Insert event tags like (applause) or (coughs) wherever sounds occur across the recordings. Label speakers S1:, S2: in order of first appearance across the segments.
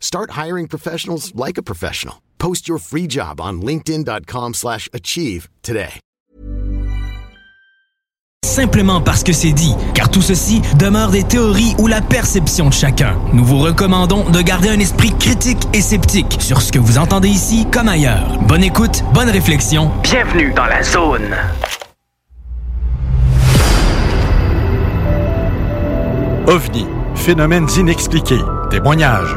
S1: Start hiring professionals like a professional. Post your free job on linkedin.com/achieve slash achieve today.
S2: Simplement parce que c'est dit, car tout ceci demeure des théories ou la perception de chacun. Nous vous recommandons de garder un esprit critique et sceptique sur ce que vous entendez ici comme ailleurs. Bonne écoute, bonne réflexion.
S3: Bienvenue dans la zone.
S4: OVNI, phénomènes inexpliqués, témoignages,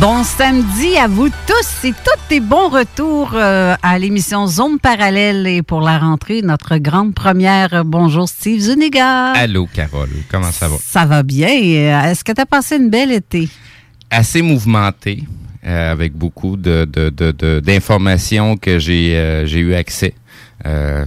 S5: Bon samedi à vous tous et toutes et bon retour euh, à l'émission Zone Parallèle et pour la rentrée, notre grande première. Bonjour Steve Zuniga.
S6: Allô, Carole. Comment ça va?
S5: Ça va bien. Est-ce que tu as passé une belle été?
S6: Assez mouvementé, euh, avec beaucoup de, de- de- de- d'informations que j'ai, euh, j'ai eu accès. Euh,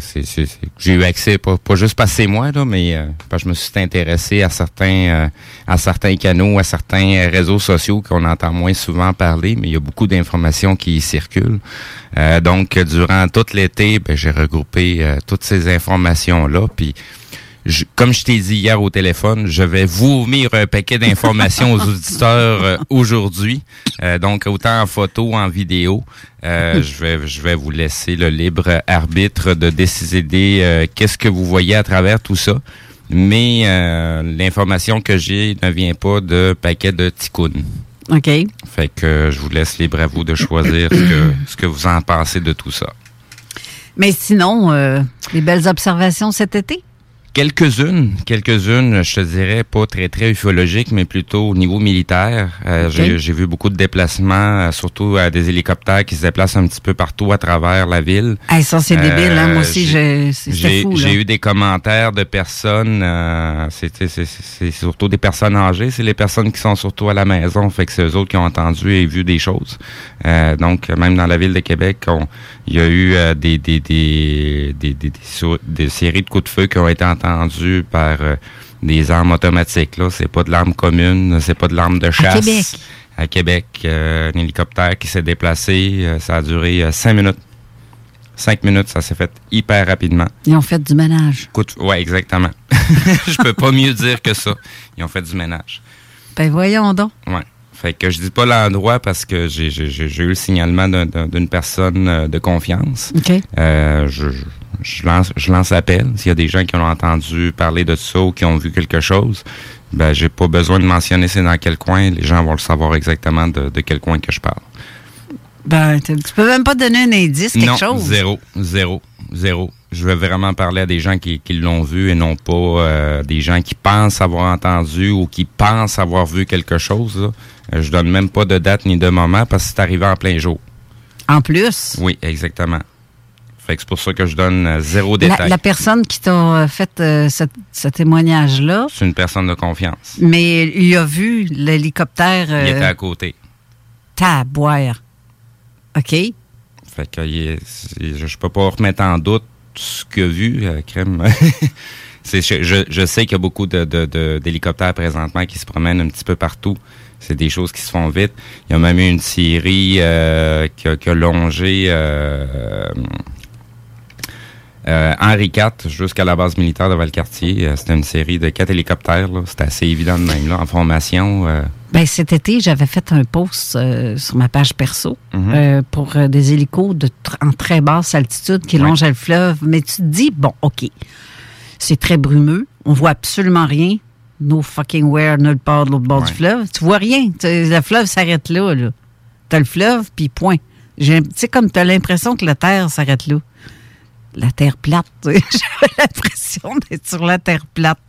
S6: j'ai eu accès, pas, pas juste parce que c'est moi, là, mais euh, parce que je me suis intéressé à certains, euh, à certains canaux, à certains réseaux sociaux qu'on entend moins souvent parler, mais il y a beaucoup d'informations qui circulent. Euh, donc, durant tout l'été, ben, j'ai regroupé euh, toutes ces informations-là, puis je- comme je t'ai dit hier au téléphone, je vais vomir un paquet d'informations aux auditeurs euh, aujourd'hui. Euh, donc, autant en photo, en vidéo. Euh, je, vais, je vais vous laisser le libre arbitre de décider euh, qu'est-ce que vous voyez à travers tout ça. Mais euh, l'information que j'ai ne vient pas de paquet de ticounes.
S5: OK.
S6: Fait que je vous laisse libre à vous de choisir ce que, ce que vous en pensez de tout ça.
S5: Mais sinon, euh, les belles observations cet été?
S6: Quelques-unes, quelques-unes, je te dirais, pas très, très ufologiques, mais plutôt au niveau militaire. Euh, j'ai, vu beaucoup de déplacements, euh, surtout à des hélicoptères qui se déplacent un petit peu partout à travers la ville.
S5: Hey, ça, c'est débile. Hein? Moi aussi,
S6: j'ai-
S5: fou.
S6: j'ai eu des commentaires de personnes, euh, c'est, surtout des personnes âgées, c'est les personnes qui sont surtout à la maison, fait que c'est eux autres qui ont entendu et vu des choses. Euh, donc, même dans la ville de Québec, il y a eu euh, des, des, des, des, des, des sou- des séries de coups de feu qui ont été entendus par euh, des armes automatiques. Là, c'est pas de l'arme commune, c'est pas de l'arme de chasse.
S5: Québec.
S6: À Québec, euh, un hélicoptère qui s'est déplacé, euh, ça a duré cinq minutes. Cinq minutes, ça s'est fait hyper rapidement.
S5: Ils ont fait du ménage.
S6: Écoute, ouais, exactement. (laughs) Je peux pas mieux dire que ça. Ils ont fait du ménage.
S5: Ben voyons donc.
S6: Ouais. Fait que je dis pas l'endroit parce que j'ai eu le signalement d'un- d'un- d'une personne de confiance.
S5: OK.
S6: Euh, je, je- lance, je lance l'appel. S'il y a des gens qui ont entendu parler de ça ou qui ont vu quelque chose, ben j'ai pas besoin de mentionner c'est dans quel coin. Les gens vont le savoir exactement de, de quel coin que je parle.
S5: Ben, tu peux même pas donner un indice, quelque
S6: non,
S5: chose.
S6: zéro, zéro, zéro. Je veux vraiment parler à des gens qui, qui l'ont vu et non pas euh, des gens qui pensent avoir entendu ou qui pensent avoir vu quelque chose. là. Euh, je donne même pas de date ni de moment parce que c'est arrivé en plein jour.
S5: En plus,
S6: Oui, exactement. Fait que c'est pour ça que je donne euh, zéro détail.
S5: la personne qui t'a euh, fait euh, ce, ce témoignage-là,
S6: C'est une personne de confiance.
S5: mais il a vu l'hélicoptère
S6: Il était à côté.
S5: taboire. OK?
S6: Fait que il je, peux pas remettre en doute ce qu'il a vu, euh, crème. (laughs) C'est- Je, je, sais qu'il y a beaucoup de, de- de- d'hélicoptères présentement qui se promènent un petit peu partout. C'est des choses qui se font vite. Il y a même eu une série euh, qui, a, qui a longé euh, euh, Henri IV jusqu'à la base militaire de Valcartier. Euh, C'était une série de quatre hélicoptères. C'était assez évident de même, là, en formation. euh,
S5: Ben, cet été, j'avais fait un post sur ma page perso
S6: Mhm.
S5: pour des hélicos de tr- en très basse altitude qui
S6: Ouais.
S5: longent le fleuve. Mais tu te dis, bon, OK, c'est très brumeux, on voit absolument rien. No fucking where, nulle part de l'autre bord du fleuve. Tu vois rien. Le fleuve s'arrête là. là. T'as le fleuve, puis point. Sais, comme t'as l'impression que la Terre s'arrête là. La Terre plate. (laughs) J'avais l'impression d'être sur la Terre plate.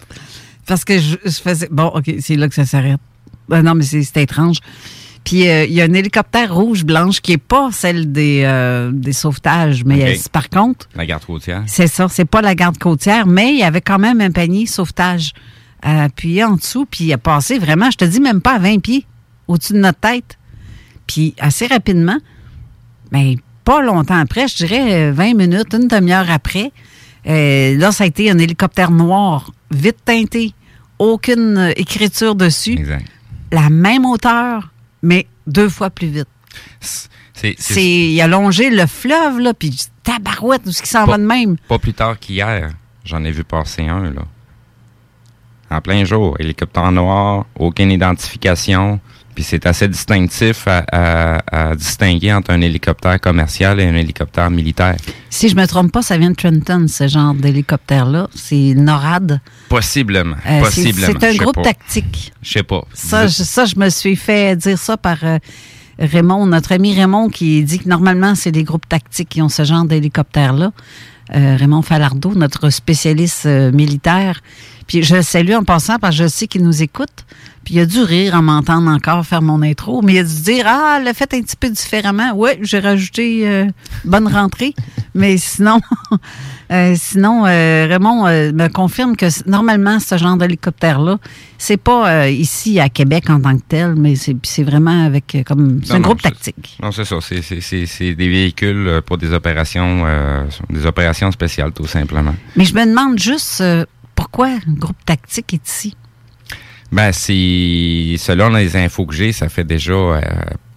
S5: Parce que je, je faisais... Bon, OK, c'est là que ça s'arrête. Ben non, mais c'est étrange. Puis euh, il y a un hélicoptère rouge-blanche qui est pas celle des, euh, des sauvetages, mais par contre,
S6: la garde côtière.
S5: c'est ça, c'est pas la garde côtière, mais il y avait quand même un panier sauvetage euh, appuyé en dessous, puis il a passé vraiment, je te dis même pas à 20 pieds au-dessus de notre tête. Puis assez rapidement, mais pas longtemps après, je dirais euh, 20 minutes, une demi-heure après, euh, là, ça a été un hélicoptère noir, vite teinté, aucune euh, écriture dessus,
S6: Exact.
S5: la même hauteur, mais deux fois plus vite.
S6: C'est,
S5: il a longé le fleuve, là, puis tabarouette, où ce qui s'en va de même?
S6: pas plus tard qu'hier. J'en ai vu passer un, là. En plein jour. Hélicoptère noir, aucune identification. Puis c'est assez distinctif à, à- à distinguer entre un hélicoptère commercial et un hélicoptère militaire.
S5: Si je me trompe pas, ça vient de Trenton, ce genre d'hélicoptère-là. C'est NORAD.
S6: Possiblement.
S5: Euh,
S6: possiblement.
S5: c'est un groupe
S6: pas.
S5: tactique.
S6: Je sais pas.
S5: Ça je, ça, je me suis fait dire ça par euh, Raymond, notre ami Raymond, qui dit que normalement, c'est des groupes tactiques qui ont ce genre d'hélicoptère-là. Euh, Raymond Falardeau, notre spécialiste euh, militaire. Puis je le salue en passant parce que je sais qu'il nous écoute. Puis il a dû rire en m'entendant encore faire mon intro, mais il a dû dire Ah, le fait un petit peu différemment. Ouais, j'ai rajouté euh, bonne rentrée. mais sinon, (laughs) euh, sinon euh, Raymond me confirme que normalement, ce genre d'hélicoptère-là, c'est pas ici à Québec en tant que tel, mais c'est vraiment avec comme. C'est un
S6: non,
S5: groupe tactique.
S6: Non, c'est ça. C'est, des véhicules pour des opérations, des opérations spéciales, tout simplement.
S5: Mais je me demande juste pourquoi un groupe tactique est ici?
S6: Ben, c'est selon les infos que j'ai, ça fait déjà euh,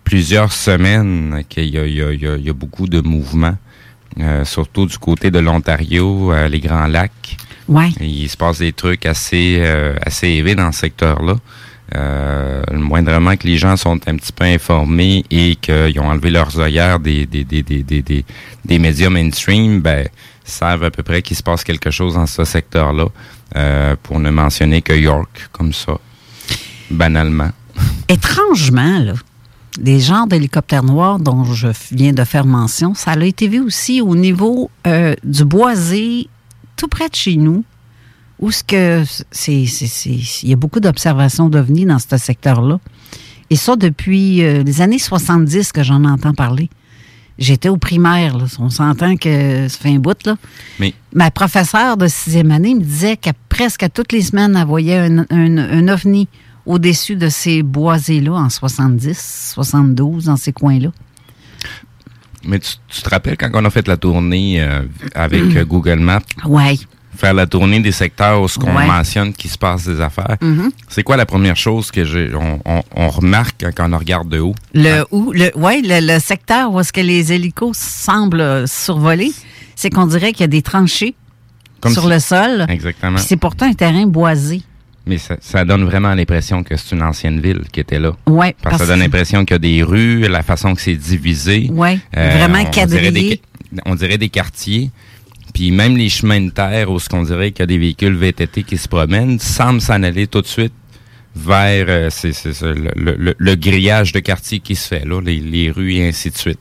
S6: plusieurs semaines qu'il y a, y y beaucoup de mouvements, euh, surtout du côté de l'Ontario, euh, les Grands Lacs.
S5: Ouais.
S6: Il se passe des trucs assez assez élevés dans ce secteur-là. Euh, moindrement que les gens sont un petit peu informés et qu'ils ont enlevé leurs œillères des, des, des, des, des, des, des médias mainstream, ben, savent à peu près qu'il se passe quelque chose dans ce secteur-là, euh, pour ne mentionner que York, comme ça, banalement.
S5: Étrangement, là, des genres d'hélicoptères noirs dont je viens de faire mention, ça a été vu aussi au niveau euh, du boisé, tout près de chez nous, où ce que il y a beaucoup d'observations d'ovnis dans ce secteur-là. Et ça depuis euh, les années 70 que j'en entends parler. J'étais au primaire, là. on s'entend que ça fait un bout. Là.
S6: Mais
S5: Ma professeure de sixième année me disait qu'à presque à toutes les semaines, elle voyait un, un, un ovni au-dessus de ces boisés-là en 70, 72, dans ces coins-là.
S6: Mais tu, tu te rappelles quand on a fait la tournée euh, avec euh, Google Maps,
S5: Ouais.
S6: Faire la tournée des secteurs où ce qu'on
S5: Ouais.
S6: mentionne qu'il se passe des affaires,
S5: Mhm.
S6: c'est quoi la première chose que j'ai, on, on- on remarque quand on regarde de haut?
S5: Le, où, le, ouais, le, le secteur où est-ce que les hélicos semblent euh, survoler, c'est qu'on dirait qu'il y a des tranchées
S6: Comme
S5: sur
S6: si-
S5: le sol.
S6: Exactement.
S5: C'est pourtant un terrain boisé.
S6: Mais ça, ça donne vraiment l'impression que c'est une ancienne ville qui était là.
S5: Ouais,
S6: Parce que ça donne l'impression qu'il y a des rues, la façon que c'est divisé. Euh,
S5: vraiment
S6: on- on dirait, des, on dirait des quartiers. Puis même les chemins de terre où ce qu'on dirait qu'il y a des véhicules VTT qui se promènent semblent s'en aller tout de suite vers euh, c'est, c'est- c'est le, le- le grillage de quartier qui se fait, là, les, les rues et ainsi de suite.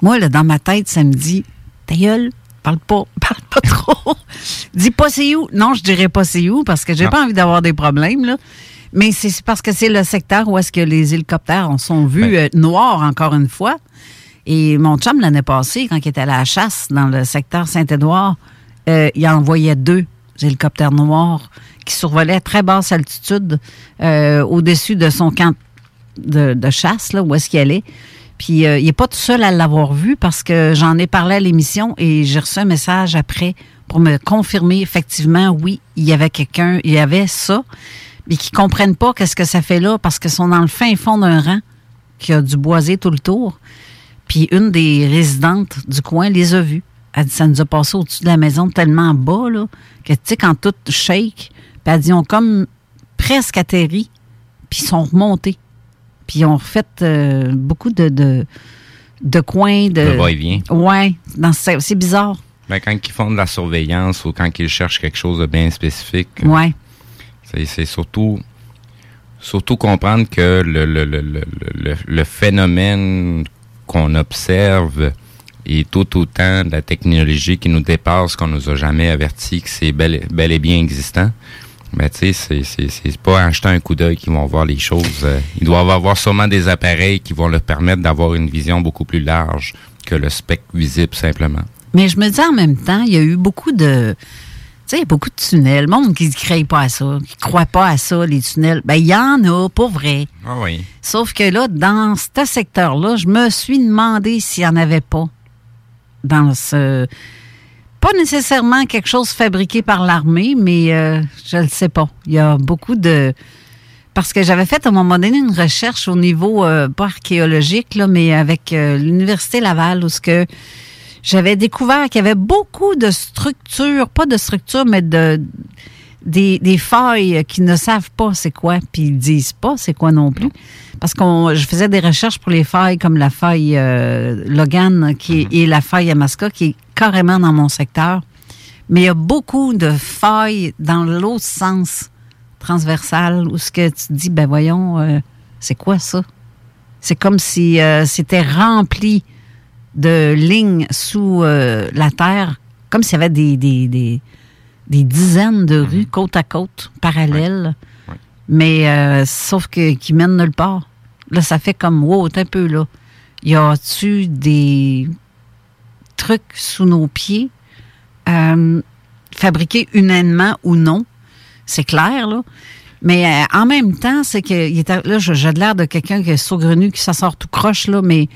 S5: Moi, là, dans ma tête, ça me dit Ta gueule, parle pas, (laughs) parle pas trop. Dis pas c'est où. Non, je dirais pas c'est où parce que j'ai
S6: Non.
S5: pas envie d'avoir des problèmes, là. Mais c'est c'est parce que c'est le secteur où est-ce que les hélicoptères en sont vus
S6: Ben.
S5: euh, noirs encore une fois. Et mon chum, l'année passée, quand il était à la chasse dans le secteur Saint-Édouard, euh, il envoyait deux hélicoptères noirs qui survolaient à très basse altitude euh, au-dessus de son camp de, chasse, là, où est-ce qu'il allait. Puis euh, il n'est pas tout seul à l'avoir vu parce que j'en ai parlé à l'émission et j'ai reçu un message après pour me confirmer effectivement, oui, il y avait quelqu'un, il y avait ça, mais qui comprennent pas qu'est-ce que ça fait là parce qu'ils sont dans le fin fond d'un rang qui a du boisé tout le tour. Puis une des résidentes du coin les a vus. Elle dit, ça nous a passé au-dessus de la maison tellement bas, là, que, tu sais, quand tout shake, puis elle dit, ont comme presque atterri, puis ils sont remontés. Puis ils ont refait euh, beaucoup de, de, de coins. De,
S6: va-et-vient.
S5: Ouais, c'est c'est bizarre.
S6: Ben, quand ils font de la surveillance ou quand ils cherchent quelque chose de bien spécifique, euh,
S5: Ouais.
S6: c'est, c'est surtout, surtout comprendre que le, le, le, le, le- le phénomène qu'on observe est tout autant de la technologie qui nous dépasse, qu'on nous a jamais averti que c'est bel, et bien existant. Mais tu sais, c'est pas en jetant un coup d'œil qu'ils vont voir les choses. Euh, Ils doivent avoir sûrement des appareils qui vont leur permettre d'avoir une vision beaucoup plus large que le spectre visible simplement.
S5: Mais je me dis en même temps, il y a eu beaucoup de. Tu sais, beaucoup de tunnels. Le monde qui ne croit pas à ça, qui ne croit pas à ça, les tunnels. Ben, il y en a, pas vrai.
S6: Ah oui.
S5: Sauf que là, dans ce secteur-là, je me suis demandé s'il n'y en avait pas dans ce. Pas nécessairement quelque chose fabriqué par l'armée, mais euh, je ne sais pas. Il y a beaucoup de. Parce que j'avais fait à un moment donné une recherche au niveau, euh, pas archéologique, là, mais avec euh, l'Université Laval, où ce que j'avais découvert qu'il y avait beaucoup de structures, pas de structures, mais de des, des failles qui ne savent pas c'est quoi, puis ils disent pas c'est quoi non plus. Parce qu'on je faisais des recherches pour les failles comme la faille euh, Logan qui est- et la faille Yamaska qui est carrément dans mon secteur. Mais il y a beaucoup de failles dans l'autre sens transversal où ce que tu te dis ben voyons euh, c'est quoi ça? C'est comme si euh, c'était rempli de lignes sous euh, la terre, comme s'il y avait des, des, des, des dizaines de rues côte à côte, parallèles, mais euh, sauf que qui mènent nulle part. Là, ça fait comme wow, un peu là. Y a-tu des trucs sous nos pieds, euh, fabriqués humainement ou non? C'est clair, là. Mais euh, en même temps, c'est que il était, là, j'ai de l'air de quelqu'un qui est saugrenu, qui ça sort tout croche, là, mais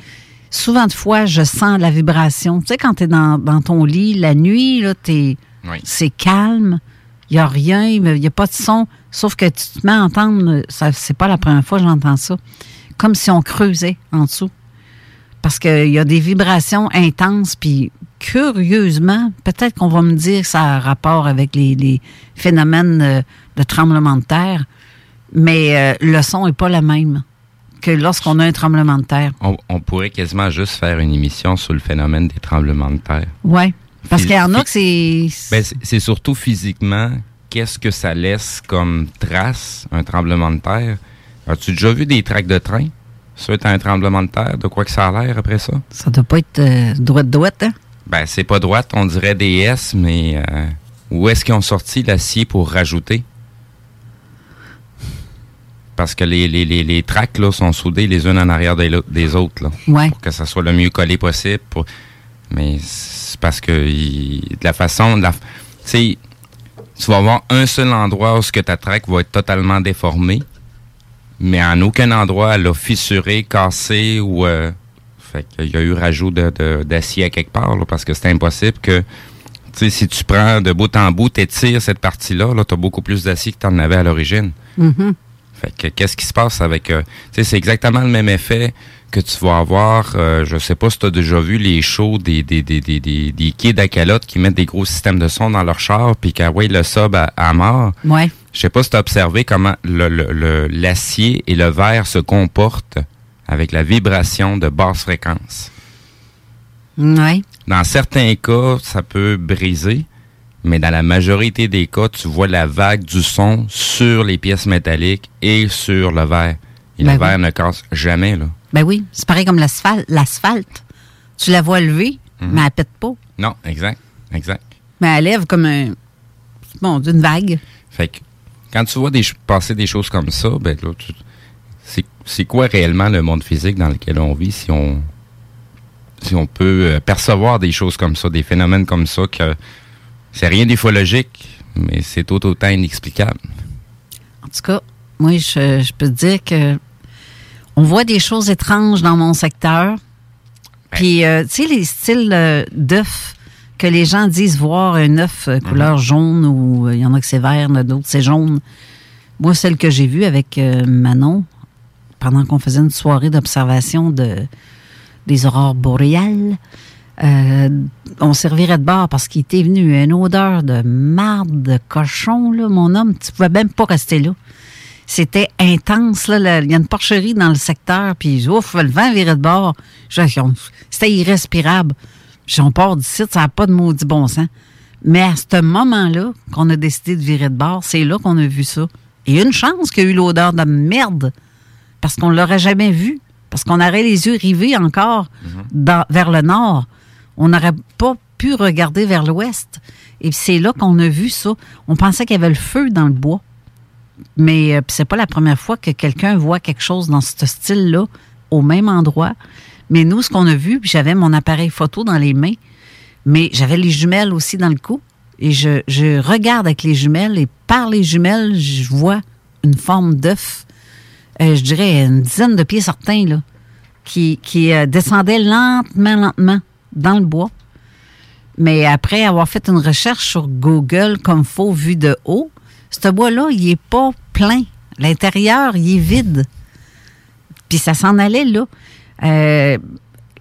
S5: souvent de fois, je sens la vibration. Tu sais, quand tu es dans, dans ton lit, la nuit, là,
S6: Oui.
S5: c'est calme, il n'y a rien, il n'y a pas de son, sauf que tu te mets à entendre, ça, c'est pas la première fois que j'entends ça, comme si on creusait en dessous. Parce qu'il y a des vibrations intenses, puis curieusement, peut-être qu'on va me dire que ça a rapport avec les, les phénomènes euh, de tremblement de terre, mais euh, le son n'est pas le même que lorsqu'on a un tremblement de terre.
S6: On, on pourrait quasiment juste faire une émission sur le phénomène des tremblements de terre.
S5: Oui. Parce
S6: Phys-
S5: qu'il y en a
S6: phy-
S5: que c'est.
S6: Ben, c'est- surtout physiquement, qu'est-ce que ça laisse comme trace, un tremblement de terre? As-tu déjà vu des tracks de train? Suite à un tremblement de terre, de quoi que ça a l'air après ça?
S5: Ça doit pas être euh, droite-droite, hein?
S6: Ben, c'est pas droite, on dirait des S, mais euh, où est-ce qu'ils ont sorti l'acier pour rajouter? Parce que les, les, les, les tracks là, sont soudés les unes en arrière des, des autres. Là.
S5: Ouais.
S6: pour que ça soit le mieux collé possible. Pour... Mais c'est parce que il- de la façon, de la... tu sais, tu vas avoir un seul endroit où ce que ta traque va être totalement déformée, mais en aucun endroit elle a fissuré, cassé ou euh, fait qu'il y a eu rajout de, de- d'acier à quelque part là, parce que c'est impossible que tu sais, si tu prends de bout en bout, t'étires cette partie-là, là, tu as beaucoup plus d'acier que tu en avais à l'origine.
S5: Mhm.
S6: Fait que qu'est-ce qui se passe avec euh, tu sais c'est exactement le même effet que tu vas avoir euh, je sais pas si tu as déjà vu les shows des des des des des, des kids à calotte qui mettent des gros systèmes de son dans leur char puis qui envoient le sub à, à mort.
S5: Ouais.
S6: Je sais pas si tu as observé comment le le- le- l'acier et le verre se comportent avec la vibration de basse fréquence.
S5: Ouais.
S6: Dans certains cas, ça peut briser, mais dans la majorité des cas, tu vois la vague du son sur les pièces métalliques et sur le verre. Et
S5: Ben
S6: le verre
S5: oui.
S6: ne casse jamais, là.
S5: Ben oui. C'est pareil comme l'asphalte. Tu la vois lever,
S6: Mhm.
S5: mais elle pète pas.
S6: Non, exact, exact.
S5: Mais elle lève comme un. Bon, d'une vague.
S6: Fait que quand tu vois des, passer des choses comme ça, ben là, tu- c'est, c'est quoi réellement le monde physique dans lequel on vit si on si on peut euh, percevoir des choses comme ça, des phénomènes comme ça, que c'est rien d'ufologique, mais c'est tout autant inexplicable.
S5: En tout cas, moi, je, je peux te dire que on voit des choses étranges dans mon secteur. Puis, euh, tu sais, les styles euh, d'œufs que les gens disent voir un œuf euh, couleur jaune ou euh, il y en a que c'est vert, d'autres c'est jaune. Moi, celle que j'ai vue avec Manon, pendant qu'on faisait une soirée d'observation de, des aurores boréales, euh, on servirait de bord parce qu'il était venu une odeur de marde, de cochon, là, mon homme, tu pouvais même pas rester là. C'était intense, là, il y a une porcherie dans le secteur, puis ouf, le vent virait de bord. C'était irrespirable. Puis on part d'ici, ça n'a pas de maudit bon sens. Mais à ce moment-là, qu'on a décidé de virer de bord, c'est là qu'on a vu ça. Et une chance qu'il y a eu l'odeur de merde, parce qu'on l'aurait jamais vu, parce qu'on aurait les yeux rivés encore dans- vers le nord. On n'aurait pas pu regarder vers l'ouest. Et c'est là qu'on a vu ça. On pensait qu'il y avait le feu dans le bois. Mais euh, c'est pas la première fois que quelqu'un voit quelque chose dans ce style-là au même endroit. Mais nous, ce qu'on a vu, j'avais mon appareil photo dans les mains, mais j'avais les jumelles aussi dans le cou. Et je, regarde avec les jumelles et par les jumelles, je vois une forme d'œuf, euh, je dirais une dizaine de pieds certains, là, qui, qui euh, descendait lentement, lentement dans le bois. Mais après avoir fait une recherche sur Google comme faux vu de haut, ce bois-là, il est pas plein. L'intérieur, il est vide. Puis ça s'en allait là. Euh,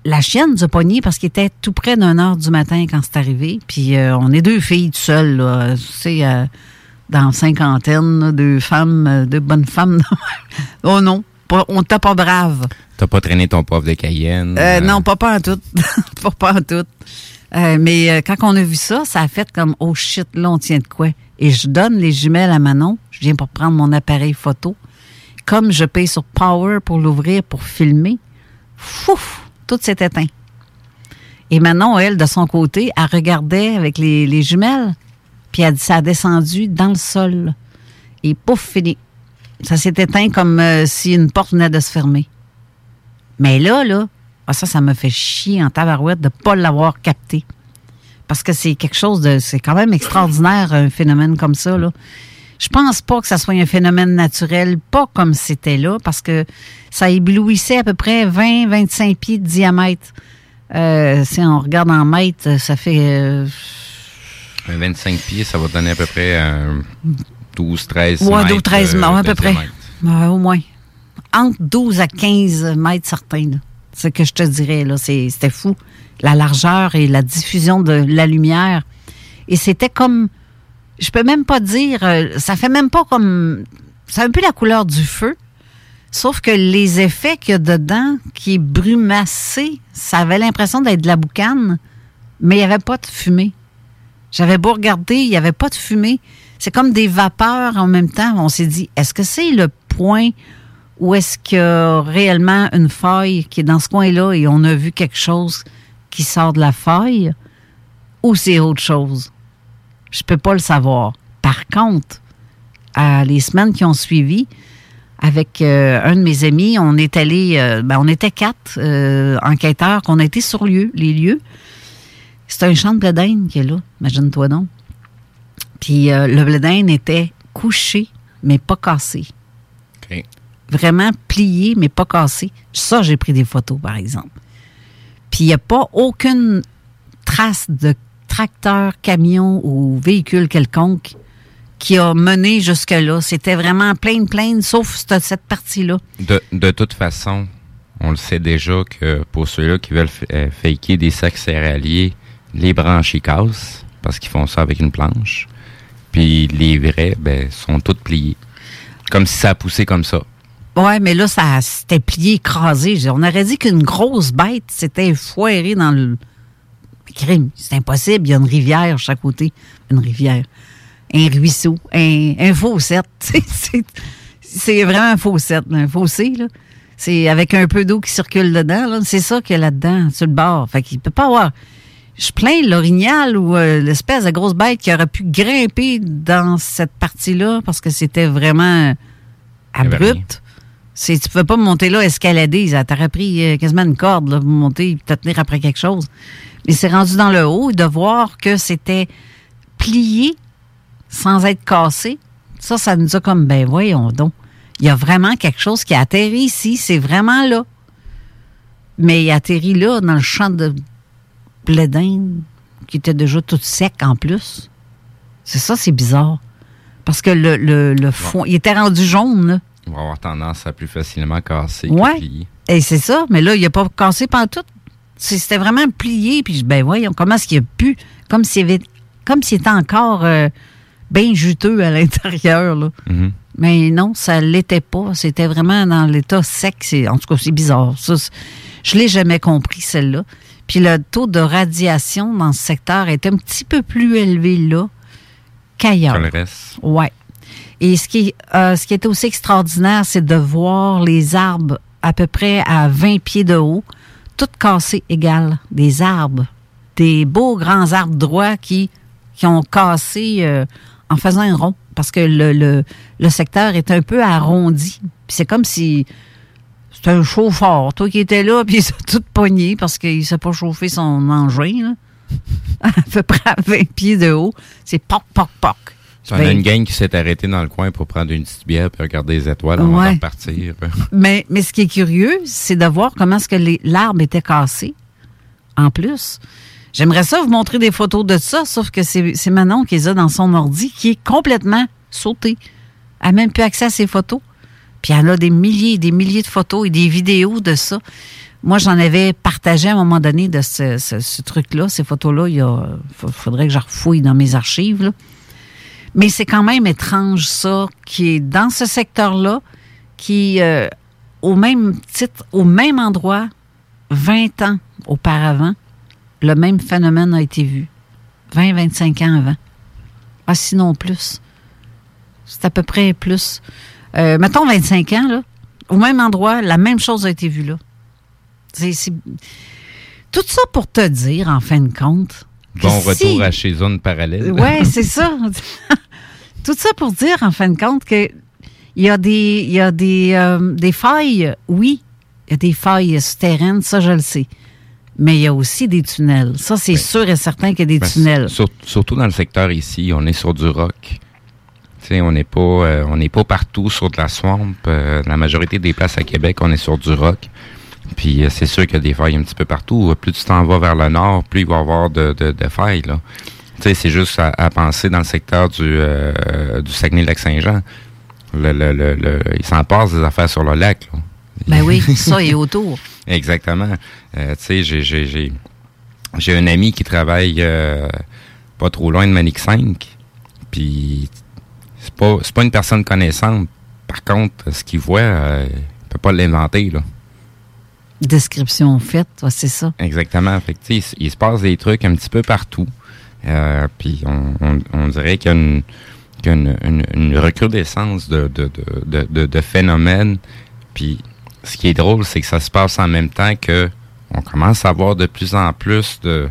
S5: la chienne du pogné parce qu'il était tout près d'une heure du matin quand c'est arrivé. Puis euh, on est deux filles tout seules, là, tu sais, euh, dans cinquantaine, deux femmes, deux bonnes femmes. (laughs) oh non, on t'a pas brave.
S6: T'as pas traîné ton poivre de Cayenne?
S5: Euh,
S6: euh,
S5: non, pas pas en tout. (laughs) pas, pas en tout. Euh, mais quand on a vu ça, ça a fait comme oh shit, là on tient de quoi? Et je donne les jumelles à Manon. Je viens pour prendre mon appareil photo. Comme je paye sur Power pour l'ouvrir pour filmer, fouf, tout s'est éteint. Et Manon, elle, de son côté, elle regardait avec les, les jumelles, puis elle ça a descendu dans le sol. Et pouf, fini. Ça s'est éteint comme euh, si une porte venait de se fermer. Mais là, là, ah, ça, ça me fait chier en tabarouette de ne pas l'avoir capté. Parce que c'est quelque chose de. C'est quand même extraordinaire, un phénomène comme ça, là. Je pense pas que ça soit un phénomène naturel, pas comme c'était là, parce que ça éblouissait à peu près 20-25 pieds de diamètre. Euh, si on regarde en mètres, ça fait. euh,
S6: Un 25 pieds, ça va donner à peu près 12, 13
S5: Ouais,
S6: mètres.
S5: 12, 13
S6: euh,
S5: mètres, à peu près. au moins. Entre 12 à 15 mètres certains. C'est ce que je te dirais. là. C'est- C'était fou. La largeur et la diffusion de la lumière. Et c'était comme. Je peux même pas dire. euh, Ça fait même pas comme. C'est un peu la couleur du feu. Sauf que les effets qu'il y a dedans, qui est brumacé, ça avait l'impression d'être de la boucane, mais il n'y avait pas de fumée. J'avais beau regarder, il n'y avait pas de fumée. C'est comme des vapeurs en même temps. On s'est dit, est-ce que c'est le point où est-ce qu'il y a réellement une faille qui est dans ce coin-là et on a vu quelque chose qui sort de la faille? Ou c'est autre chose? Je peux pas le savoir. Par contre, à les semaines qui ont suivi, avec euh, un de mes amis, on est allé, euh, ben, on était quatre euh, enquêteurs qu'on a été sur lieu, les lieux. C'est un champ de blé qui est là, imagine-toi donc. Puis euh, le blé d'Inde était couché, mais pas cassé. Vraiment plié, mais pas cassé. Ça, j'ai pris des photos, par exemple. Puis il n'y a pas aucune trace de tracteur, camion ou véhicule quelconque qui a mené jusque-là. C'était vraiment plein, plein, sauf cette, cette partie-là.
S6: De, de toute façon, on le sait déjà que pour ceux-là qui veulent euh, faker des sacs céréaliers, les branches ils cassent parce qu'ils font ça avec une planche. Puis les vrais, ben, sont toutes pliées. Comme si ça a poussé comme ça.
S5: Ouais, mais là, ça s'était plié, écrasé. On aurait dit qu'une grosse bête s'était foirée dans le crime. C'est impossible. Il y a une rivière chaque côté. Une rivière. Un ruisseau. Un, un fossette. (laughs) C'est- vraiment un fossette, un fossé, là. C'est avec un peu d'eau qui circule dedans. C'est ça qu'il y a là-dedans, sur le bord. Fait qu'il peut pas avoir. Je plains l'orignal ou euh, l'espèce de grosse bête qui aurait pu grimper dans cette partie-là parce que c'était vraiment abrupt. C'est, tu peux pas monter là, escalader. Ça t'aurait pris euh, quasiment une corde là, pour monter et te tenir après quelque chose. Mais c'est rendu dans le haut et de voir que c'était plié sans être cassé. Ça, ça nous a comme, ben voyons donc. Il y a vraiment quelque chose qui a atterri ici. C'est vraiment là. Mais il a atterri là, dans le champ de blé d'Inde, qui était déjà tout sec en plus. C'est ça, c'est bizarre. Parce que le, le, le fond, il était rendu jaune, là.
S6: Il va avoir tendance à plus facilement casser
S5: Ouais.
S6: plier.
S5: Et c'est ça, mais là, il n'a pas cassé tout. C'était vraiment plié, puis ben voyons, comment est-ce qu'il a pu, comme s'il comme s'il était encore euh, bien juteux à l'intérieur, là.
S6: Mhm.
S5: Mais non, ça l'était pas. C'était vraiment dans l'état sec. En tout cas, c'est bizarre. Ça, je l'ai jamais compris, celle-là. Puis le taux de radiation dans ce secteur est un petit peu plus élevé là qu'ailleurs.
S6: Le reste.
S5: Ouais. Et ce qui, euh, ce qui était aussi extraordinaire, c'est de voir les arbres à peu près à 20 pieds de haut, toutes cassées égales. Des arbres. Des beaux grands arbres droits qui, qui ont cassé euh, en faisant un rond. Parce que le, le, le secteur est un peu arrondi. Puis c'est comme si c'était un chauffeur. Toi qui étais là, (laughs) puis il s'est tout pogné parce qu'il ne s'est pas chauffé son engin. là. (laughs) à peu près à 20 pieds de haut. C'est poc, poc, poc.
S6: On a
S5: Ben,
S6: une gang qui s'est arrêtée dans le coin pour prendre une petite bière et regarder les étoiles avant
S5: Ouais.
S6: de repartir. (laughs)
S5: Mais, mais ce qui est curieux, c'est de voir comment est-ce que les- l'arbre était cassé. En plus, j'aimerais ça vous montrer des photos de ça, sauf que c'est c'est Manon qui les a dans son ordi, qui est complètement sauté. Elle n'a même plus accès à ses photos. Puis elle a des milliers et des milliers de photos et des vidéos de ça. Moi, j'en avais partagé à un moment donné de ce, truc-là, ces photos-là. Il faudrait que je refouille dans mes archives. Mais c'est quand même étrange, ça, qui est dans ce secteur-là, qui, euh, au même titre, au même endroit, 20 ans auparavant, le même phénomène a été vu. 20-25 ans avant. Ah, sinon plus. C'est à peu près plus. Euh, mettons 25 ans, là. Au même endroit, la même chose a été vue là. C'est, c'est- Tout ça pour te dire, en fin de compte.
S6: Bon
S5: si-
S6: retour à chez Zone Parallèle.
S5: oui, (laughs) c'est ça. (laughs) Tout ça pour dire, en fin de compte, que il y a des, il y a des, euh, des failles, oui, il y a des failles souterraines, ça je le sais. Mais il y a aussi des tunnels. Ça, c'est sûr et certain qu'il y a des
S6: Ben,
S5: tunnels.
S6: sur- surtout dans le secteur ici, on est sur du rock. On n'est pas, euh, on n'est pas partout sur de la swamp. Euh, la majorité des places à Québec, on est sur du rock. Puis euh, c'est sûr qu'il y a des failles un petit peu partout. Plus tu t'en vas vers le nord, plus il va y avoir de, de, de failles. Là. C'est juste à, à penser dans le secteur du, du Saguenay-Lac-Saint-Jean. Le, le, le, le- il s'en passe des affaires sur le lac. Là.
S5: Ben oui, (laughs) ça et autour.
S6: Exactement. Tu sais, j'ai, j'ai, j'ai, j'ai un ami qui travaille pas trop loin de Manic 5. Puis c'est pas, pas une personne connaissante. Par contre, ce qu'il voit, euh, il peut pas l'inventer, là.
S5: Description faite, ouais, c'est ça.
S6: Exactement. Fait que, il se passe des trucs un petit peu partout. Euh, puis on, on, on dirait qu'il y a une, qu'il y a une, une- une recrudescence de, de, de, de, phénomènes. Puis ce qui est drôle, c'est que ça se passe en même temps que on commence à voir de plus en plus de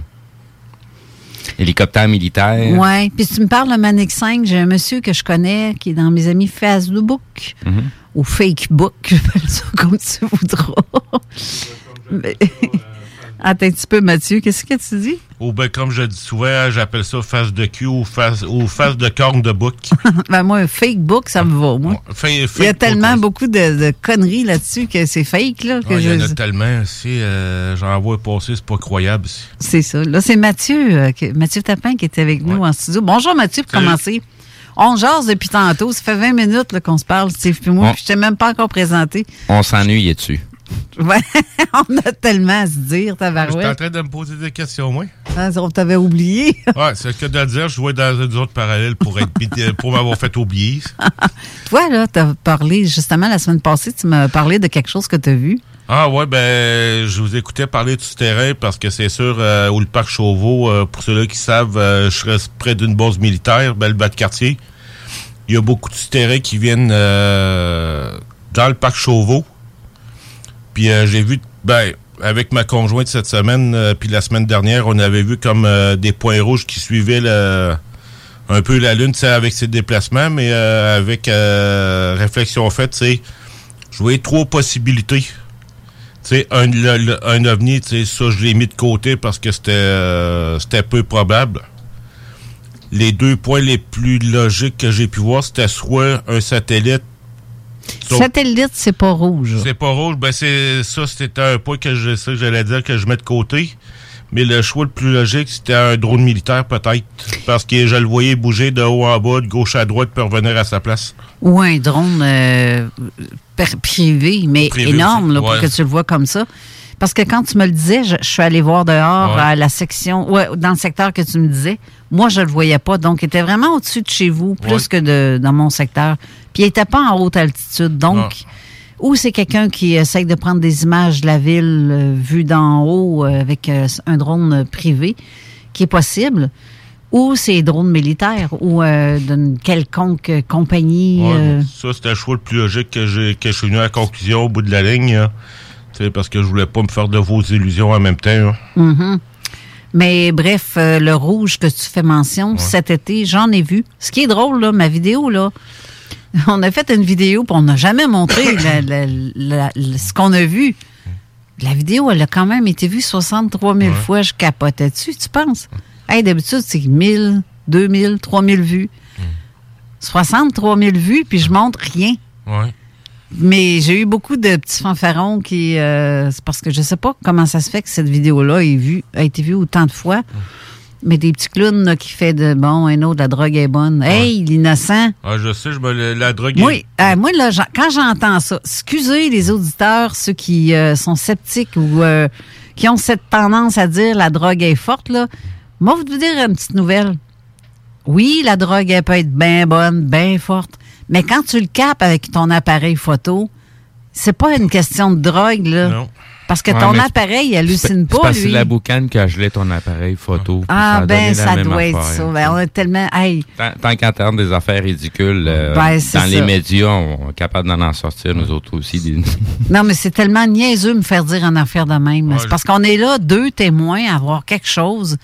S6: hélicoptères militaires.
S5: Ouais. Puis tu me parles de Manic 5, j'ai un monsieur que je connais qui est dans mes amis Facebook
S6: Mhm.
S5: ou Facebook, (laughs) j'appelle ça comme tu voudras. Mais- Attends un petit peu, Mathieu, qu'est-ce que tu dis?
S3: Ou ben, comme je dis souvent, j'appelle ça face de cul ou face, ou face de corne de bouc. (laughs)
S5: ben moi, un fake book, ça me va, moi. Il y a tellement beaucoup de, de conneries là-dessus que c'est fake, là. que
S3: Ah, Il y en a tellement aussi. euh, J'en vois passer, c'est pas croyable.
S5: C'est ça. Là, c'est Mathieu, euh, que- Mathieu Tapin qui est avec nous en studio. Bonjour Mathieu, pour
S3: Salut.
S5: commencer. On jase depuis tantôt. Ça fait 20 minutes qu'on se parle, Steve puis moi. Je t'ai même pas encore présenté.
S6: On s'ennuie dessus. (laughs)
S5: Ouais, on a tellement à se dire,
S3: J'étais en
S5: tabarouette.
S3: train de me poser des questions, moi.
S5: Ah, on t'avait oublié. (laughs)
S3: Ouais, c'est le cas de dire. Je jouais dans une autre parallèle pour, être, pour m'avoir fait oublier. (laughs)
S5: Toi, là, t'as parlé, justement, la semaine passée, tu m'as parlé de quelque chose que t'as vu.
S3: Ah ouais, ben je vous écoutais parler du terrain parce que c'est sûr, euh, où le parc Chauveau, euh, pour ceux-là qui savent, euh, je reste près d'une base militaire, ben, le bas de quartier. Il y a beaucoup de terrains qui viennent euh, dans le parc Chauveau. Puis euh, j'ai vu, ben, avec ma conjointe cette semaine, euh, puis la semaine dernière, on avait vu comme euh, des points rouges qui suivaient le, un peu la Lune, avec ses déplacements, mais avec réflexion faite, sais, je voyais trois possibilités. Un, un ovni, tu sais, ça, je l'ai mis de côté parce que c'était c'était peu probable. Les deux points les plus logiques que j'ai pu voir, c'était soit un satellite. Sauf-
S5: Satellite, c'est pas rouge.
S3: c'est pas rouge, ben c'est ça, c'était un point que je sais que j'allais dire que je mets de côté. Mais le choix le plus logique, c'était un drone militaire, peut-être. Parce que je le voyais bouger de haut en bas, de gauche à droite, pour revenir à sa place.
S5: Ou un drone euh, privé, mais
S3: Privé
S5: énorme, pour que tu le vois comme ça. Parce que quand tu me le disais, je, je suis allée voir dehors
S3: Ouais.
S5: à la section, ouais, dans le secteur que tu me disais. Moi, je le voyais pas. Donc, il était vraiment au-dessus de chez vous, plus
S3: Ouais.
S5: que de, dans mon secteur. Puis, il était pas en haute altitude. Donc,
S3: Non.
S5: ou c'est quelqu'un qui essaye de prendre des images de la ville euh, vues d'en haut euh, avec euh, un drone euh, privé, qui est possible, ou c'est drones militaires ou euh, d'une quelconque euh, compagnie.
S3: Ouais,
S5: euh,
S3: Ça, c'était le choix le plus logique que, j'ai, que je suis venu à la conclusion au bout de la ligne. hein. Parce que je voulais pas me faire de vos illusions en même temps. hein.
S5: Mhm. Mais bref, euh, le rouge que tu fais mention, cet été, j'en ai vu. Ce qui est drôle, là, ma vidéo, là, (laughs) on a fait une vidéo, puis on n'a jamais montré (coughs) la- la- la- la- ce qu'on a vu. La vidéo, elle a quand même été vue 63 000 fois. Je capotais dessus, tu penses? Hey, d'habitude, c'est 1000, 2000, 3000 vues. 63 000 vues, puis je montre rien.
S3: Ouais.
S5: Mais j'ai eu beaucoup de petits fanfarons qui. euh, c'est parce que je sais pas comment ça se fait que cette vidéo-là vue, a été vue autant de fois. Mais des petits clowns là, qui fait de bon, un autre, la drogue est bonne. Hey, l'innocent.
S3: Ah, je sais, je me, la drogue est-
S5: euh, moi là, quand j'entends ça, excusez les auditeurs, ceux qui euh, sont sceptiques ou euh, qui ont cette tendance à dire la drogue est forte, là. Moi, je vais vous dire une petite nouvelle. Oui, la drogue, elle peut être bien bonne, bien forte. Mais quand tu le capes avec ton appareil photo, c'est pas une question de drogue, là.
S3: Non.
S5: Parce que
S6: Ouais,
S5: ton appareil, il hallucine pas,
S6: que c'est
S5: lui.
S6: la boucane qui a gelé ton appareil photo.
S5: Ah,
S6: a
S5: ben, ça doit être ça. Ben, on a tellement. Hey,
S6: Tant, tant qu'en termes des affaires ridicules, euh,
S5: Ben,
S6: dans les
S5: ça.
S6: médias, on est capable d'en en sortir, nous autres aussi. des- (laughs)
S5: Non, mais c'est tellement niaiseux de me faire dire une affaire de même.
S3: Ouais,
S5: c'est parce qu'on est là, deux témoins, à voir quelque chose.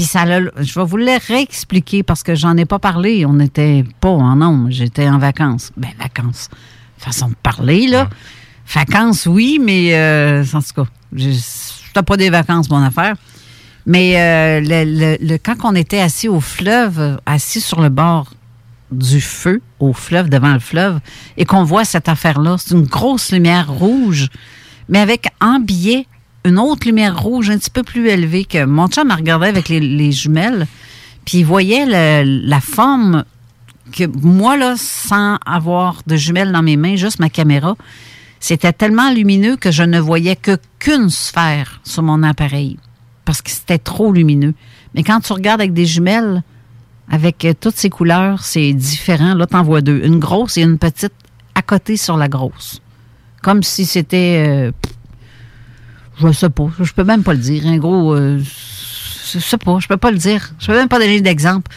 S5: Puis ça l'a- je vais vous le réexpliquer parce que j'en ai pas parlé. On n'était pas en nombre. J'étais en vacances. Ben, vacances. Façon de parler, là. Vacances, oui, mais euh, en tout cas, je- c'était pas des vacances, mon affaire. Mais euh, le, le- le- quand on était assis au fleuve, assis sur le bord du feu, au fleuve, devant le fleuve, et qu'on voit cette affaire-là, c'est une grosse lumière rouge, mais avec en biais une autre lumière rouge un petit peu plus élevée que mon chum me regardait avec les, les jumelles, puis il voyait la forme que moi, là, sans avoir de jumelles dans mes mains, juste ma caméra, c'était tellement lumineux que je ne voyais que qu'une sphère sur mon appareil parce que c'était trop lumineux. Mais quand tu regardes avec des jumelles, avec euh, toutes ces couleurs, c'est différent. Là, t'en vois deux. Une grosse et une petite à côté sur la grosse. Comme si c'était... euh, je sais pas. Je peux même pas le dire. Un gros... euh, je sais pas. Je peux pas le dire. Je peux même pas donner d'exemple.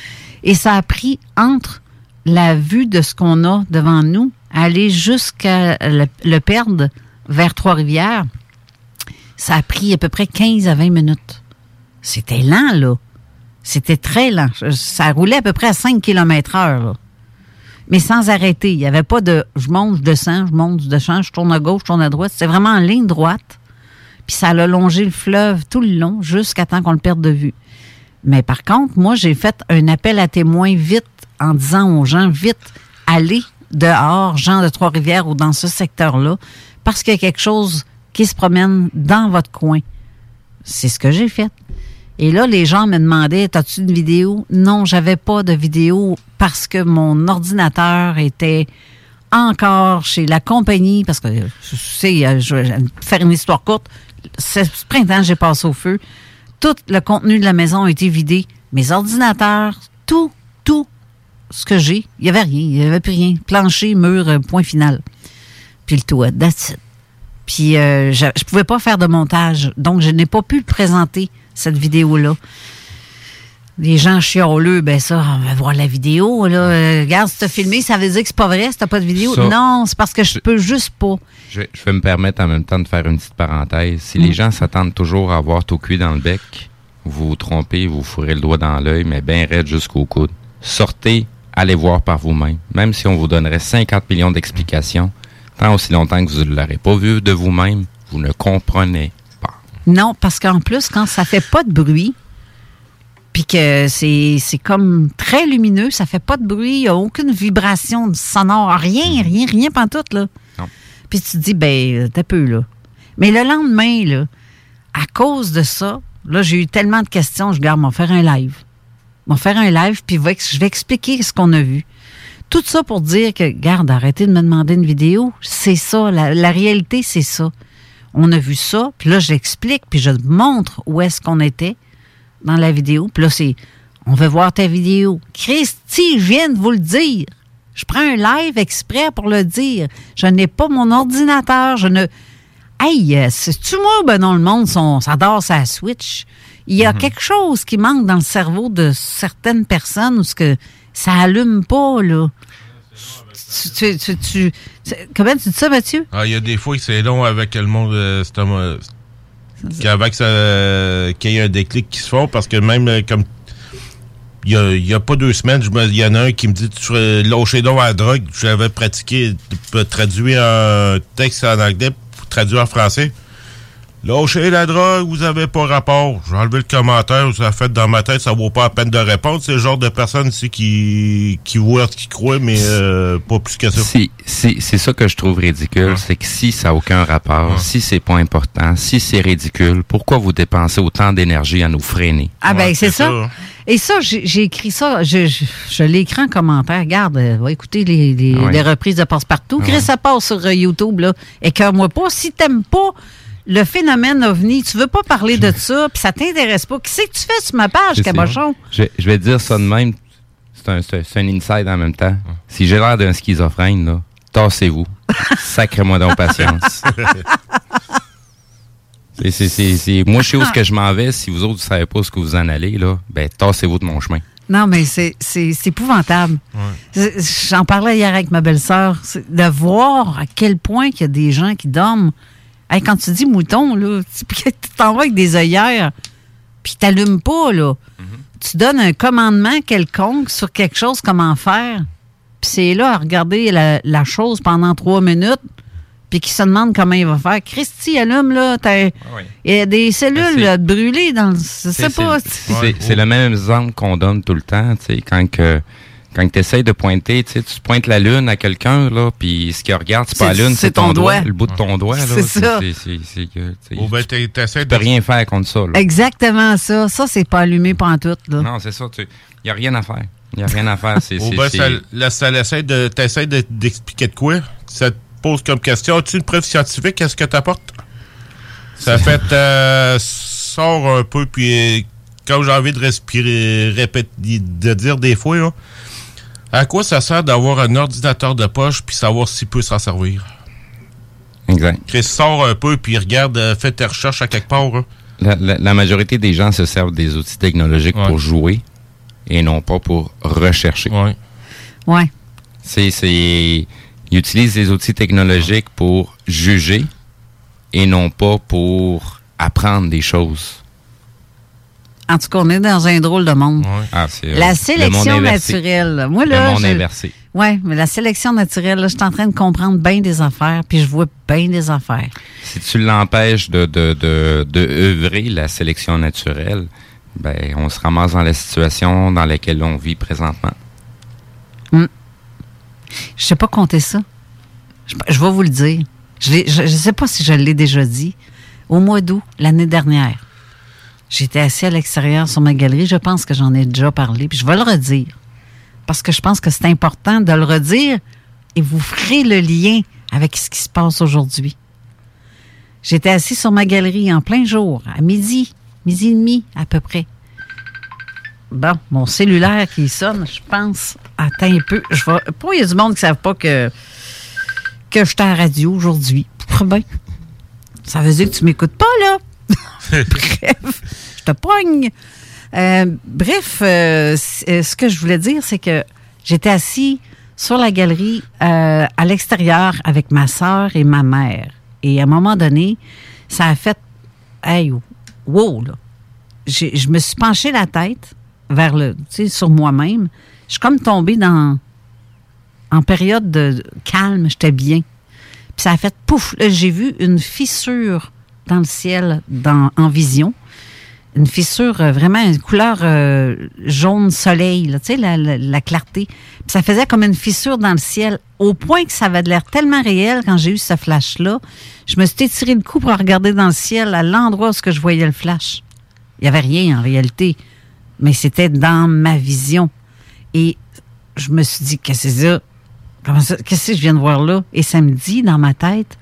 S5: Et ça a pris entre la vue de ce qu'on a devant nous, aller jusqu'à le, perdre vers Trois-Rivières, ça a pris à peu près 15 à 20 minutes. C'était lent, là. C'était très lent. Ça roulait à peu près à 5 km heure. Mais sans arrêter. Il n'y avait pas de je monte, je descends, je monte, je descends, je tourne à gauche, je tourne à droite. C'était vraiment en ligne droite. Puis ça a longé le fleuve tout le long jusqu'à temps qu'on le perde de vue. Mais par contre, moi, j'ai fait un appel à témoins vite en disant aux gens, vite, allez dehors, gens de Trois-Rivières ou dans ce secteur-là, parce qu'il y a quelque chose qui se promène dans votre coin. C'est ce que j'ai fait. Et là, les gens me demandaient, as-tu une vidéo? Non, j'avais pas de vidéo parce que mon ordinateur était encore chez la compagnie, parce que, tu sais, je vais faire une histoire courte, ce printemps, j'ai passé au feu. Tout le contenu de la maison a été vidé. Mes ordinateurs, tout, tout ce que j'ai, il n'y avait rien, il n'y avait plus rien. Plancher, mur, euh, point final. Puis le toit, that's it. Puis euh, je ne pouvais pas faire de montage, donc je n'ai pas pu présenter cette vidéo-là. Les gens chioleux, ben ça, on va voir la vidéo. Là. Euh, regarde, si t'as filmé, ça veut dire que c'est pas vrai, si t'as pas de vidéo.
S6: Ça-
S5: non, c'est parce que je peux juste pas.
S6: Je, vais- je vais me permettre en même temps de faire une petite parenthèse. Si
S5: Mm.
S6: les gens s'attendent toujours à avoir tout cuit dans le bec, vous vous trompez, vous fourrez le doigt dans l'œil, mais bien raide jusqu'au coude. Sortez, allez voir par vous-même. Même si on vous donnerait 50 millions d'explications, tant aussi longtemps que vous ne l'aurez pas vu de vous-même, vous ne comprenez pas.
S5: Non, parce qu'en plus, quand ça fait pas de bruit, puis que c'est c'est comme très lumineux, ça fait pas de bruit, il n'y a aucune vibration sonore, rien, rien, rien pantoute, là. Puis tu te dis, ben, t'as peu, là. Mais le lendemain, là, à cause de ça, Là, j'ai eu tellement de questions, je garde, on va faire un live. On va faire un live, puis je vais expliquer ce qu'on a vu. Tout ça pour dire que, garde, arrêtez de me demander une vidéo. C'est ça, la, la réalité, c'est ça. On a vu ça, puis là, je l'explique, puis je montre où est-ce qu'on était dans la vidéo. Puis là, c'est, on veut voir ta vidéo. Christy, je viens de vous le dire. Je prends un live exprès pour le dire. Je n'ai pas mon ordinateur, je ne... Hey, euh, c'est-tu moi ou ben non, le monde s'adore sa Switch? Il y a quelque chose qui manque dans le cerveau de certaines personnes où ce que ça allume pas, là. Tu, tu, tu, comment tu dis ça, Mathieu?
S3: Ah, Il y a des fois que c'est long avec le monde. euh, qu'avant que ça, euh, qu'il y ait un déclic qui se font, parce que même euh, comme. Il y a, pas deux semaines, il y en a un qui me dit Tu lâchez donc à la drogue. J'avais pratiqué, traduit un texte en anglais pour traduire en français. Lâchez la drogue, vous avez pas rapport. J'ai enlevé le commentaire, ça a fait dans ma tête, ça vaut pas la peine de répondre. C'est le genre de personne ici qui, qui voit ce qu'il croit, mais euh, pas plus que ça.
S6: Si, si, c'est ça que je trouve ridicule, c'est que si ça n'a aucun rapport, si c'est pas important, si c'est ridicule, pourquoi vous dépensez autant d'énergie à nous freiner?
S5: Ah ben c'est ça. Et ça, j'ai j'ai écrit ça, je, je, je l'ai écrit en commentaire. Regarde, euh, va écouter les, les, reprises de Passe-Partout. Chris, ça passe sur euh, YouTube, là. Écœure-moi pas. Si t'aimes pas le phénomène ovni, tu veux pas parler de ça, puis ça t'intéresse pas, qu'est-ce que tu fais sur ma page,
S6: sais.
S5: Cabochon?
S6: Je, je vais te dire ça de même. C'est un, c'est un- inside en même temps. Si j'ai l'air d'un schizophrène, là, tassez-vous. Sacrez-moi donc patience. (laughs) C'est- moi, je sais où ce que je m'en vais. Si vous autres, vous savez pas où ce que vous en allez, là, ben, tassez-vous de mon chemin.
S5: Non, mais c'est c'est- c'est épouvantable. J'en parlais hier avec ma belle-sœur. c'est De voir à quel point qu'il y a des gens qui dorment. Hey, quand tu dis mouton, là, (laughs) tu t'en vas avec des œillères, puis t'allumes pas, là. Tu donnes un commandement quelconque sur quelque chose, comment faire, puis c'est là à regarder la, la chose pendant trois minutes, puis qui se demande comment il va faire. Christy, allume, là. t'as- Il y a des cellules
S6: Ben,
S5: là, brûlées dans le. Je sais
S6: C'est-
S5: pas.
S6: c'est- le même exemple qu'on donne tout le temps, tu sais, quand que quand tu essaies de pointer, tu sais, tu pointes la lune à quelqu'un là, puis ce qu'il regarde, c'est pas la lune,
S5: c'est
S6: ton,
S5: ton
S6: doigt,
S5: doigt.
S6: le bout de ton doigt là.
S5: C'est ça.
S6: c'est- tu
S3: ben,
S6: tu
S3: de
S6: peux rien faire contre ça. là.
S5: Exactement ça. Ça, c'est pas allumé pantoute, là.
S6: Non, c'est ça. Il n'y a rien à faire. Il n'y a rien à faire. C'est,
S3: Ou
S6: c'est-
S3: ben, ça, là, ça essaie de, t'essaies d'expliquer de quoi? Ça te pose comme question, as-tu une preuve scientifique? Qu'est-ce que t'apportes? Ça fait, euh, sort un peu, puis quand j'ai envie de respirer, répéter, de dire des fois, là, à quoi ça sert d'avoir un ordinateur de poche puis savoir s'il peut s'en servir?
S6: Exact.
S3: Chris sort un peu, puis regarde, euh, fais tes recherches à quelque part. hein.
S6: La, la- la majorité des gens se servent des outils technologiques pour jouer et non pas pour rechercher.
S5: Ouais.
S6: C'est, c'est, ils utilisent les outils technologiques pour juger et non pas pour apprendre des choses.
S5: En tout cas, on est dans un drôle de monde.
S6: Ah,
S5: La
S6: le
S5: sélection naturelle. Moi, là.
S6: le monde inversé.
S5: Ouais, mais la sélection naturelle, là, je suis en train de comprendre bien des affaires, puis je vois bien des affaires.
S6: Si tu l'empêches de, de, de, de œuvrer la sélection naturelle, ben, on se ramasse dans la situation dans laquelle on vit présentement.
S5: Je sais pas compter ça. Je, je vais vous le dire. Je ne sais pas si je l'ai déjà dit. Au mois d'août, l'année dernière, j'étais assis à l'extérieur sur ma galerie. Je pense que j'en ai déjà parlé, puis je vais le redire. Parce que je pense que c'est important de le redire et vous ferez le lien avec ce qui se passe aujourd'hui. J'étais assis sur ma galerie en plein jour, à midi, midi et demi à peu près. Bon, mon cellulaire qui sonne, je pense. Attends un peu. Je vais. Pas, il y a du monde qui ne savent pas que, que je suis à la radio aujourd'hui. (laughs) Bien. Ça veut dire que tu m'écoutes pas, là. (laughs) bref, je te pogne. Euh, bref, euh, euh, ce que je voulais dire, c'est que j'étais assis sur la galerie à l'extérieur avec ma soeur et ma mère. Et à un moment donné, ça a fait. Hey, wow, là. Je me suis penché la tête vers le, tu sur moi-même. Je suis comme tombée dans, en période de calme, j'étais bien. Puis ça a fait pouf, j'ai vu une fissure dans le ciel, dans, en vision. Une fissure, euh, vraiment une couleur euh, jaune soleil, là, tu sais, la, la- la clarté. Ça faisait comme une fissure dans le ciel, au point que ça avait l'air tellement réel quand j'ai eu ce flash-là. Je me suis étiré le cou pour regarder dans le ciel à l'endroit où je voyais le flash. Il n'y avait rien en réalité. Mais c'était dans ma vision. Et je me suis dit, qu'est-ce que c'est ça? Qu'est-ce que je viens de voir là? Et ça me dit dans ma tête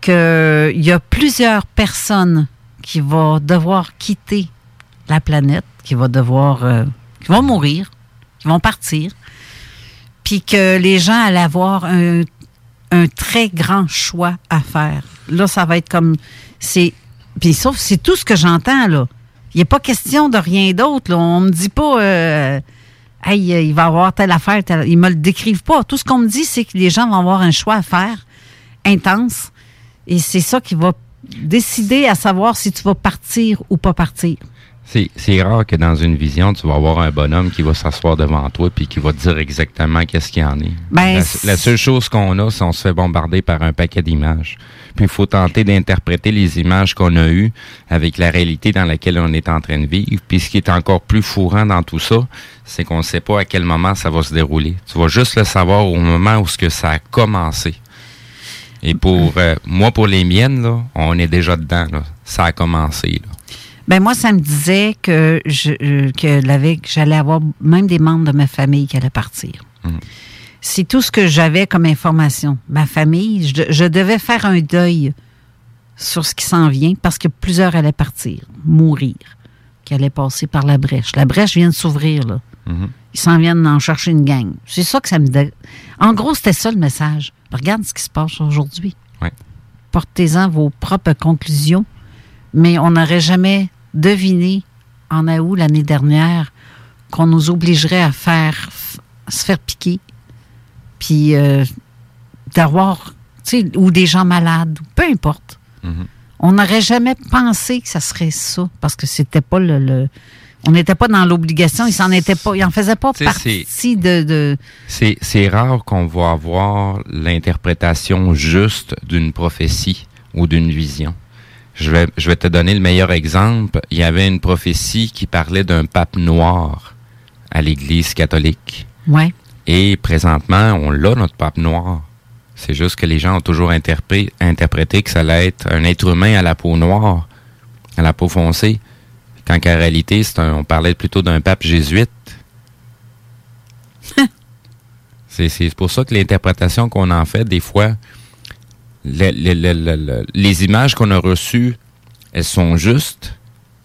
S5: qu'il y a plusieurs personnes qui vont devoir quitter la planète, qui vont devoir, euh, qui vont mourir, qui vont partir, puis que les gens allaient avoir un, un très grand choix à faire. Là, ça va être comme, c'est, puis sauf, c'est tout ce que j'entends là. Il n'est pas question de rien d'autre. Là. On me dit pas, euh, hey, il va avoir telle affaire, telle... ils me le décrivent pas. Tout ce qu'on me dit, c'est que les gens vont avoir un choix à faire intense, et c'est ça qui va décider à savoir si tu vas partir ou pas partir.
S6: C'est, rare que dans une vision, tu vas avoir un bonhomme qui va s'asseoir devant toi puis qui va te dire exactement qu'est-ce qu'il y en est.
S5: Ben,
S6: la, seule chose qu'on a, c'est on se fait bombarder par un paquet d'images. Puis il faut tenter d'interpréter les images qu'on a eues avec la réalité dans laquelle on est en train de vivre. Puis ce qui est encore plus fourrant dans tout ça, c'est qu'on ne sait pas à quel moment ça va se dérouler. Tu vas juste le savoir au moment où ce que ça a commencé. Et pour euh, moi, pour les miennes, là, on est déjà dedans. Là. Ça a commencé. Là.
S5: Ben moi, ça me disait que je, euh, que j'allais avoir même des membres de ma famille qui allaient partir.
S6: Mhm.
S5: C'est tout ce que j'avais comme information. Ma famille, je, je devais faire un deuil sur ce qui s'en vient parce que plusieurs allaient partir, mourir, qui allaient passer par la brèche. La brèche vient de s'ouvrir, là. Ils s'en viennent en chercher une gang. C'est ça que ça me... En gros, c'était ça le message. Regarde ce qui se passe aujourd'hui. Portez-en vos propres conclusions. Mais on n'aurait jamais deviné en août l'année dernière qu'on nous obligerait à faire se faire piquer, puis euh, d'avoir, tu sais, ou des gens malades, peu importe.
S6: Mhm.
S5: On n'aurait jamais pensé que ça serait ça, parce que c'était pas le, le- on n'était pas dans l'obligation, il s'en était pas, il en faisait pas partie de, de
S6: C'est, c'est rare qu'on va avoir l'interprétation juste d'une prophétie ou d'une vision. Je vais, je vais te donner le meilleur exemple. Il y avait une prophétie qui parlait d'un pape noir à l'Église catholique.
S5: ouais.
S6: Et présentement, on l'a, notre pape noir. C'est juste que les gens ont toujours interpré- interprété que ça allait être un être humain à la peau noire, à la peau foncée. Quand qu'en réalité, c'est un- on parlait plutôt d'un pape jésuite. (laughs) c'est, c'est pour ça que l'interprétation qu'on en fait, des fois, le- le- le- le- le- les images qu'on a reçues, elles sont justes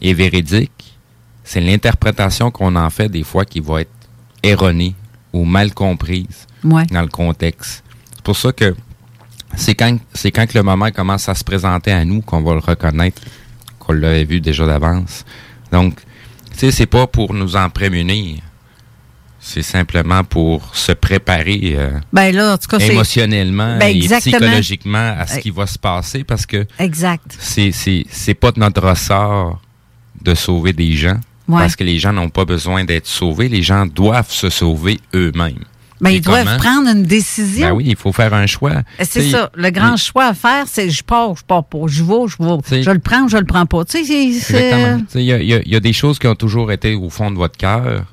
S6: et véridiques. C'est l'interprétation qu'on en fait, des fois, qui va être erronée ou mal comprise
S5: Ouais.
S6: dans le contexte. C'est pour ça que c'est quand, c'est quand que le moment commence à se présenter à nous qu'on va le reconnaître, qu'on l'avait vu déjà d'avance. Donc, tu sais, c'est pas pour nous en prémunir. C'est simplement pour se préparer euh,
S5: Ben là, en tout cas, c'est
S6: émotionnellement
S5: Ben,
S6: et psychologiquement à ce
S5: Euh,
S6: qui va se passer parce que
S5: exact.
S6: c'est, c'est, c'est pas de notre ressort de sauver des gens.
S5: Ouais.
S6: Parce que les gens n'ont pas besoin d'être sauvés. Les gens doivent se sauver eux-mêmes.
S5: Ben, ils doivent
S6: comment?
S5: prendre une décision.
S6: Ben oui, il faut faire un choix.
S5: C'est
S6: T'sais,
S5: ça. Le grand choix à faire, c'est je pars, je pars pas. Je vais, je vais. Je le prends ou je le prends pas. Tu sais, c'est- c'est.
S6: Il y y a- il y a des choses qui ont toujours été au fond de votre cœur.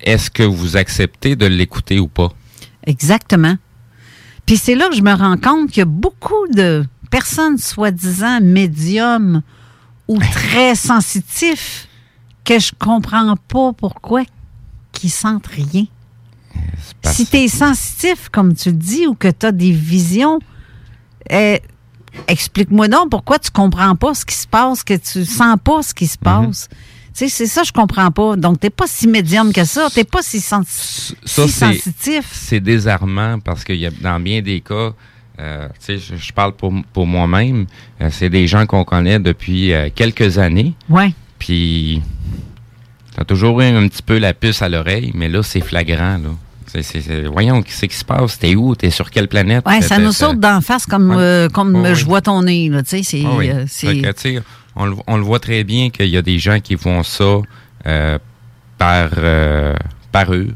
S6: Est-ce que vous acceptez de l'écouter ou pas?
S5: Exactement. Puis c'est là que je me rends compte qu'il y a beaucoup de personnes soi-disant médiums ou très sensitifs que je comprends pas pourquoi qui sentent rien. Si tu es sensitif, comme tu le dis, ou que tu as des visions, euh, explique-moi donc pourquoi tu comprends pas ce qui se passe, que tu sens pas ce qui se passe. Tu sais, c'est ça je comprends pas. Donc, t'es pas si médium que ça. T'es pas si,
S6: Ça,
S5: si sensitif.
S6: C'est désarmant parce qu'il y a dans bien des cas, euh, tu sais, je, je parle pour, pour moi-même, euh, c'est des gens qu'on connaît depuis euh, quelques années,
S5: Ouais.
S6: puis t'as toujours eu un petit peu la puce à l'oreille, mais là, c'est flagrant, là. C'est, voyons, qu'est-ce qui se passe? T'es où? T'es sur quelle planète?
S5: Ouais, ça nous saute d'en face comme,
S6: Ouais.
S5: euh, comme
S6: Ouais,
S5: je vois ton nez, là. C'est.
S6: Oui.
S5: euh,
S6: on, le- on le voit très bien qu'il y a des gens qui font ça euh, par euh, parure,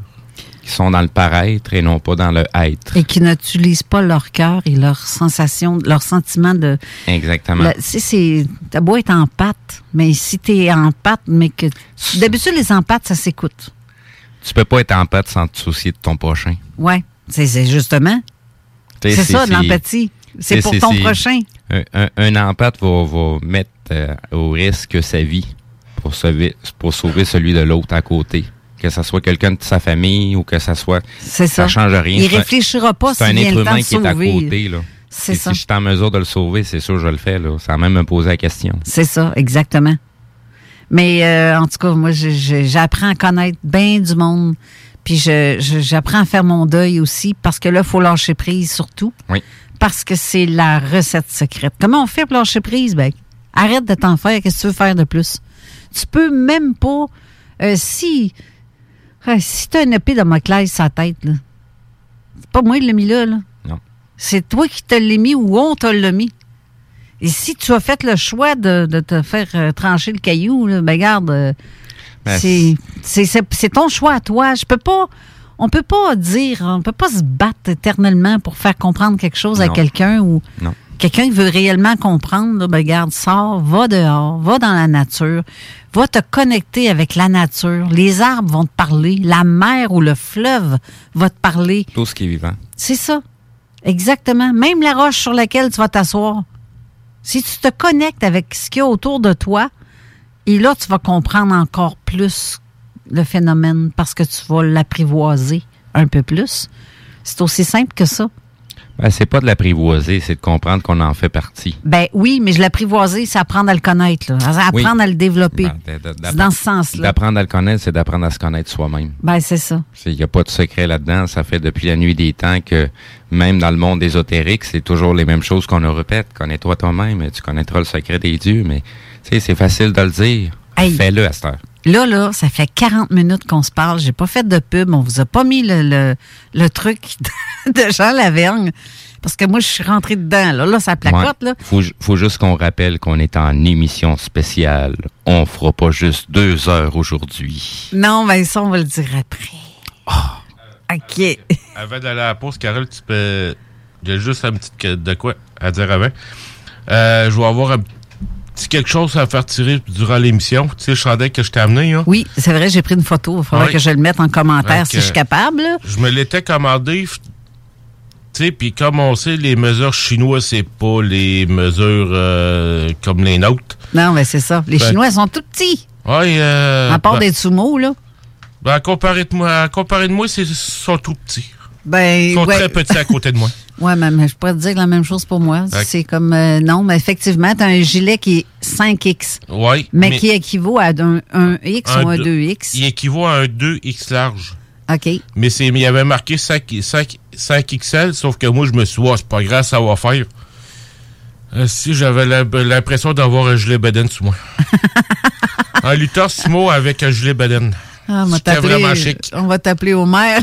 S6: qui sont dans le paraître et non pas dans le être.
S5: et qui n'utilisent pas leur cœur et leur sensation, leur sentiment de.
S6: Exactement.
S5: Sais, c'est. T'as beau être en pâte, mais si t'es en pâte, mais que. D'habitude, les empâtes, ça s'écoute.
S6: Tu peux pas être en pâte sans te soucier de ton prochain.
S5: Ouais. C'est justement. C'est ça, de l'empathie. C'est pour ton prochain.
S6: Un, un, un empathe va, va mettre euh, au risque sa vie pour sauver, pour sauver celui de l'autre à côté. Que ce soit quelqu'un de sa famille ou que ça soit.
S5: C'est ça.
S6: Ça change rien.
S5: Il réfléchira pas
S6: C'est un
S5: vient
S6: être humain qui est à côté, là.
S5: C'est ça.
S6: Si je suis en mesure de le sauver, c'est sûr que je le fais, là. Sans même me poser la question.
S5: C'est ça, exactement. Mais euh, en tout cas, moi, je- je- j'apprends à connaître bien du monde. Puis je- je- j'apprends à faire mon deuil aussi parce que là, il faut lâcher prise surtout.
S6: Oui.
S5: Parce que c'est la recette secrète. Comment on fait pour lâcher prise? Ben, arrête de t'en faire. Qu'est-ce que tu veux faire de plus? Tu peux même pas. euh, si. euh, si tu as une épée de Damoclès sur la tête, là. C'est pas moi qui l'ai mis là, là.
S6: Non.
S5: C'est toi qui te l'as mis ou on te l'a mis. Et si tu as fait le choix de, de te faire euh, trancher le caillou, là, ben garde, euh,
S6: Ben,
S5: c'est c'est- c'est- c'est ton choix à toi. Je peux pas. On peut pas dire, on peut pas se battre éternellement pour faire comprendre quelque chose à quelqu'un ou
S6: Non.
S5: quelqu'un qui veut réellement comprendre. Là, ben garde, sors, va dehors, va dans la nature, va te connecter avec la nature. Les arbres vont te parler, la mer ou le fleuve va te parler.
S6: Tout ce qui est vivant.
S5: C'est ça. Exactement. Même la roche sur laquelle tu vas t'asseoir. Si tu te connectes avec ce qu'il y a autour de toi, et là, tu vas comprendre encore plus le phénomène parce que tu vas l'apprivoiser un peu plus. C'est aussi simple que ça.
S6: Ben, c'est pas de l'apprivoiser, c'est de comprendre qu'on en fait partie.
S5: Ben oui, mais je l'apprivoiser, c'est apprendre à le connaître, là.
S6: Oui.
S5: apprendre à le développer.
S6: Ben,
S5: C'est dans ce sens-là.
S6: D'apprendre à le connaître, c'est d'apprendre à se connaître soi-même.
S5: Ben c'est ça.
S6: Il n'y a pas de secret là-dedans. Ça fait depuis la nuit des temps que même dans le monde ésotérique, c'est toujours les mêmes choses qu'on nous répète. Connais-toi toi-même, tu connaîtras le secret des dieux, mais tu sais, c'est facile de le dire.
S5: Hey.
S6: Fais-le à cette heure.
S5: Là, là, ça fait 40 minutes qu'on se parle. J'ai pas fait de pub. On vous a pas mis le, le, le truc (laughs) de Jean Lavergne. Parce que moi, je suis rentrée dedans. Là, là ça placote,
S6: Ouais.
S5: là.
S6: Faut, faut juste qu'on rappelle qu'on est en émission spéciale. On fera pas juste deux heures aujourd'hui.
S5: Non, ben ça, on va le dire après.
S6: Ah.
S5: OK.
S3: Avant d'aller à la pause, Carole, tu peux. J'ai juste un petit de quoi à dire avant. Euh, je vais avoir un petit quelque chose à faire tirer durant l'émission. Tu sais, le chandail que je t'ai amené, là.
S5: Oui, c'est vrai, j'ai pris une photo. Il faudrait
S3: Ouais.
S5: que je le mette en commentaire si je suis capable. là.
S3: Je me l'étais commandé. Tu sais, puis comme on sait, les mesures chinoises, c'est pas les mesures euh, comme les nôtres.
S5: Non, mais c'est ça. Les
S3: Ben-
S5: Chinois, ils sont tout petits.
S3: Ouais, euh,
S5: à part
S3: ben,
S5: des sumo, là.
S3: ben, à comparer de moi, à comparer de moi, c'est- ils sont tout petits.
S5: Ben,
S3: Ils sont
S5: ouais.
S3: très petits à côté de moi. (laughs)
S5: Ouais, mais, je pourrais te dire la même chose pour moi. C'est comme, euh, non, mais effectivement, tu as un gilet qui est 5X,
S3: Ouais.
S5: mais, qui équivaut à un, un X ou un
S3: deux-
S5: 2X.
S3: Il équivaut à un 2X large.
S5: OK.
S3: Mais il y avait marqué 5, 5, 5XL, sauf que moi, je me suis dit, Ah, c'est pas grave, ça va faire. Euh, si j'avais l'impression d'avoir un gilet Beden sous moi. (laughs) un lutteur sumo avec un gilet Beden.
S5: Ah, on va
S3: vraiment chic.
S5: On va t'appeler Homer.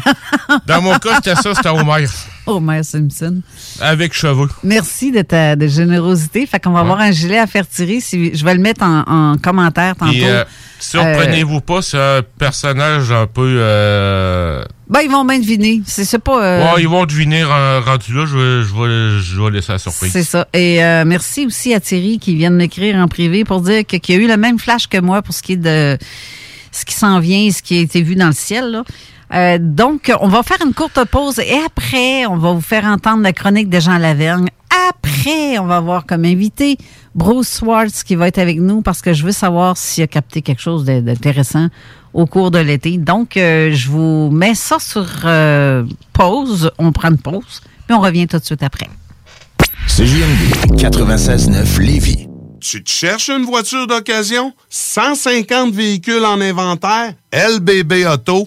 S3: Dans mon cas, c'était ça, c'était Homer. (laughs) (laughs)
S5: Homer Simpson.
S3: Avec cheveux.
S5: Merci de ta de générosité. Fait qu'on va avoir un gilet à faire tirer. Si, je vais le mettre en, en commentaire tantôt.
S3: Puis, euh, surprenez-vous pas, c'est un personnage un peu. Euh...
S5: Ben, ils vont bien deviner. C'est c'est pas. euh,
S3: ouais, ils vont deviner rendu là, je vais, je vais, je vais laisser la surprise.
S5: C'est ça. Et euh, merci aussi à Thierry qui vient de m'écrire en privé pour dire que- qu'il a eu le même flash que moi pour ce qui est de ce qui s'en vient et ce qui a été vu dans le ciel. là. Euh, donc, on va faire une courte pause et après, on va vous faire entendre la chronique de Jean Lavergne. Après, on va avoir comme invité Bruce Swartz qui va être avec nous parce que je veux savoir s'il a capté quelque chose de- d'intéressant au cours de l'été. Donc, euh, je vous mets ça sur euh, pause. On prend une pause, puis on revient tout de suite après.
S7: CJMD 96.9 Lévis.
S8: Tu te cherches une voiture d'occasion? 150 véhicules en inventaire? LBBauto.com.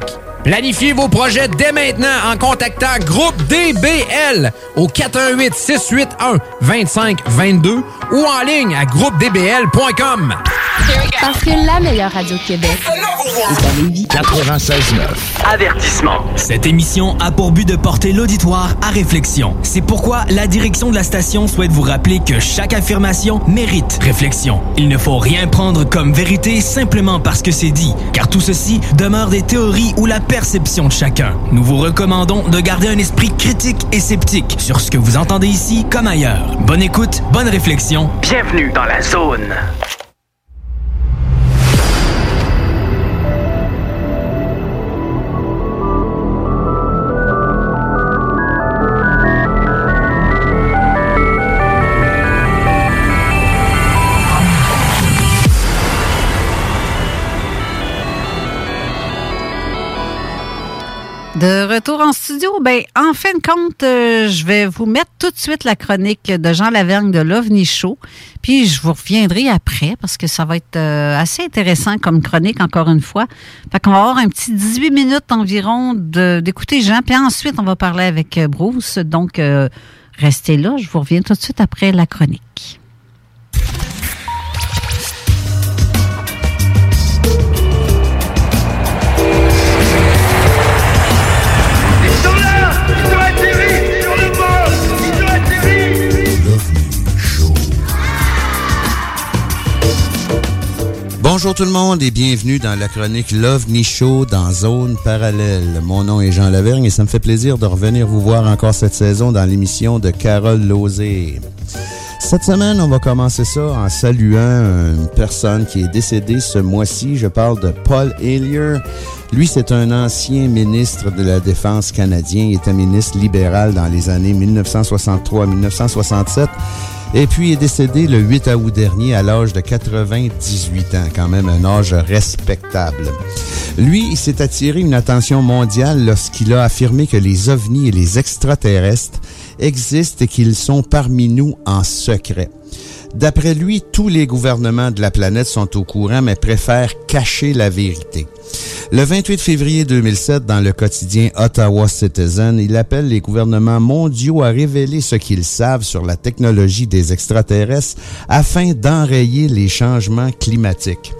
S9: Prague. Planifiez vos projets dès maintenant en contactant Groupe DBL au 418 681 2522 ou en ligne à groupedbl.com.
S10: Parce que la meilleure radio de Québec est à Lévis.
S11: 96.9.
S12: Avertissement.
S2: Cette émission a pour but de porter l'auditoire à réflexion. C'est pourquoi la direction de la station souhaite vous rappeler que chaque affirmation mérite réflexion. Il ne faut rien prendre comme vérité simplement parce que c'est dit, car tout ceci demeure des théories ou la perception de chacun. Nous vous recommandons de garder un esprit critique et sceptique sur ce que vous entendez ici comme ailleurs. Bonne écoute, bonne réflexion.
S12: Bienvenue dans la zone.
S5: De retour en studio, ben en fin de compte, euh, je vais vous mettre tout de suite la chronique de Jean Lavergne de l'OVNI Show, puis je vous reviendrai après parce que ça va être euh, assez intéressant comme chronique encore une fois. Fait qu'on va avoir un petit 18 minutes environ d'écouter Jean, puis ensuite on va parler avec euh, Bruce. Donc restez là, je vous reviens tout de suite après la chronique.
S13: Bonjour tout le monde et bienvenue dans la chronique Love Show dans Zone Parallèle. Mon nom est Jean Lavergne et ça me fait plaisir de revenir vous voir encore cette saison dans l'émission de Carole Lozé. Cette semaine, on va commencer ça en saluant une personne qui est décédée ce mois-ci. Je parle de Paul Hellyer. Lui, c'est un ancien ministre de la Défense canadien. Il était ministre libéral dans les années 1963-1967. Et puis, est décédé le 8 août dernier à l'âge de 98 ans, quand même un âge respectable. Lui, il s'est attiré une attention mondiale lorsqu'il a affirmé que les ovnis et les extraterrestres existent et qu'ils sont parmi nous en secret. D'après lui, tous les gouvernements de la planète sont au courant, mais préfèrent cacher la vérité. Le 28 février 2007, dans le quotidien Ottawa Citizen, il appelle les gouvernements mondiaux à révéler ce qu'ils savent sur la technologie des extraterrestres afin d'enrayer les changements climatiques.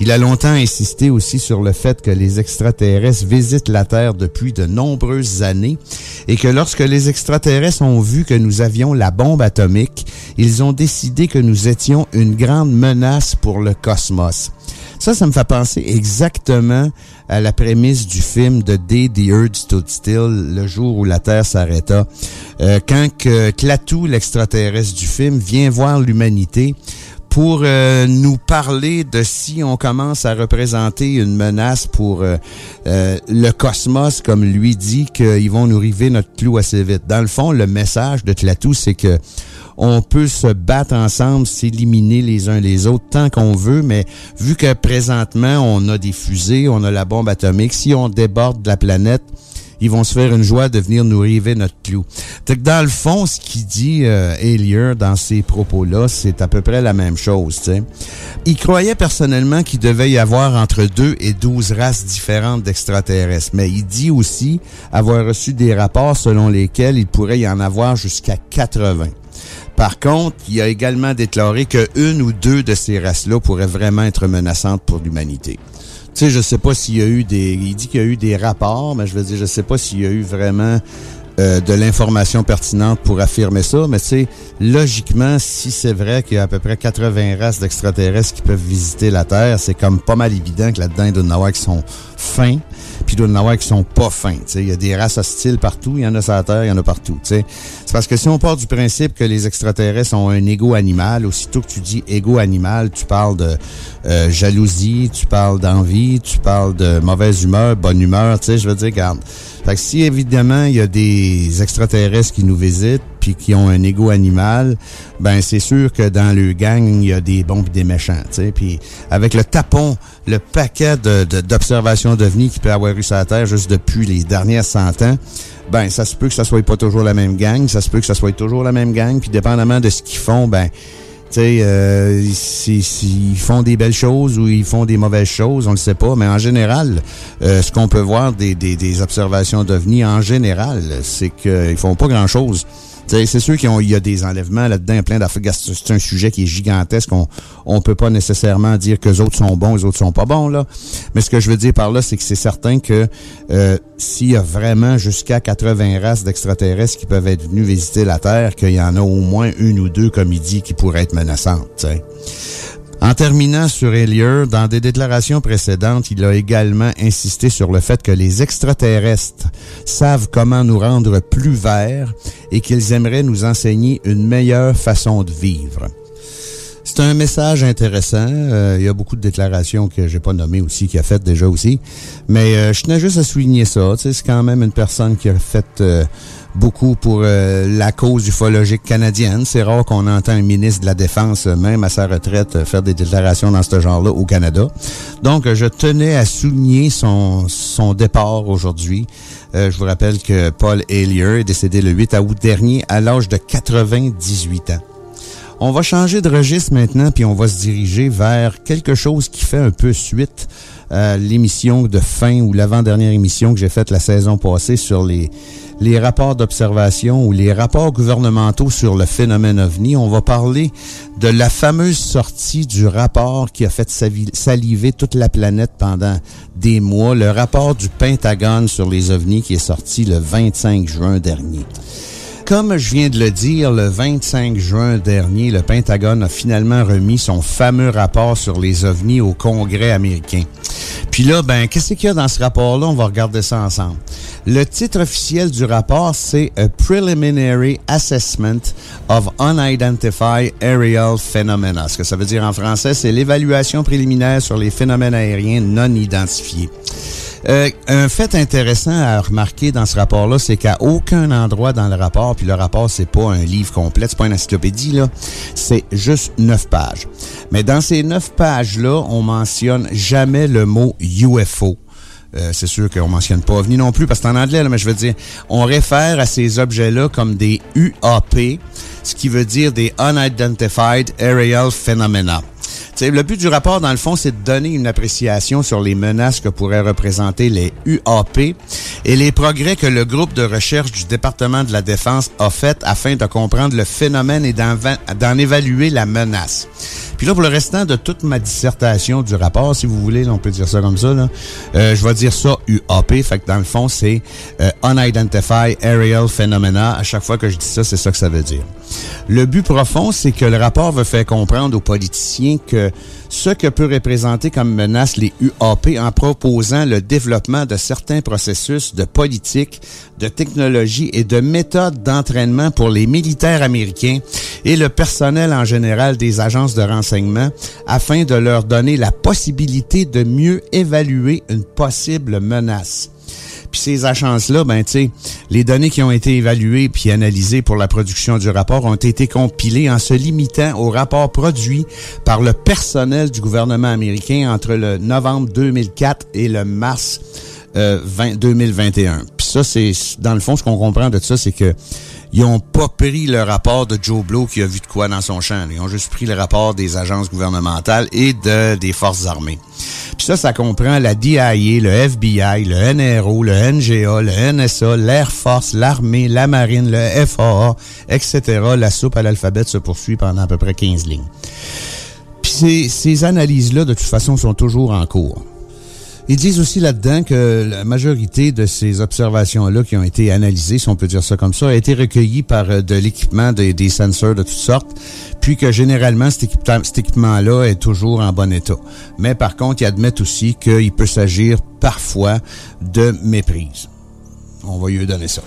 S13: Il a longtemps insisté aussi sur le fait que les extraterrestres visitent la Terre depuis de nombreuses années et que lorsque les extraterrestres ont vu que nous avions la bombe atomique, ils ont décidé que nous étions une grande menace pour le cosmos. Ça, ça me fait penser exactement à la prémisse du film The Day the Earth Stood Still, le jour où la Terre s'arrêta. Euh, quand que l'extraterrestre du film, vient voir l'humanité pour euh, nous parler de si on commence à représenter une menace pour euh, euh, le cosmos, comme lui dit, qu'ils vont nous river notre clou assez vite. Dans le fond, le message de Klaatu, c'est que on peut se battre ensemble, s'éliminer les uns les autres tant qu'on veut, mais vu que présentement on a des fusées, on a la bombe atomique, si on déborde de la planète, ils vont se faire une joie de venir nous river notre clou. Dans le fond, ce qu'il dit euh, dans ces propos-là, c'est à peu près la même chose. tu sais. Il croyait personnellement qu'il devait y avoir entre 2 et 12 races différentes d'extraterrestres, mais il dit aussi avoir reçu des rapports selon lesquels il pourrait y en avoir jusqu'à 80. Par contre, il a également déclaré que une ou deux de ces races-là pourraient vraiment être menaçantes pour l'humanité. Tu sais, je sais pas s'il y a eu des... Il dit qu'il y a eu des rapports, mais je veux dire, je sais pas s'il y a eu vraiment euh, de l'information pertinente pour affirmer ça, mais tu sais, logiquement, si c'est vrai qu'il y a à peu près 80 races d'extraterrestres qui peuvent visiter la Terre, c'est comme pas mal évident que là-dedans, il y en avoir qui sont fins, puis il y en avoir qui sont pas fins. tu sais. Il y a des races hostiles partout, il y en a sur la Terre, il y en a partout. tu sais. C'est parce que si on part du principe que les extraterrestres ont un ego animal, aussitôt que tu dis ego animal, tu parles de euh, jalousie, tu parles d'envie, tu parles de mauvaise humeur, bonne humeur, tu sais, je veux dire, regarde. Fait que si évidemment il y a des extraterrestres qui nous visitent puis qui ont un ego animal, ben c'est sûr que dans le gang il y a des bons puis des méchants, tu sais. Puis avec le tapon, le paquet de- de- d'observations d'OVNI qui peut avoir eu sur la Terre juste depuis les dernières cent ans, ben ça se peut que ça soit pas toujours la même gang, ça se peut que ça soit toujours la même gang, puis dépendamment de ce qu'ils font, ben tu euh, font des belles choses ou ils font des mauvaises choses, on le sait pas. Mais en général, euh, ce qu'on peut voir des, des, des observations d'OVNI, en général, c'est qu'ils font pas grand-chose. C'est sûr qu'il y a- des enlèvements là-dedans, plein d'affaires. C'est un sujet qui est gigantesque. On on peut pas nécessairement dire que les autres sont bons, les autres sont pas bons. là. Mais ce que je veux dire par là, c'est que c'est certain que euh, s'il y a vraiment jusqu'à 80 races d'extraterrestres qui peuvent être venus visiter la Terre, qu'il y en a au moins une ou deux, comme il dit, qui pourraient être menaçantes. tu sais. En terminant sur Elier, dans des déclarations précédentes, il a également insisté sur le fait que les extraterrestres savent comment nous rendre plus verts et qu'ils aimeraient nous enseigner une meilleure façon de vivre. C'est un message intéressant. Euh, il y a beaucoup de déclarations que j'ai pas nommées aussi, qui a fait déjà aussi. Mais euh, je tenais juste à souligner ça. C'est quand même une personne qui a fait euh, beaucoup pour euh, la cause ufologique canadienne. C'est rare qu'on entend un ministre de la Défense, euh, même à sa retraite, euh, faire des déclarations dans ce genre-là au Canada. Donc, euh, je tenais à souligner son, son départ aujourd'hui. Euh, je vous rappelle que Paul Halier est décédé le 8 août dernier à l'âge de 98 ans. On va changer de registre maintenant, puis on va se diriger vers quelque chose qui fait un peu suite à l'émission de fin ou l'avant-dernière émission que j'ai faite la saison passée sur les, les rapports d'observation ou les rapports gouvernementaux sur le phénomène OVNI. On va parler de la fameuse sortie du rapport qui a fait saliver toute la planète pendant des mois, le rapport du Pentagone sur les OVNI qui est sorti le 25 juin dernier. Comme je viens de le dire, le 25 juin dernier, le Pentagone a finalement remis son fameux rapport sur les ovnis au Congrès américain. Puis là, ben, qu'est-ce qu'il y a dans ce rapport-là? On va regarder ça ensemble. Le titre officiel du rapport, c'est A Preliminary Assessment of Unidentified Aerial Phenomena. Ce que ça veut dire en français, c'est l'évaluation préliminaire sur les phénomènes aériens non identifiés. Euh, un fait intéressant à remarquer dans ce rapport-là, c'est qu'à aucun endroit dans le rapport, puis le rapport, c'est pas un livre complet, c'est pas une encyclopédie, là, c'est juste neuf pages. Mais dans ces neuf pages-là, on mentionne jamais le mot UFO. Euh, c'est sûr qu'on mentionne pas OVNI non plus, parce que c'est en anglais, là, mais je veux dire, on réfère à ces objets-là comme des UAP, ce qui veut dire des Unidentified Aerial Phenomena. Tu sais, le but du rapport, dans le fond, c'est de donner une appréciation sur les menaces que pourraient représenter les UAP et les progrès que le groupe de recherche du département de la Défense a fait afin de comprendre le phénomène et d'en va- d'en évaluer la menace. Puis là, pour le restant de toute ma dissertation du rapport, si vous voulez, on peut dire ça comme ça, là, euh, je vais dire ça UAP. Fait que dans le fond, c'est euh, Unidentified Aerial Phenomena. À chaque fois que je dis ça, c'est ça que ça veut dire. Le but profond, c'est que le rapport veut faire comprendre aux politiciens ce que peut représenter comme menace les UAP en proposant le développement de certains processus de politique, de technologie et de méthodes d'entraînement pour les militaires américains et le personnel en général des agences de renseignement afin de leur donner la possibilité de mieux évaluer une possible menace. Puis ces agences-là, ben tu sais, les données qui ont été évaluées puis analysées pour la production du rapport ont été compilées en se limitant au rapport produit par le personnel du gouvernement américain entre le novembre 2004 et le mars euh, 20 2021. Puis ça, c'est dans le fond ce qu'on comprend de ça, c'est que ils ont pas pris le rapport de Joe Blow qui a vu de quoi dans son champ. Ils ont juste pris le rapport des agences gouvernementales et de, des forces armées. Puis ça, ça comprend la DIA, le FBI, le NRO, le NGA, le NSA, l'Air Force, l'armée, la marine, le FAA, etc. La soupe à l'alphabet se poursuit pendant à peu près 15 lignes. Puis ces, ces analyses-là, de toute façon, sont toujours en cours. Ils disent aussi là-dedans que la majorité de ces observations-là qui ont été analysées, si on peut dire ça comme ça, a été recueillie par euh, de l'équipement, des, des sensors de toutes sortes, puis que généralement, cet, équipement- cet équipement-là est toujours en bon état. Mais par contre, ils admettent aussi qu'il peut s'agir parfois de méprise. On va lui donner ça.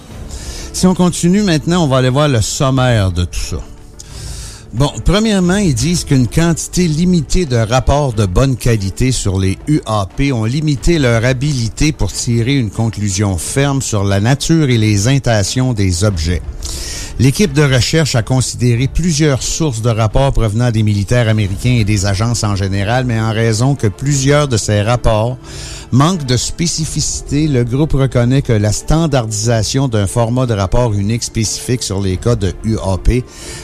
S13: Si on continue maintenant, on va aller voir le sommaire de tout ça. Bon, premièrement, ils disent qu'une quantité limitée de rapports de bonne qualité sur les UAP ont limité leur habilité pour tirer une conclusion ferme sur la nature et les intentions des objets. L'équipe de recherche a considéré plusieurs sources de rapports provenant des militaires américains et des agences en général, mais en raison que plusieurs de ces rapports manquent de spécificité, le groupe reconnaît que la standardisation d'un format de rapport unique spécifique sur les cas de UAP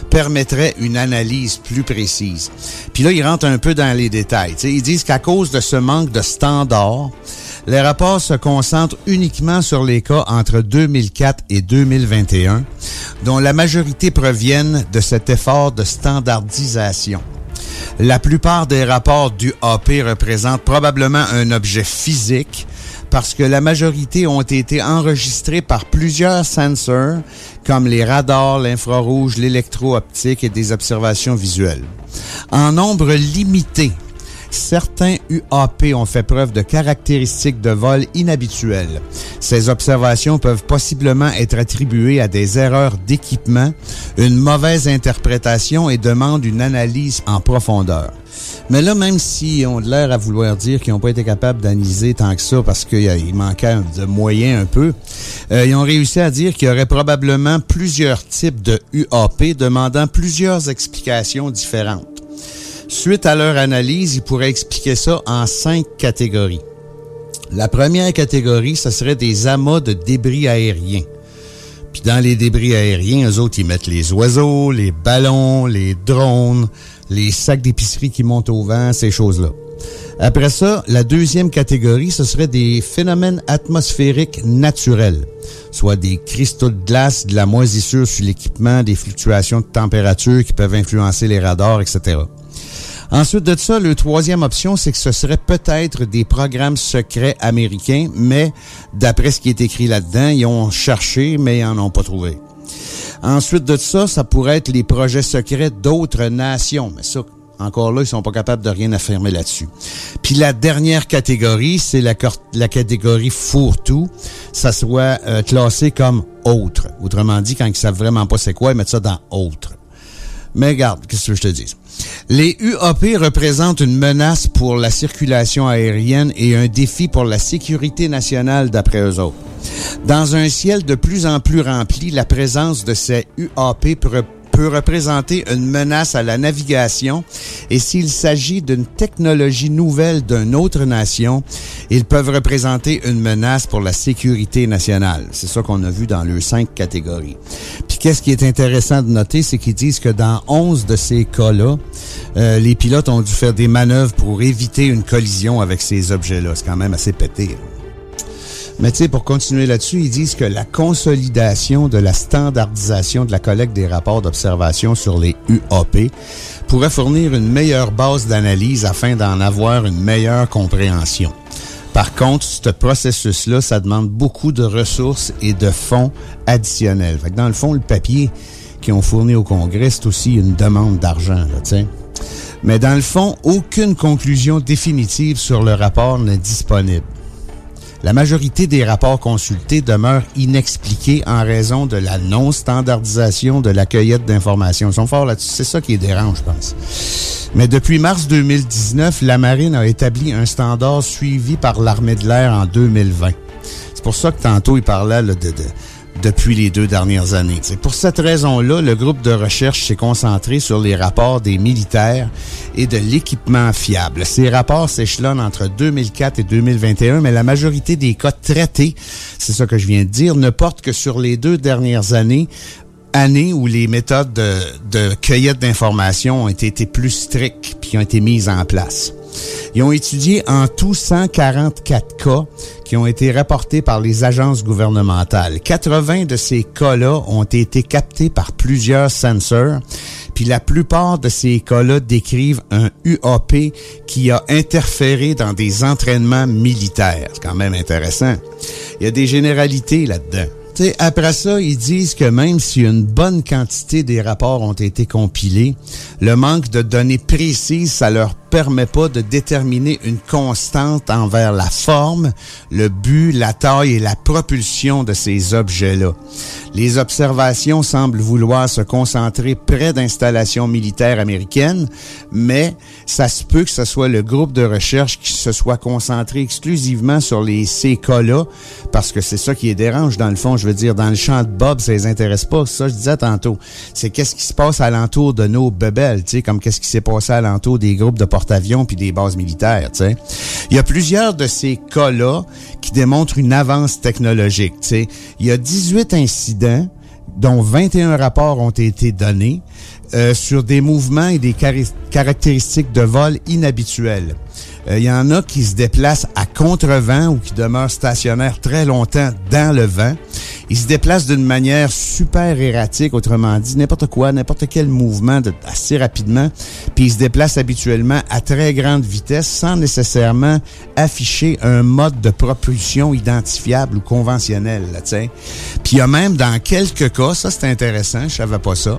S13: permettrait une analyse plus précise. Puis là, ils rentrent un peu dans les détails. Ils disent qu'à cause de ce manque de standards, les rapports se concentrent uniquement sur les cas entre 2004 et 2021, dont la majorité proviennent de cet effort de standardisation. La plupart des rapports du AP représentent probablement un objet physique parce que la majorité ont été enregistrés par plusieurs sensors comme les radars, l'infrarouge, l'électro-optique et des observations visuelles. En nombre limité, certains UAP ont fait preuve de caractéristiques de vol inhabituelles. Ces observations peuvent possiblement être attribuées à des erreurs d'équipement, une mauvaise interprétation et demandent une analyse en profondeur. Mais là, même s'ils ont l'air à vouloir dire qu'ils n'ont pas été capables d'analyser tant que ça parce qu'il manquait de moyens un peu, euh, ils ont réussi à dire qu'il y aurait probablement plusieurs types de UAP demandant plusieurs explications différentes. Suite à leur analyse, ils pourraient expliquer ça en cinq catégories. La première catégorie, ce serait des amas de débris aériens. Puis dans les débris aériens, eux autres, ils mettent les oiseaux, les ballons, les drones, les sacs d'épicerie qui montent au vent, ces choses-là. Après ça, la deuxième catégorie, ce serait des phénomènes atmosphériques naturels, soit des cristaux de glace, de la moisissure sur l'équipement, des fluctuations de température qui peuvent influencer les radars, etc. Ensuite de ça, le troisième option, c'est que ce serait peut-être des programmes secrets américains, mais d'après ce qui est écrit là-dedans, ils ont cherché, mais ils n'en ont pas trouvé. Ensuite de ça, ça pourrait être les projets secrets d'autres nations, mais ça, encore là, ils sont pas capables de rien affirmer là-dessus. Puis la dernière catégorie, c'est la, catégorie fourre-tout. Ça soit euh, classé comme autre. Autrement dit, quand ils savent vraiment pas c'est quoi, ils mettent ça dans autre. Mais regarde, qu'est-ce que je te dis? Les UAP représentent une menace pour la circulation aérienne et un défi pour la sécurité nationale d'après eux autres. Dans un ciel de plus en plus rempli, la présence de ces UAP peut peut représenter une menace à la navigation et s'il s'agit d'une technologie nouvelle d'une autre nation, ils peuvent représenter une menace pour la sécurité nationale. C'est ça qu'on a vu dans les cinq catégories. Puis qu'est-ce qui est intéressant de noter, c'est qu'ils disent que dans 11 de ces cas-là, euh, les pilotes ont dû faire des manœuvres pour éviter une collision avec ces objets-là. C'est quand même assez pété. Mais tu sais, pour continuer là-dessus, ils disent que la consolidation de la standardisation de la collecte des rapports d'observation sur les UAP pourrait fournir une meilleure base d'analyse afin d'en avoir une meilleure compréhension. Par contre, ce processus-là, ça demande beaucoup de ressources et de fonds additionnels. Fait que dans le fond, le papier qu'ils ont fourni au Congrès, c'est aussi une demande d'argent, tu sais. Mais dans le fond, aucune conclusion définitive sur le rapport n'est disponible. La majorité des rapports consultés demeurent inexpliqués en raison de la non-standardisation de la cueillette d'informations. Ils sont forts là-dessus. C'est ça qui les dérange, je pense. Mais depuis mars 2019, la Marine a établi un standard suivi par l'armée de l'air en 2020. C'est pour ça que tantôt, il parlait là, de, de- depuis les deux dernières années. C'est pour cette raison-là, le groupe de recherche s'est concentré sur les rapports des militaires et de l'équipement fiable. Ces rapports s'échelonnent entre 2004 et 2021, mais la majorité des cas traités, c'est ça que je viens de dire, ne portent que sur les deux dernières années années où les méthodes de, de cueillette d'informations ont été, été plus strictes puis ont été mises en place. Ils ont étudié en tout 144 cas qui ont été rapportés par les agences gouvernementales. 80 de ces cas-là ont été captés par plusieurs sensors, puis la plupart de ces cas-là décrivent un UAP qui a interféré dans des entraînements militaires. C'est quand même intéressant. Il y a des généralités là-dedans. T'sais, après ça, ils disent que même si une bonne quantité des rapports ont été compilés, le manque de données précises, ça leur permet pas de déterminer une constante envers la forme, le but, la taille et la propulsion de ces objets-là. Les observations semblent vouloir se concentrer près d'installations militaires américaines, mais ça se peut que ce soit le groupe de recherche qui se soit concentré exclusivement sur les ces cas-là, parce que c'est ça qui les dérange dans le fond. Je veux dire, dans le champ de Bob, ça les intéresse pas. Ça, je disais tantôt. C'est qu'est-ce qui se passe alentour de nos bebelles, tu sais, comme qu'est-ce qui s'est passé alentour des groupes de porte-avions puis des bases militaires. Il y a plusieurs de ces cas-là qui démontrent une avance technologique. Il y a 18 incidents dont 21 rapports ont été donnés euh, sur des mouvements et des caractéristiques de vol inhabituelles. Euh, Il y en a qui se déplacent à contre-vent ou qui demeurent stationnaires très longtemps dans le vent. Ils se déplacent d'une manière super erratique, autrement dit, n'importe quoi, n'importe quel mouvement assez rapidement, puis ils se déplacent habituellement à très grande vitesse sans nécessairement afficher un mode de propulsion identifiable ou conventionnel. Là, tu sais. puis il y a même dans quelques cas, ça c'est intéressant, je savais pas ça,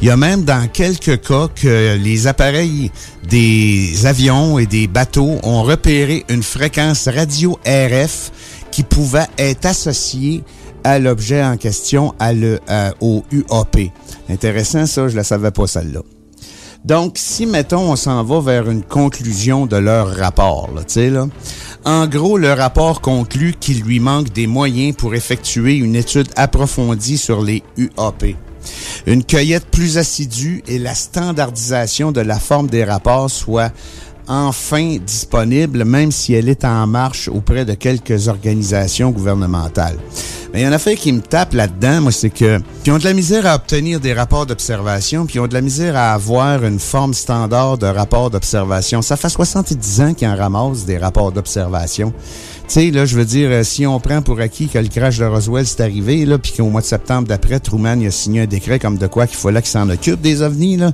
S13: il y a même dans quelques cas que les appareils des avions et des bateaux ont repéré une fréquence radio RF qui pouvait être associée à l'objet en question, à à- au UAP. Intéressant, ça, je la savais pas, celle-là. Donc, si, mettons, on s'en va vers une conclusion de leur rapport, là, tu sais, là. En gros, le rapport conclut qu'il lui manque des moyens pour effectuer une étude approfondie sur les UAP. Une cueillette plus assidue et la standardisation de la forme des rapports soit enfin disponible, même si elle est en marche auprès de quelques organisations gouvernementales. Mais il y en a fait qui me tapent là-dedans, moi, c'est que ils ont de la misère à obtenir des rapports d'observation, puis ont de la misère à avoir une forme standard de rapport d'observation. Ça fait 70 ans qu'ils en ramassent des rapports d'observation. Sais, là, je veux dire, euh, si on prend pour acquis que le crash de Roswell c'est arrivé, là, puis qu'au mois de septembre d'après, Truman il a signé un décret comme de quoi qu'il fallait qu'il s'en occupe des ovnis, là,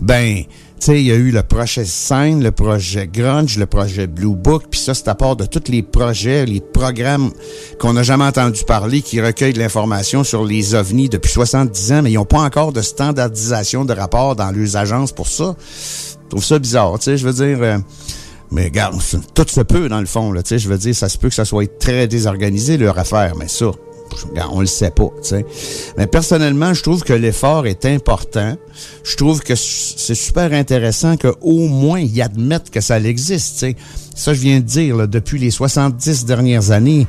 S13: ben, tu sais, il y a eu le projet Sign, le projet Grunge, le projet Blue Book, puis ça, c'est à part de tous les projets, les programmes qu'on n'a jamais entendu parler qui recueillent de l'information sur les ovnis depuis 70 ans, mais ils n'ont pas encore de standardisation de rapport dans leurs agences pour ça. Je trouve ça bizarre, tu sais, je veux dire... euh, mais regarde, tout se peut dans le fond, là, je veux dire, ça se peut que ça soit très désorganisé leur affaire, mais ça, on le sait pas, tu sais. Mais personnellement, je trouve que l'effort est important. Je trouve que c'est super intéressant qu'au moins ils admettent que ça existe, tu sais. Ça, je viens de dire, là, depuis les 70 dernières années,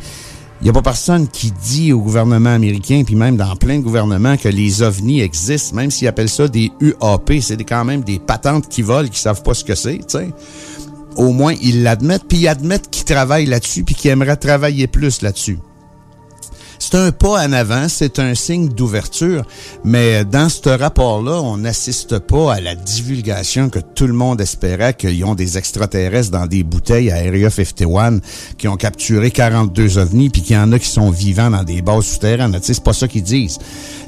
S13: il n'y a pas personne qui dit au gouvernement américain, puis même dans plein de gouvernements, que les ovnis existent, même s'ils appellent ça des UAP. C'est quand même des patentes qui volent, qui savent pas ce que c'est, au moins ils l'admettent, puis ils admettent qu'ils travaillent là-dessus, puis qu'ils aimeraient travailler plus là-dessus. C'est un pas en avant, c'est un signe d'ouverture, mais dans ce rapport-là, on n'assiste pas à la divulgation que tout le monde espérait qu'ils ont des extraterrestres dans des bouteilles à Area 51 qui ont capturé 42 ovnis, puis qu'il y en a qui sont vivants dans des bases souterraines. C'est pas ça qu'ils disent.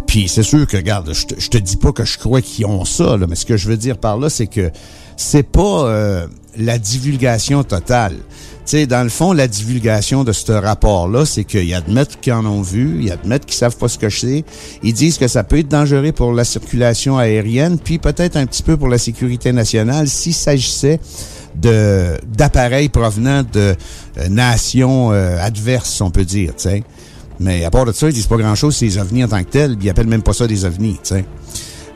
S13: Puis c'est sûr que, regarde, je te, te dis pas que je crois qu'ils ont ça, là, mais ce que je veux dire par là, c'est que c'est pas euh, la divulgation totale. Tu sais, dans le fond, la divulgation de ce rapport-là, c'est qu'ils admettent qu'ils en ont vu, ils admettent qu'ils savent pas ce que c'est. Ils disent que ça peut être dangereux pour la circulation aérienne, puis peut-être un petit peu pour la sécurité nationale s'il s'agissait de d'appareils provenant de euh, nations euh, adverses, on peut dire, tu sais. Mais à part de ça, ils disent pas grand-chose sur les ovnis en tant que tels, ils appellent même pas ça des ovnis, tu sais.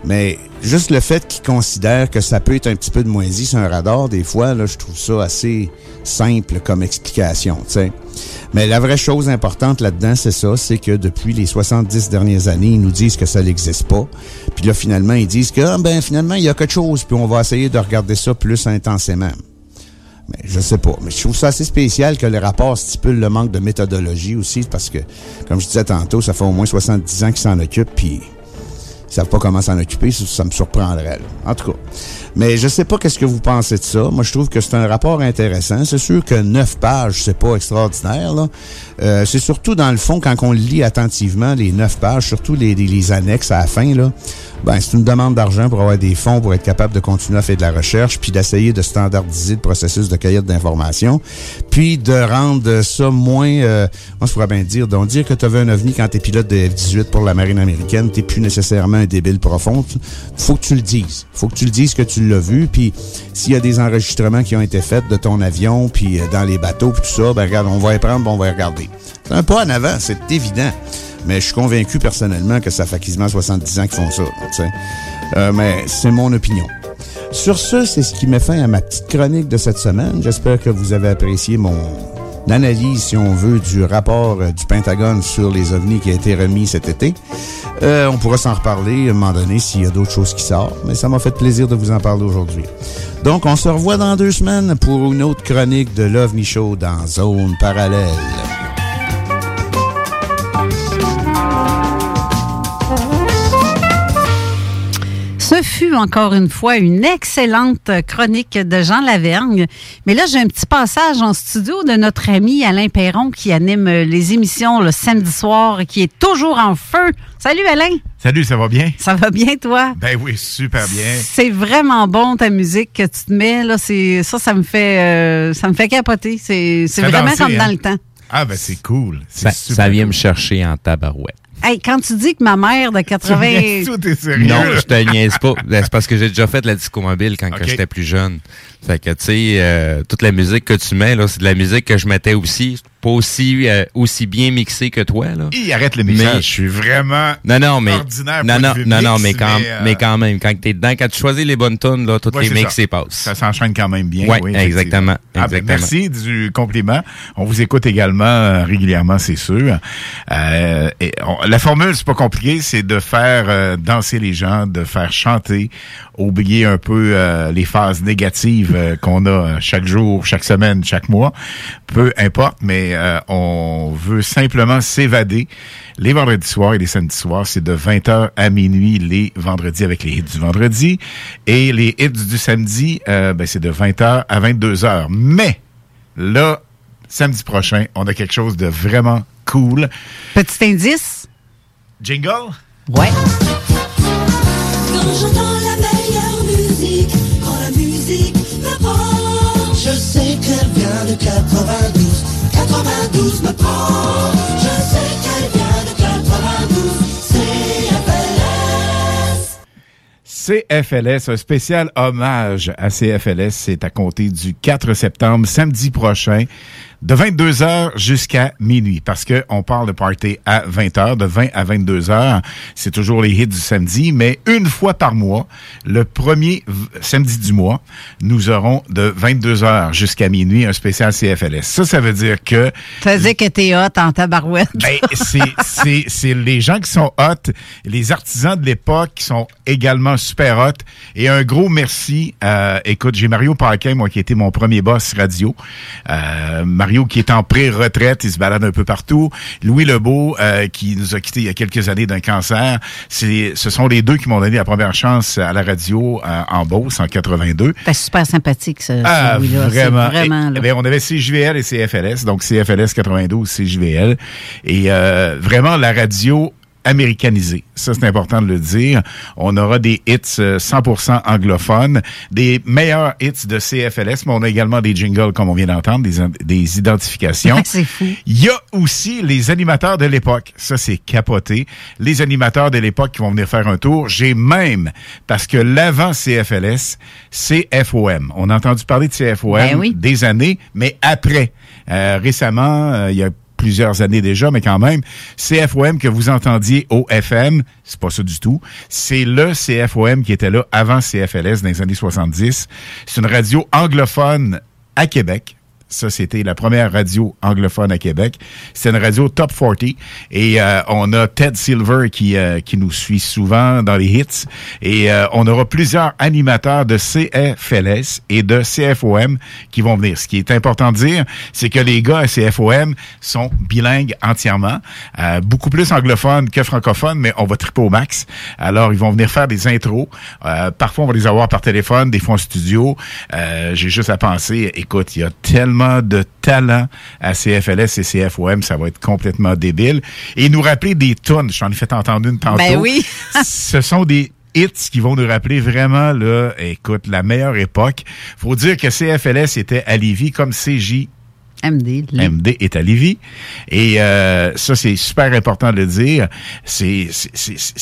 S13: Mais juste le fait qu'ils considèrent que ça peut être un petit peu de moisi sur un radar, des fois, là, je trouve ça assez simple comme explication, tu sais. Mais la vraie chose importante là-dedans, c'est ça, c'est que depuis les 70 dernières années, ils nous disent que ça n'existe pas. Puis là, finalement, ils disent que, ah, ben, finalement, il y a quelque chose, puis on va essayer de regarder ça plus intensément. Mais je sais pas. Mais je trouve ça assez spécial que le rapport stipule le manque de méthodologie aussi, parce que, comme je disais tantôt, ça fait au moins 70 ans qu'ils s'en occupent, puis savent pas comment s'en occuper, ça, me surprendrait. En tout cas. Mais je sais pas qu'est-ce que vous pensez de ça. Moi, je trouve que c'est un rapport intéressant. C'est sûr que neuf pages, c'est pas extraordinaire. Euh, c'est surtout dans le fond, quand on lit attentivement les neuf pages, surtout les, les, les annexes à la fin, là, ben, c'est une demande d'argent pour avoir des fonds pour être capable de continuer à faire de la recherche, puis d'essayer de standardiser le processus de cueillette d'informations, puis de rendre ça moins, euh, moi je pourrais bien dire, donc dire que tu avais un ovni quand t'es pilote de F-18 pour la marine américaine, t'es plus nécessairement un débile profond. Faut que tu le dises. Faut que tu le dises que tu l'as vu, puis s'il y a des enregistrements qui ont été faits de ton avion, puis euh, dans les bateaux, puis tout ça, ben regarde, on va y prendre, ben, on va y regarder. C'est un pas en avant, c'est évident. Mais je suis convaincu personnellement que ça fait quasiment 70 ans qu'ils font ça. Euh, mais c'est mon opinion. Sur ce, c'est ce qui met fin à ma petite chronique de cette semaine. J'espère que vous avez apprécié mon analyse, si on veut, du rapport euh, du Pentagone sur les ovnis qui a été remis cet été. Euh, on pourra s'en reparler à un moment donné s'il y a d'autres choses qui sortent, mais ça m'a fait plaisir de vous en parler aujourd'hui. Donc, on se revoit dans deux semaines pour une autre chronique de l'OVNI Show dans Zone Parallèle.
S5: Fut encore une fois une excellente chronique de Jean Lavergne. Mais là, j'ai un petit passage en studio de notre ami Alain Perron qui anime les émissions le samedi soir et qui est toujours en feu. Salut Alain!
S14: Salut, ça va bien?
S5: Ça va bien, toi?
S14: Ben oui, super bien.
S5: C'est vraiment bon ta musique que tu te mets. Là, c'est, ça, ça me fait euh, ça me fait capoter. C'est, vraiment
S14: danser,
S5: comme dans
S14: hein?
S5: le temps.
S14: Ah, ben c'est cool. C'est
S6: Ça,
S14: super
S6: ça vient
S14: cool.
S6: me chercher en tabarouette.
S5: Hey, quand tu dis que ma mère de 80...
S14: Tout est sérieux.
S6: Non, je te niaise pas. Ben, C'est parce que j'ai déjà fait la disco mobile quand j'étais plus jeune. Fait que, tu sais, euh, toute la musique que tu mets, là, c'est de la musique que je mettais aussi. Pas aussi, euh, aussi bien mixée que toi, là.
S14: Il arrête le mixage.
S6: Mais-
S14: Je suis vraiment
S6: Non, non, mais,
S14: ordinaire
S6: non, non, non, non, mais quand,
S14: mais, euh,
S6: mais quand même, quand t'es dedans, quand tu choisis les bonnes tunes, là, toutes
S14: Ouais,
S6: les mix
S14: ça.
S6: et passent.
S14: Ça s'enchaîne quand même bien.
S6: Ouais,
S14: oui,
S6: exactement.
S14: Ah, ben,
S6: exactement.
S14: merci du compliment. On vous écoute également euh, régulièrement, c'est sûr. Euh, et on- la formule, c'est pas compliqué, c'est de faire danser les gens, de faire chanter, oublier un peu euh, les phases négatives qu'on a chaque jour, chaque semaine, chaque mois. Peu importe, mais euh, on veut simplement s'évader. Les vendredis soirs et les samedis soirs, c'est de 20h à minuit les vendredis avec les hits du vendredi. Et les hits du samedi, euh, ben, c'est de 20h à 22h. Mais là, samedi prochain, on a quelque chose de vraiment cool.
S5: Petit indice?
S14: Jingle?
S5: Ouais.
S15: Quand j'entends la meilleure musique, quand la musique me prend, je sais qu'elle vient de 92. 92 me prend, je sais qu'elle vient de 92. CFLS.
S14: CFLS, un spécial hommage à CFLS, c'est à compter du 4 septembre, samedi prochain, de 22h jusqu'à minuit, parce que on parle de party à 20h, de 20 à 22h. C'est toujours les hits du samedi, mais une fois par mois, le premier samedi du mois, nous aurons de 22h jusqu'à minuit un spécial CFLS. Ça, ça veut dire que
S5: Ça veut dire que t'es hot en tabarouette.
S14: ben, c'est, c'est, c'est les gens qui sont hot, les artisans de l'époque qui sont également super hot. Et un gros merci. euh, écoute, j'ai Mario Paquin, moi, qui était mon premier boss radio. Euh, Mario qui est en pré-retraite, il se balade un peu partout. Louis Lebeau, euh, qui nous a quittés il y a quelques années d'un cancer. C'est, ce sont les deux qui m'ont donné la première chance à la radio euh, en Beauce en 82.
S5: T'es super sympathique, ce,
S14: Ah,
S5: celui-là. C'est
S14: vraiment.
S5: Vraiment,
S14: Et-
S5: là.
S14: ben, on avait CJVL et CFLS, donc CFLS 92, CJVL. Et euh, vraiment, la radio américanisée. Ça, c'est important de le dire. On aura des hits euh, 100% anglophones, des meilleurs hits de CFLS, mais on a également des jingles, comme on vient d'entendre, des, des identifications. (laughs)
S5: c'est fou.
S14: Il y a aussi les animateurs de l'époque. Ça, c'est capoté. Les animateurs de l'époque qui vont venir faire un tour. J'ai même, parce que l'avant CFLS, c'est FOM. On a entendu parler de CFOM
S5: Ben oui.
S14: des années, mais après. Euh, récemment, euh, il y a plusieurs années déjà, mais quand même, CFOM que vous entendiez au FM, c'est pas ça du tout. C'est le CFOM qui était là avant CFLS dans les années 70. C'est une radio anglophone à Québec. Ça, c'était la première radio anglophone à Québec. C'est une radio top 40. Et euh, on a Ted Silver qui, euh, qui nous suit souvent dans les hits. Et euh, on aura plusieurs animateurs de CFLS et de CFOM qui vont venir. Ce qui est important de dire, c'est que les gars à CFOM sont bilingues entièrement. Euh, beaucoup plus anglophones que francophones, mais on va triper au max. Alors, ils vont venir faire des intros. Euh, parfois, on va les avoir par téléphone, des fois en studio. Euh, J'ai juste à penser, écoute, il y a tellement de talent à CFLS et CFOM, ça va être complètement débile. Et nous rappeler des tonnes. J'en ai fait entendre une tantôt.
S5: Ben oui. (laughs)
S14: Ce sont des hits qui vont nous rappeler vraiment, là, écoute, la meilleure époque. Faut dire que CFLS était à Lévis comme CJ
S5: MD.
S14: MD est à Lévis. Et euh, ça, c'est super important de le dire. C'est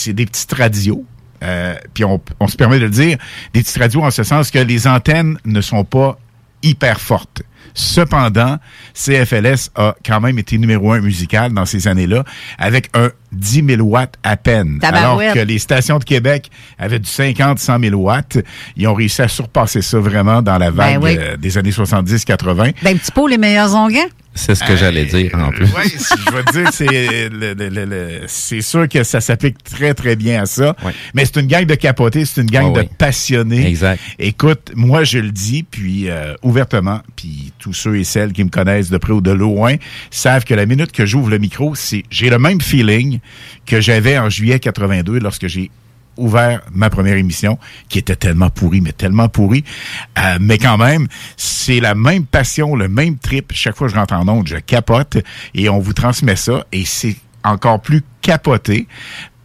S14: des petites radios. Euh, puis on, on se permet de le dire, des petites radios en ce sens que les antennes ne sont pas hyper fortes. Cependant, CFLS a quand même été numéro un musical dans ces années-là, avec un 10 000 watts à peine. Alors
S5: Tabarouette.
S14: que les stations de Québec avaient du 50, 100 000 watts. Ils ont réussi à surpasser ça vraiment dans la vague
S5: Ben oui.
S14: euh, des années 70-80.
S5: Ben, petit pot, les meilleurs onguents.
S6: C'est ce que j'allais dire en plus.
S14: Oui, je vais te dire, c'est le- le- le- le- c'est sûr que ça s'applique très, très bien à ça. Mais c'est une gang de capotés, c'est une gang de
S6: oui.
S14: passionnés.
S6: Exact.
S14: Écoute, moi, je le dis, puis euh, ouvertement, puis tous ceux et celles qui me connaissent de près ou de loin savent que la minute que j'ouvre le micro, c'est j'ai le même feeling que j'avais en juillet 82 lorsque j'ai ouvert ma première émission, qui était tellement pourrie, mais tellement pourrie. Euh, mais quand même, c'est la même passion, le même trip. Chaque fois que je rentre en onde, je capote et on vous transmet ça. Et c'est encore plus capoté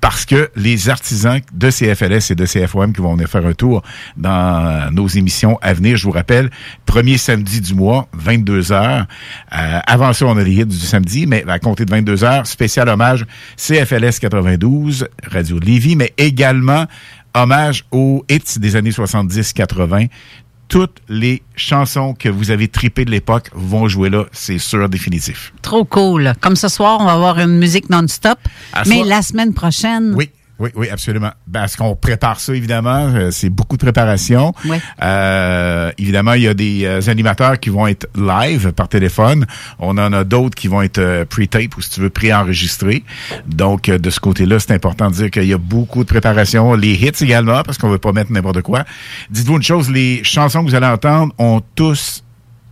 S14: parce que les artisans de CFLS et de CFOM qui vont venir faire un tour dans nos émissions à venir, je vous rappelle, premier samedi du mois, 22 heures. Euh, avant ça, on a les hits du samedi, mais à compter de 22 heures, spécial hommage CFLS 92, Radio de Lévis, mais également hommage aux hits des années 70-80. Toutes les chansons que vous avez tripées de l'époque vont jouer là, c'est sûr, définitif.
S5: Trop cool. Comme ce soir, on va avoir une musique non-stop. Mais
S14: soir-
S5: la semaine prochaine.
S14: Oui. Oui, oui, absolument. Parce qu'on prépare ça, évidemment? Euh, c'est beaucoup de préparation.
S5: Oui.
S14: Euh, évidemment, il y a des euh, animateurs qui vont être live par téléphone. On en a d'autres qui vont être euh, pre-tape ou, si tu veux, pré-enregistrés. Donc, de ce côté-là, c'est important de dire qu'il y a beaucoup de préparation. Les hits également, parce qu'on veut pas mettre n'importe quoi. Dites-vous une chose, les chansons que vous allez entendre ont tous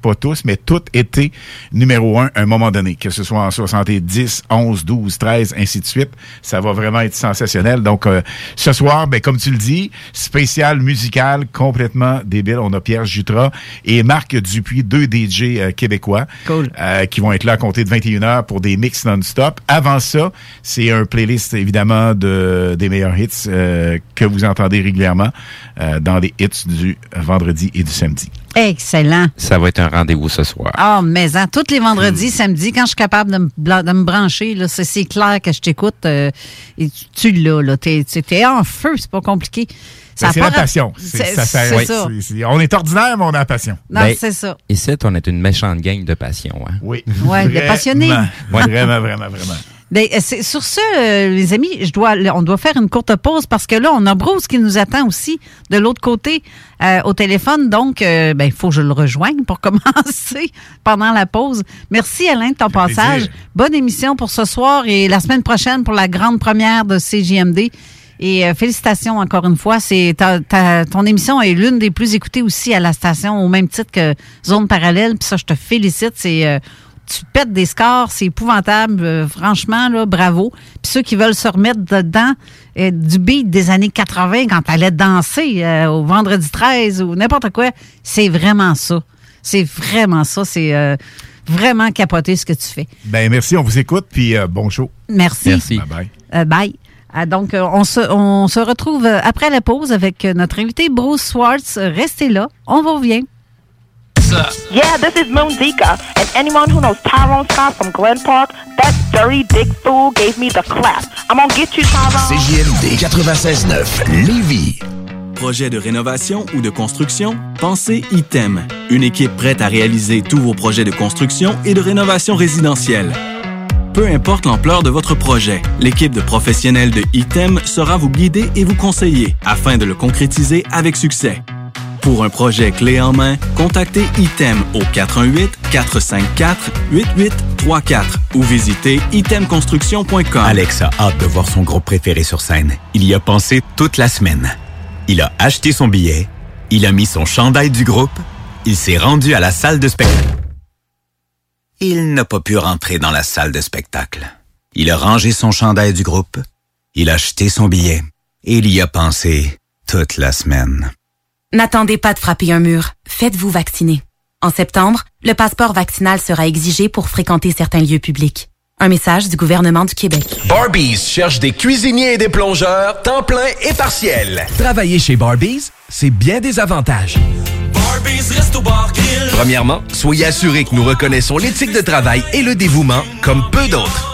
S14: pas tous, mais toutes été numéro un à un moment donné, que ce soit en 70, 11, 12, 13, ainsi de suite. Ça va vraiment être sensationnel. Donc, euh, ce soir, ben, comme tu le dis, spécial musical, complètement débile. On a Pierre Jutras et Marc Dupuis, deux DJ euh, québécois, euh, qui vont être là à compter de 21h pour des mix non-stop. Avant ça, c'est un playlist, évidemment, de, des meilleurs hits que vous entendez régulièrement dans les hits du vendredi et du samedi.
S5: Excellent.
S6: Ça va être un rendez-vous ce soir.
S5: Ah, mais hein, tous les vendredis, samedis, quand je suis capable de me, de me brancher, là, c'est, c'est clair que je t'écoute. euh, et tu, tu l'as, là. T'es, t'es en feu, c'est pas compliqué.
S14: Ben, c'est la passion.
S5: C'est,
S14: C'est- ça, ça-
S5: c'est
S14: c'est- c'est- on est ordinaire, mais on a la passion.
S5: Non,
S6: Ben,
S5: c'est ça.
S6: Ici, on est une méchante gang de passion. Hein?
S14: Oui.
S5: Ouais, des passionnés.
S14: Vraiment, vraiment, vraiment.
S5: Ben, euh, c'est- sur ce, euh, les amis, je dois, on doit faire une courte pause parce que là, on a Bruce qui nous attend aussi de l'autre côté euh, au téléphone. Donc, euh, ben, il faut que je le rejoigne pour (laughs) commencer pendant la pause. Merci Alain de ton passage.
S14: plaisir.
S5: Bonne émission pour ce soir et la semaine prochaine pour la grande première de CJMD. Et euh, félicitations encore une fois. C'est ta- ta- ton émission est l'une des plus écoutées aussi à la station, au même titre que Zone Parallèle. Puis ça, je te félicite. C'est euh, tu pètes des scores, c'est épouvantable. Euh, franchement, là, bravo. Puis ceux qui veulent se remettre dedans euh, du beat des années 80 quand t'allais danser euh, au vendredi 13 ou n'importe quoi, c'est vraiment ça. C'est vraiment ça. C'est euh, vraiment capoté ce que tu fais.
S14: Ben, merci, on vous écoute, puis euh, bon show.
S5: Merci.
S6: Merci.
S14: Bye bye.
S5: Euh, bye. Ah, donc, on, se, on se retrouve après la pause avec notre invité Bruce Swartz. Restez là. On vous revient.
S16: Yeah, this is Moon Zika, and anyone who knows Tyrone Scott from Glen Park, that dirty dick fool gave me the clap. I'm gonna get you, Tyrone.
S11: CJMD 96.9 Lévis.
S17: Projet de rénovation ou de construction? Pensez ITEM, une équipe prête à réaliser tous vos projets de construction et de rénovation résidentielle. Peu importe l'ampleur de votre projet, l'équipe de professionnels de ITEM sera vous guider et vous conseiller afin de le concrétiser avec succès. Pour un projet clé en main, contactez ITEM au 418-454-8834 ou visitez itemconstruction.com.
S18: Alex a hâte de voir son groupe préféré sur scène. Il y a pensé toute la semaine. Il a acheté son billet, il a mis son chandail du groupe, il s'est rendu à la salle de spectacle. Il n'a pas pu rentrer dans la salle de spectacle. Il a rangé son chandail du groupe, il a acheté son billet et il y a pensé toute la semaine.
S19: N'attendez pas de frapper un mur. Faites-vous vacciner. En septembre, le passeport vaccinal sera exigé pour fréquenter certains lieux publics. Un message du gouvernement du Québec.
S11: Barbies cherche des cuisiniers et des plongeurs, temps plein et partiel.
S20: Travailler chez Barbies, c'est bien des avantages. Premièrement, soyez assurés que nous reconnaissons l'éthique de travail et le dévouement comme peu d'autres.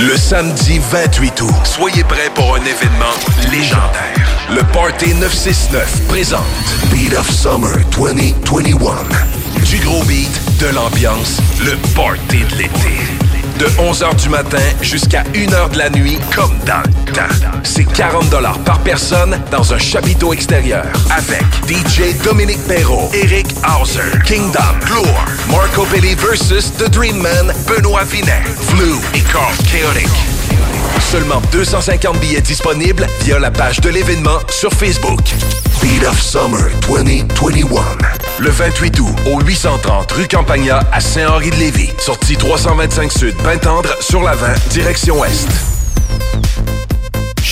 S11: Le samedi 28 août, soyez prêts pour un événement légendaire. Le Party 969 présente Beat of Summer 2021. Du gros beat, de l'ambiance, le party de l'été. De 11h du matin jusqu'à 1h de la nuit, comme dans le temps. C'est 40 par personne dans un chapiteau extérieur. Avec DJ Dominique Perrault, Eric Hauser, Kingdom, Gloire, Marco Belli versus The Dream Man, Benoît Vinet, Flu et Carl Chaotic. Seulement 250 billets disponibles via la page de l'événement sur Facebook. Beat of Summer 2021. Le 28 août au 830 rue Campagna à Saint-Henri-de-Lévis. Sortie 325 Sud, Pintendre sur la 20, direction Ouest.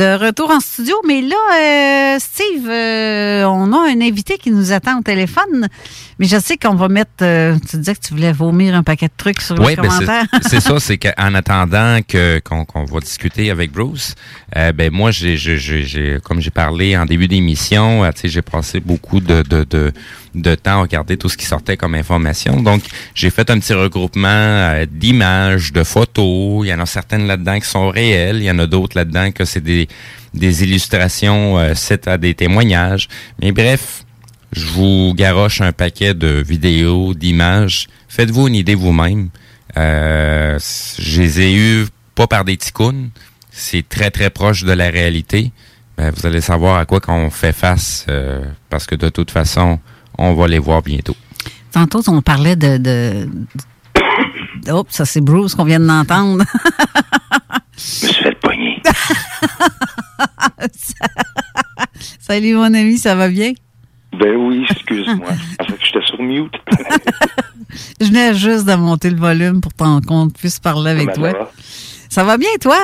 S5: De retour en studio, mais là, euh, Steve, euh, on a un invité qui nous attend au téléphone, mais je sais qu'on va mettre. euh, tu disais que tu voulais vomir un paquet de trucs sur
S6: Oui,
S5: les
S6: ben c'est-
S5: commentaires. (laughs)
S6: c'est ça, c'est qu'en attendant que qu'on va discuter avec Bruce, euh, ben moi j'ai j'ai- comme j'ai parlé en début d'émission, j'ai passé beaucoup de, de de de temps à regarder tout ce qui sortait comme information. Donc j'ai fait un petit regroupement euh, d'images, de photos. Il y en a certaines là-dedans qui sont réelles, il y en a d'autres là-dedans que c'est des illustrations, euh, c'est à des témoignages. Mais bref, je vous garoche un paquet de vidéos, d'images. Faites-vous une idée vous-même. Euh, je les ai eus pas par des ticounes. C'est très, très proche de la réalité. Ben, vous allez savoir à quoi qu'on fait face euh, parce que de toute façon, on va les voir bientôt.
S5: Tantôt, on parlait de. de... Oups, ça c'est Bruce qu'on vient d'entendre.
S21: Je me suis fait pogner. (laughs)
S5: Salut mon ami, ça va bien?
S21: Ben oui, excuse-moi. (laughs) Que j'étais sur mute. (laughs)
S5: Je venais juste de monter le volume pour qu'on puisse parler avec
S21: Comment
S5: toi.
S21: ça va?
S5: Ça va bien, toi?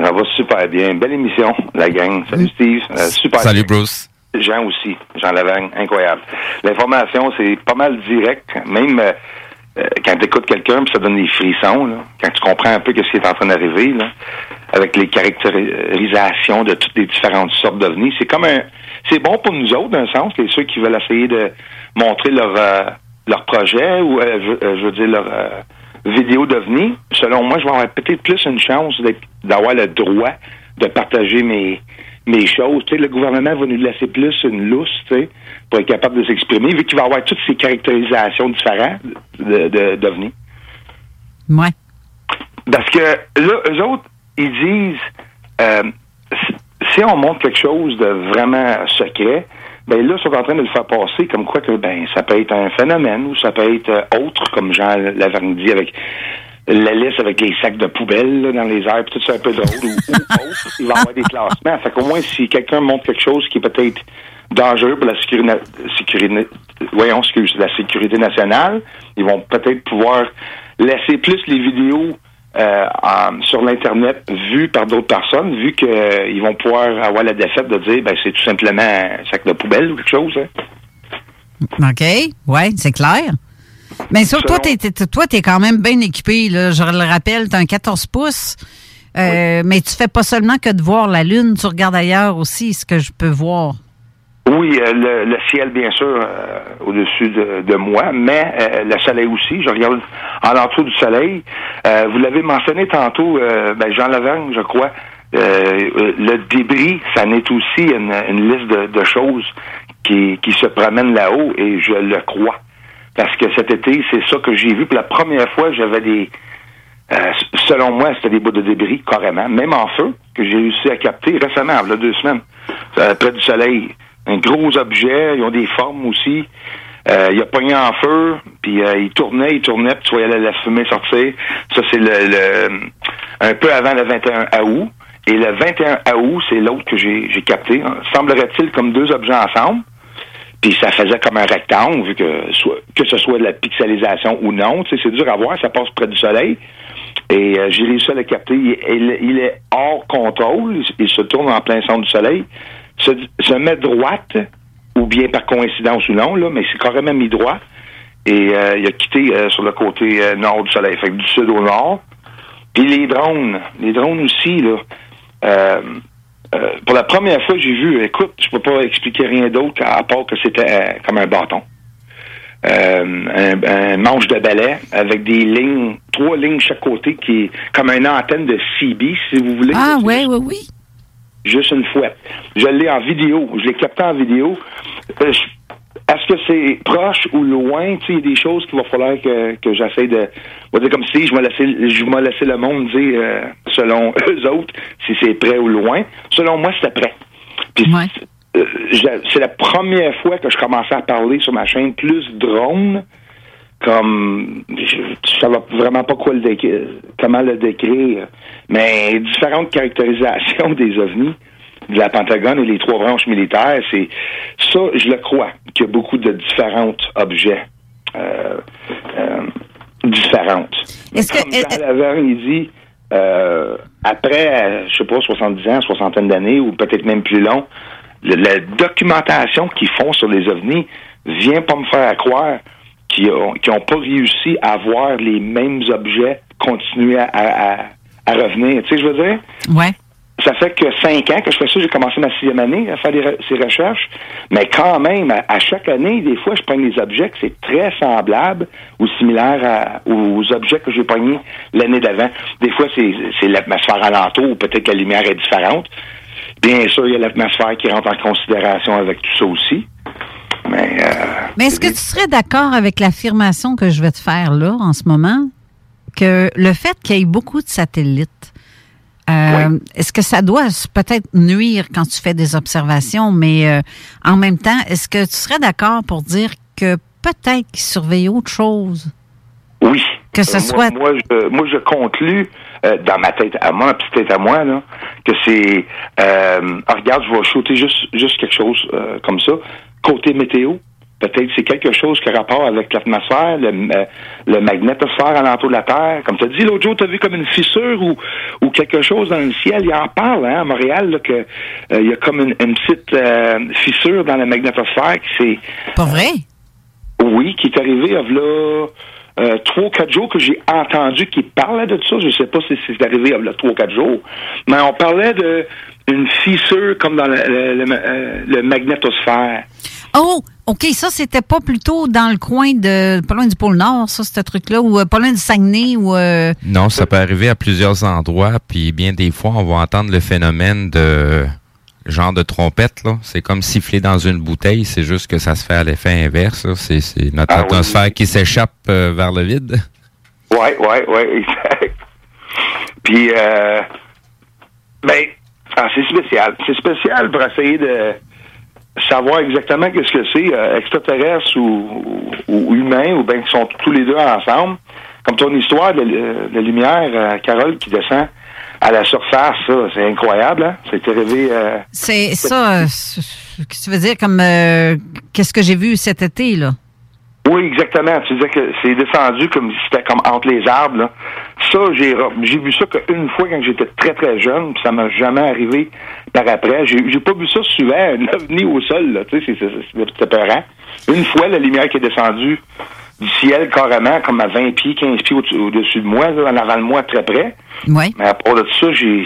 S21: Ça va super bien. Belle émission, la gang. Salut Steve. Euh, super.
S6: Salut Bruce.
S21: Jean aussi. Jean Lavagne. Incroyable. L'information, c'est pas mal direct. Même euh, euh, quand tu écoutes quelqu'un, puis ça donne des frissons, là. quand tu comprends un peu ce qui est en train d'arriver, avec les caractérisations de toutes les différentes sortes d'ovnis, c'est comme un... C'est bon pour nous autres, d'un sens, les ceux qui veulent essayer de montrer leur, euh, leur projet ou, je, veux dire, leur vidéo d'ovnis. Selon moi, je vais avoir peut-être plus une chance d'avoir le droit de partager mes mes choses. Tu sais, le gouvernement va nous laisser plus une lousse, tu sais, pour être capable de s'exprimer, vu qu'il va avoir toutes ces caractérisations différentes de, de, d'ovnis.
S5: Ouais.
S21: Parce que là, eux autres, ils disent euh, si- si on montre quelque chose de vraiment secret, ben là, ils sont en train de le faire passer comme quoi que ben ça peut être un phénomène ou ça peut être euh, autre, comme Jean Lavergne dit avec la liste avec les sacs de poubelle là, dans les airs, puis tout ça un peu drôle ou, ou (laughs) autre, il va y avoir des classements. Fait qu'au moins, si quelqu'un montre quelque chose qui est peut-être dangereux pour la sécurité, sécurité voyons, excuse, la sécurité nationale, ils vont peut-être pouvoir laisser plus les vidéos euh, en- sur l'internet vues par d'autres personnes, vu qu'ils vont pouvoir avoir la défaite de dire ben c'est tout simplement un sac de poubelle ou quelque chose. hein.
S5: OK. Ouais, c'est clair. Mais ça, toi, t'es, t'es- toi, t'es quand même bien équipé. Là. Je le rappelle, t'as un 14 pouces. Euh, Mais tu fais pas seulement que de voir la Lune, tu regardes ailleurs aussi, ce que je peux voir.
S21: Oui, euh, le, le ciel, bien sûr, euh, au-dessus de, de moi, mais euh, le soleil aussi. Je regarde en l'entour du soleil. Vous l'avez mentionné tantôt, ben, Jean Lavergne, je crois. le débris, ça n'est aussi une, une liste de, de choses qui, qui se promènent là-haut, et je le crois. Parce que cet été, c'est ça que j'ai vu. Pour la première fois, j'avais des... euh, selon moi, c'était des bouts de débris, carrément. Même en feu, que j'ai réussi à capter récemment, il y a deux semaines, euh, près du soleil. Un gros objet, ils ont des formes aussi. Euh, il a pogné en feu, puis euh, il tournait, il tournait, puis tu voyais la, la fumée sortir. Ça, c'est le, le un peu avant le 21 août. Et le 21 août, c'est l'autre que j'ai j'ai capté. Semblerait-il comme deux objets ensemble. Puis ça faisait comme un rectangle, vu que que ce soit de la pixelisation ou non. C'est dur à voir, ça passe près du soleil. Et euh, j'ai réussi à le capter. Il, il- est hors contrôle. Il, se tourne en plein centre du soleil. Se, met droite, ou bien par coïncidence ou non, là, mais c'est carrément mis droit. Et euh, il a quitté euh, sur le côté euh, nord du soleil, fait que du sud au nord. Puis les drones, les drones aussi, là. Euh, pour la première fois, j'ai vu, écoute, je peux pas expliquer rien d'autre à part que c'était euh, comme un bâton. Euh, un, un manche de balai avec des lignes, trois lignes chaque côté qui est comme une antenne de CB, si vous voulez.
S5: Ah, oui, oui, oui.
S21: Juste une fois. Je l'ai en vidéo. Je l'ai capté en vidéo. Euh, je- Est-ce que c'est proche ou loin? Tu sais, il y a des choses qu'il va falloir que, que j'essaie de. On va dire comme si je vais laisser, je vais laisser le monde dire, euh, selon (laughs) eux autres, si c'est près ou loin. Selon moi, c'était près. Puis, euh, j'ai- c'est la première fois que je commençais à parler sur ma chaîne plus drone. Comme je je savais vraiment pas quoi le décrire, comment le décrire, mais différentes caractérisations (laughs) des ovnis de la Pentagone et les trois branches militaires, c'est ça, je le crois, qu'il y a beaucoup de différents objets euh, euh, différentes.
S5: Est-ce que
S21: il dit, euh, après, je sais pas, 70 ans, soixantaine d'années, ou peut-être même plus long, le- la documentation qu'ils font sur les ovnis vient pas me faire croire qu'ils ont, qu'ils ont pas réussi à voir les mêmes objets continuer à- à revenir. Tu sais, je veux dire?
S5: Ouais.
S21: Ça fait que cinq ans que je fais ça. J'ai commencé ma sixième année à faire des re- ces recherches. Mais quand même, à, à chaque année, des fois, je prends des objets que c'est très semblable ou similaire à- aux objets que j'ai pognés l'année d'avant. Des fois, c'est c'est l'atmosphère alentour ou peut-être que la lumière est différente. Bien sûr, il y a l'atmosphère qui rentre en considération avec tout ça aussi. Mais, euh,
S5: Mais est-ce que tu serais d'accord avec l'affirmation que je vais te faire là, en ce moment, que le fait qu'il y ait beaucoup de satellites, euh, est-ce que ça doit peut-être nuire quand tu fais des observations, mais euh, en même temps, est-ce que tu serais d'accord pour dire que peut-être qu'ils surveillent autre chose?
S21: Oui.
S5: Que ce
S21: Euh,
S5: soit-
S21: Moi, moi, je, moi, je conclus euh, dans ma tête à moi, petite tête à moi, là, que c'est. Euh, ah, regarde, je vais shooter juste, juste quelque chose euh, comme ça. Côté météo, Peut-être c'est quelque chose qui a rapport avec l'atmosphère, le, euh, le magnétosphère alentour de la Terre. Comme tu as dit l'autre jour, tu as vu comme une fissure ou, ou quelque chose dans le ciel. Il en parle hein, à Montréal là, que euh, il y a comme une, une petite euh, fissure dans la magnétosphère qui c'est
S5: Pas vrai?
S21: oui, qui est arrivé il y a là, euh, trois ou quatre jours que j'ai entendu qu'il parlait de ça. Je sais pas si c'est arrivé il y a trois ou quatre jours. Mais on parlait de une fissure comme dans le, le- le- euh, le magnétosphère.
S5: Oh, OK, ça, c'était pas plutôt dans le coin de. pas loin du pôle Nord, ça, ce truc-là, ou euh, pas loin du Saguenay, ou. euh,
S6: Non, ça peut arriver à plusieurs endroits, puis bien des fois, on va entendre le phénomène de genre de trompette, là. C'est comme siffler dans une bouteille, c'est juste que ça se fait à l'effet inverse. là. C'est c'est notre
S21: Ah oui.
S6: atmosphère qui s'échappe euh, vers le vide.
S21: Ouais, ouais, ouais, (laughs) exact. Puis, euh, ben, ah, c'est spécial. C'est spécial pour essayer de savoir exactement qu'est-ce que c'est, euh, extraterrestre ou, ou, humain, ou bien qu'ils sont tous les deux ensemble. Comme ton histoire de, de lumière, euh, Carole, qui descend à la surface, ça, c'est incroyable, hein? C'est arrivé... euh,
S5: C'est ça. euh, c- Qu'est-ce que tu veux dire comme. euh, Qu'est-ce que j'ai vu cet été, là?
S21: Oui, exactement. Tu disais que c'est descendu comme si c'était comme entre les arbres. Là. Ça, j'ai j'ai vu ça qu'une fois quand j'étais très très jeune, puis ça m'a jamais arrivé par après. J'ai j'ai pas vu ça souvent, (laughs) un ovni au sol. Là. Tu sais, c'est- c'est c'est- c'est épeurant. Une fois, la lumière qui est descendue du ciel carrément, comme à 20 pieds, 15 pieds au- au-dessus de moi, là, en avant de moi, très près.
S5: Oui.
S21: Mais à part de ça, j'ai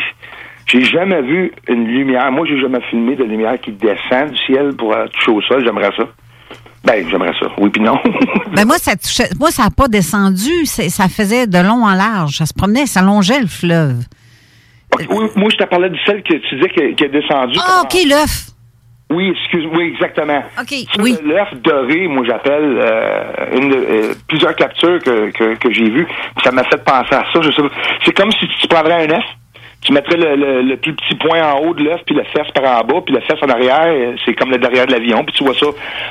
S21: j'ai jamais vu une lumière. Moi, j'ai jamais filmé de lumière qui descend du ciel pour toucher au sol. J'aimerais ça. Ben, j'aimerais ça. Oui, puis non. (laughs)
S5: Ben moi, ça touchait, moi, ça n'a pas descendu. Ça faisait de long en large. Ça se promenait, ça longeait le fleuve.
S21: Oui, moi, je te parlais de celle que tu disais qui, qui est descendue.
S5: Ah, OK, l'œuf.
S21: Oui, excuse oui, exactement.
S5: OK,
S21: le- L'œuf doré, moi, j'appelle euh, une de- euh, plusieurs captures que, que, que j'ai vues. Ça m'a fait penser à ça. Je sais pas. C'est comme si tu prendrais un œuf, tu mettrais le, le, plus petit point en haut de l'œuf, puis le fesse par en bas, puis le fesse en arrière, euh, c'est comme le derrière de l'avion, puis tu vois ça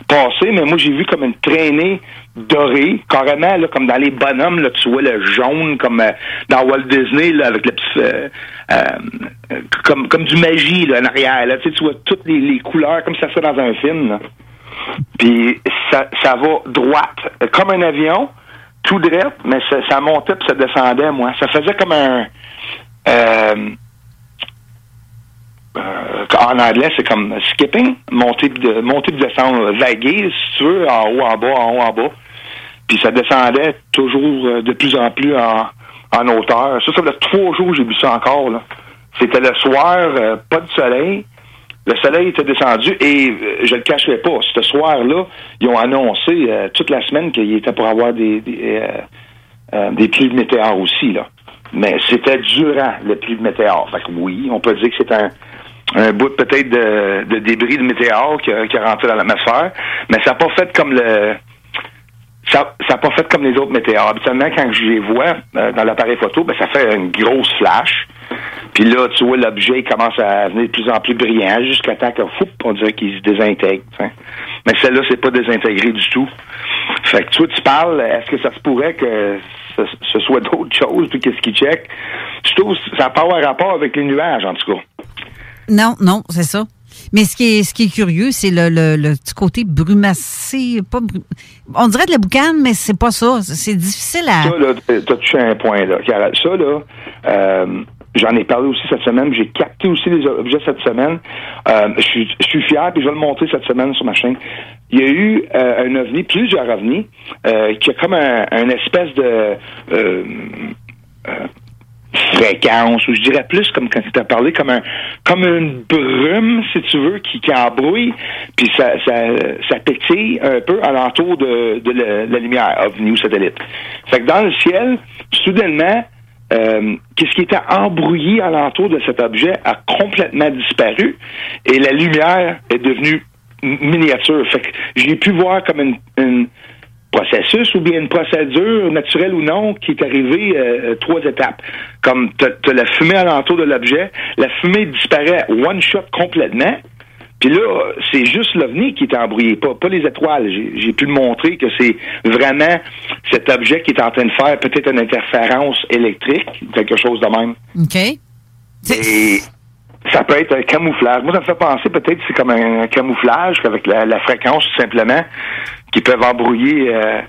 S21: passer. Mais moi, j'ai vu comme une traînée dorée, carrément, là, comme dans les bonhommes, là, tu vois le jaune, comme euh, dans Walt Disney, là, avec le petit... euh, comme, comme du magie, en arrière. Là, tu sais, tu vois toutes les, couleurs, comme ça se fait dans un film, là. Puis ça, ça va droite, comme un avion, tout droit, mais ça, ça montait puis ça descendait, moi. Ça faisait comme un... euh, euh, en anglais, c'est comme skipping, monter de, monter puis descendre, vaguer, si tu veux, en haut, en bas, en haut, en bas. Puis ça descendait toujours euh, de plus en plus en, en hauteur. Ça, ça fait trois jours que j'ai vu ça encore. là. C'était le soir, pas de soleil. Le soleil était descendu et euh, je le cacherai pas. Ce soir-là, ils ont annoncé toute la semaine qu'il était pour avoir des, des, des pluies de météores aussi. là. Mais c'était durant les pluies de météores. Fait que oui, on peut dire que c'est un, un bout peut-être de, de débris de météores qui qui a rentré dans l'atmosphère. Mais ça n'a pas fait comme le ça n'a pas fait comme les autres météores. Habituellement, quand je les vois euh, dans l'appareil photo, ben, ça fait une grosse flash. Puis là, tu vois, l'objet commence à devenir de plus en plus brillant jusqu'à temps que, foup, on dirait qu'il se désintègre. Mais celle-là, c'est pas désintégré du tout. Fait que toi, tu parles, est-ce que ça se pourrait que ce, ce soit d'autres choses, puis qu'est-ce qui check? Je trouve que ça n'a pas avoir rapport avec les nuages, en tout cas.
S5: Non, non, c'est ça. Mais ce qui est, ce qui est curieux, c'est le, le, le petit côté brumacé. Pas On dirait de la boucane, mais c'est pas ça. C'est difficile à.
S21: Ça, là, t'as touché un point, là. Ça, là, euh, j'en ai parlé aussi cette semaine. J'ai capté aussi les objets cette semaine. Euh, je suis fier, puis je vais le montrer cette semaine sur ma chaîne. Il y a eu euh, un ovni, plusieurs ovnis, euh, qui a comme un, espèce de... euh, euh, fréquence, ou je dirais plus comme quand tu as parlé, comme un comme une brume, si tu veux, qui, qui embrouille, puis ça, ça, ça pétille un peu alentour de, de la, la lumière, ovni ou satellite. Fait que dans le ciel, soudainement, euh, qu'est-ce qui était embrouillé alentour de cet objet a complètement disparu et la lumière est devenue miniature. Fait que j'ai pu voir comme une, une processus ou bien une procédure naturelle ou non qui est arrivée euh, trois étapes. Comme tu as la fumée alentour de l'objet, la fumée disparaît one shot complètement. Puis là, c'est juste l'OVNI qui est embrouillé, pas, pas les étoiles. J'ai j'ai pu le montrer que c'est vraiment cet objet qui est en train de faire peut-être une interférence électrique, quelque chose de même.
S5: OK.
S21: Et ça peut être un camouflage. Moi, ça me fait penser peut-être que c'est comme un, camouflage avec la, la fréquence tout simplement qui peuvent embrouiller euh,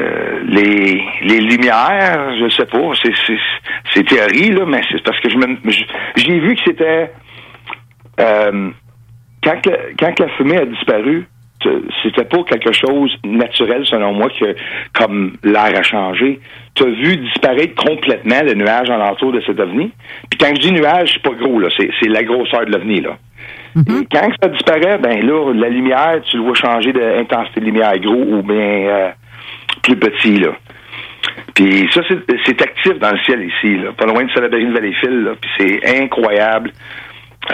S21: euh, les, les lumières. Je sais pas. C'est, théorie là, mais c'est parce que je me, je- j'ai vu que c'était euh, quand, que- quand la fumée a disparu. C'était pas quelque chose naturel, selon moi, que comme l'air a changé. Tu as vu disparaître complètement le nuage alentour de cet ovni. Puis quand je dis nuage, c'est pas gros, là. C'est, la grosseur de l'ovni, là. Et quand ça disparaît, ben là, la lumière, tu le vois changer d'intensité de lumière gros ou bien euh, plus petit, là. Puis ça, c'est, actif dans le ciel ici, là, pas loin de Salaberry Valleyfield, là. Puis c'est incroyable.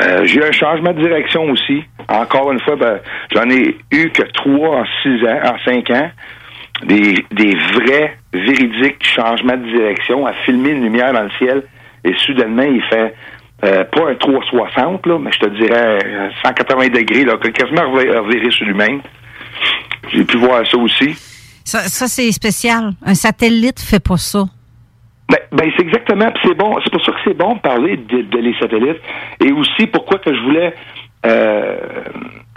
S21: Euh, j'ai eu un changement de direction aussi. Encore une fois, ben, j'en ai eu que trois en six ans, en cinq ans. Des, des vrais, véridiques changements de direction à filmer une lumière dans le ciel. Et soudainement, il fait euh, pas un 360, là, mais je te dirais euh, 180 degrés, là, quasiment revi- reviré sur lui-même. J'ai pu voir ça aussi.
S5: Ça, ça, c'est spécial. Un satellite fait pas ça.
S21: Ben, ben c'est exactement, c'est bon, c'est pour ça que c'est bon de parler de, de les satellites. Et aussi pourquoi que je voulais euh,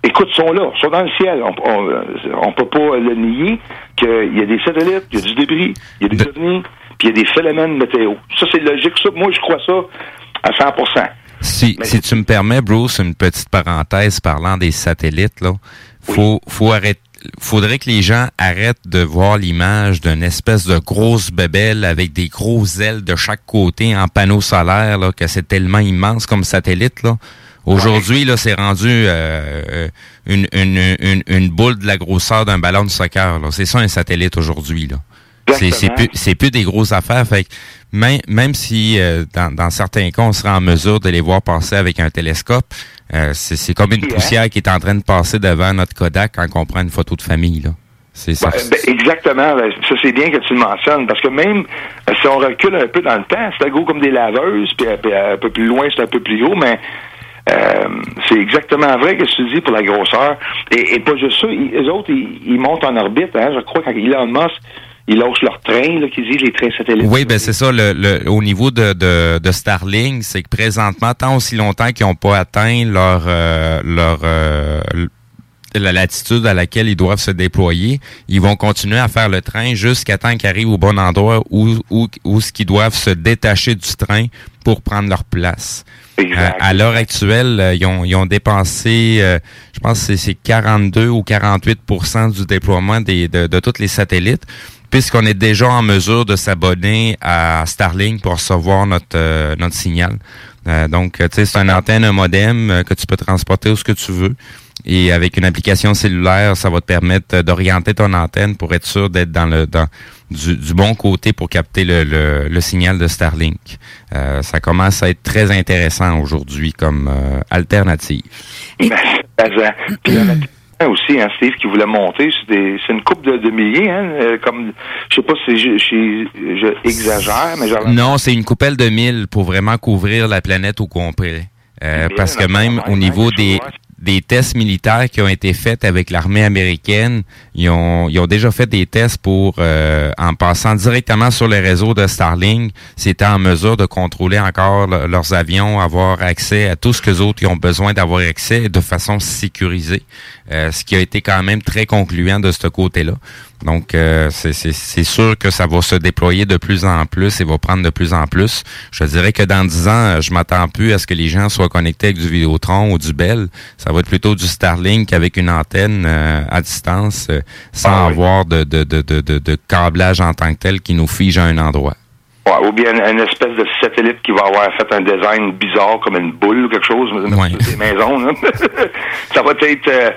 S21: écoute, ils sont là, ils sont dans le ciel. On, on, on peut pas le nier qu'il y a des satellites, il y a du débris, il y a des ovnis, puis il y a des phénomènes météo. Ça, c'est logique. Ça, moi, je crois ça à 100
S6: Si, si tu me permets, Bruce, une petite parenthèse parlant des satellites, là, faut, faut arrêter. Faudrait que les gens arrêtent de voir l'image d'une espèce de grosse bébelle avec des grosses ailes de chaque côté en panneau solaire, là, que c'est tellement immense comme satellite. Là. Aujourd'hui, là, c'est rendu euh, une, une, une, une boule de la grosseur d'un ballon de soccer. là. C'est ça un satellite aujourd'hui. là. C'est plus, plus des grosses affaires. Fait que même, même si euh, dans, dans certains cas, on sera en mesure de les voir passer avec un télescope, euh, c'est comme une poussière qui est en train de passer devant notre Kodak quand on prend une photo de famille. là. C'est ça.
S21: Ben, exactement. ben, Ça, c'est bien que tu le mentionnes. Parce que même euh, si on recule un peu dans le temps, c'est gros comme des laveuses, puis, euh, puis, euh, un peu plus loin, c'est un peu plus haut, mais euh, c'est exactement vrai que tu dis pour la grosseur. Et, et pas juste ça, ils, eux autres, ils, ils montent en orbite. Hein, je crois quand Elon Musk, ils lâchent leurs trains, là, qu'ils disent les trains satellites.
S6: Oui, ben c'est ça. Le, le- au niveau de, de, de Starlink, c'est que présentement, tant aussi longtemps qu'ils n'ont pas atteint leur euh, leur euh, la latitude à laquelle ils doivent se déployer, ils vont continuer à faire le train jusqu'à temps qu'ils arrivent au bon endroit où où, où ce qu'ils doivent se détacher du train pour prendre leur place. Euh, à l'heure actuelle, euh, ils, ont, ils ont dépensé, euh, je pense que c'est- c'est 42 ou 48% du déploiement des, de, de tous les satellites, puisqu'on est déjà en mesure de s'abonner à Starlink pour recevoir notre, euh, notre signal. Euh, donc, tu sais, c'est une antenne, un modem euh, que tu peux transporter où ce que tu veux. Et avec une application cellulaire, ça va te permettre d'orienter ton antenne pour être sûr d'être dans le dans du, du bon côté pour capter le, le, le signal de Starlink. Euh, ça commence à être très intéressant aujourd'hui comme euh, alternative.
S21: Ben, Puis (clears throat) aussi, hein, Steve, qui voulait monter. C'est une coupe de, de milliers, hein, euh, comme, je sais pas si je, je, je exagère, mais genre...
S6: Non, c'est une coupelle de mille pour vraiment couvrir la planète au complet. Euh, parce que même au niveau des, des tests militaires qui ont été faits avec l'armée américaine, ils ont, ils ont déjà fait des tests pour, euh, en passant directement sur les réseaux de Starlink, c'était en mesure de contrôler encore le- leurs avions, avoir accès à tout ce que les autres ont besoin d'avoir accès de façon sécurisée, Euh, ce qui a été quand même très concluant de ce côté-là. Donc, euh, c'est- sûr que ça va se déployer de plus en plus et va prendre de plus en plus. Je dirais que dans 10 ans, je m'attends plus à ce que les gens soient connectés avec du Vidéotron ou du Bell. Ça va être plutôt du Starlink avec une antenne euh, à distance euh, sans avoir de, de, de, de, de, de câblage en tant que tel qui nous fige à un endroit.
S21: Ouais, ou bien une, une espèce de satellite qui va avoir fait un design bizarre comme une boule ou quelque chose,
S6: Ouais.
S21: des maisons. là. (laughs) ça va être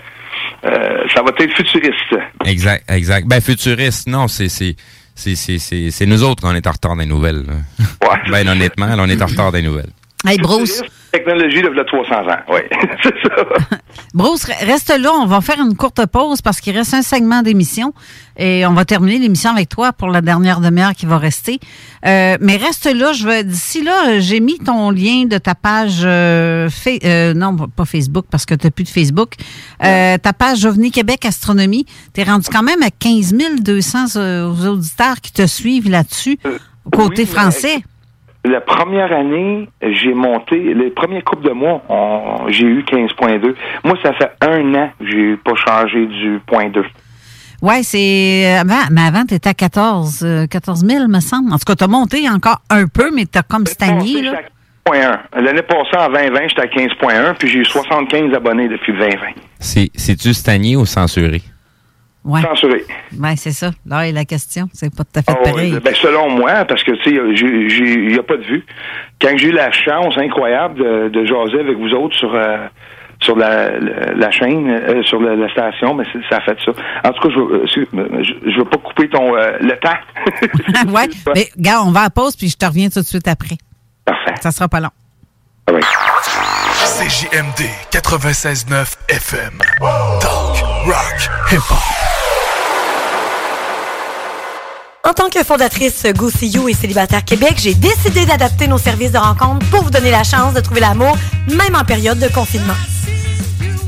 S21: euh, ça va être futuriste.
S6: Exact, exact. Ben, futuriste, non, c'est c'est c'est c'est nous autres qu'on est en retard des nouvelles. là. ben honnêtement, là, on est en retard des nouvelles.
S5: Hey, Bruce,
S21: Technologie de v'là 300 ans, oui. (laughs) c'est ça. (laughs)
S5: Bruce, re- reste là. On va faire une courte pause parce qu'il reste un segment d'émission et on va terminer l'émission avec toi pour la dernière demi-heure qui va rester. Euh, mais reste là. Je veux d'ici là, j'ai mis ton lien de ta page euh, euh, non pas Facebook parce que tu n'as plus de Facebook. Euh, ta page OVNI Québec Astronomie. Tu es rendu quand même à 15 200 euh, auditeurs qui te suivent là-dessus côté
S21: oui,
S5: français.
S21: La première année, j'ai monté, les premiers coupes de mois, j'ai eu 15.2. Moi, ça fait un an que j'ai pas changé du point 2.
S5: Oui, c'est avant, mais avant, tu étais à 14, euh, 14 000, me semble. En tout cas, tu as monté encore un peu, mais tu as comme stagné. Là.
S21: Point 1. L'année passée, en 2020, j'étais à 15.1, puis j'ai eu 75 abonnés depuis 2020.
S6: C'est, c'est-tu stagné ou censuré?
S5: Ouais.
S21: Censuré.
S5: Oui, c'est ça. Là est la question. C'est pas tout à fait
S21: Ah ouais,
S5: pareil.
S21: ben, selon moi, parce que, tu sais, j'ai- j'ai- il n'y a pas de vue. Quand j'ai eu la chance incroyable de, de jaser avec vous autres sur, euh, sur la, la, la chaîne, euh, sur la, la station, mais c'est- ça a fait ça. En tout cas, je je, je veux pas couper ton euh, le temps. (laughs)
S5: ouais. Mais, gars, on va à la pause, puis je te reviens tout de suite après.
S21: Parfait.
S5: Ça sera pas long.
S11: CJMD 96.9 FM. Talk, rock, hip-hop.
S22: En tant que fondatrice Go See You et Célibataire Québec, j'ai décidé d'adapter nos services de rencontre pour vous donner la chance de trouver l'amour, même en période de confinement.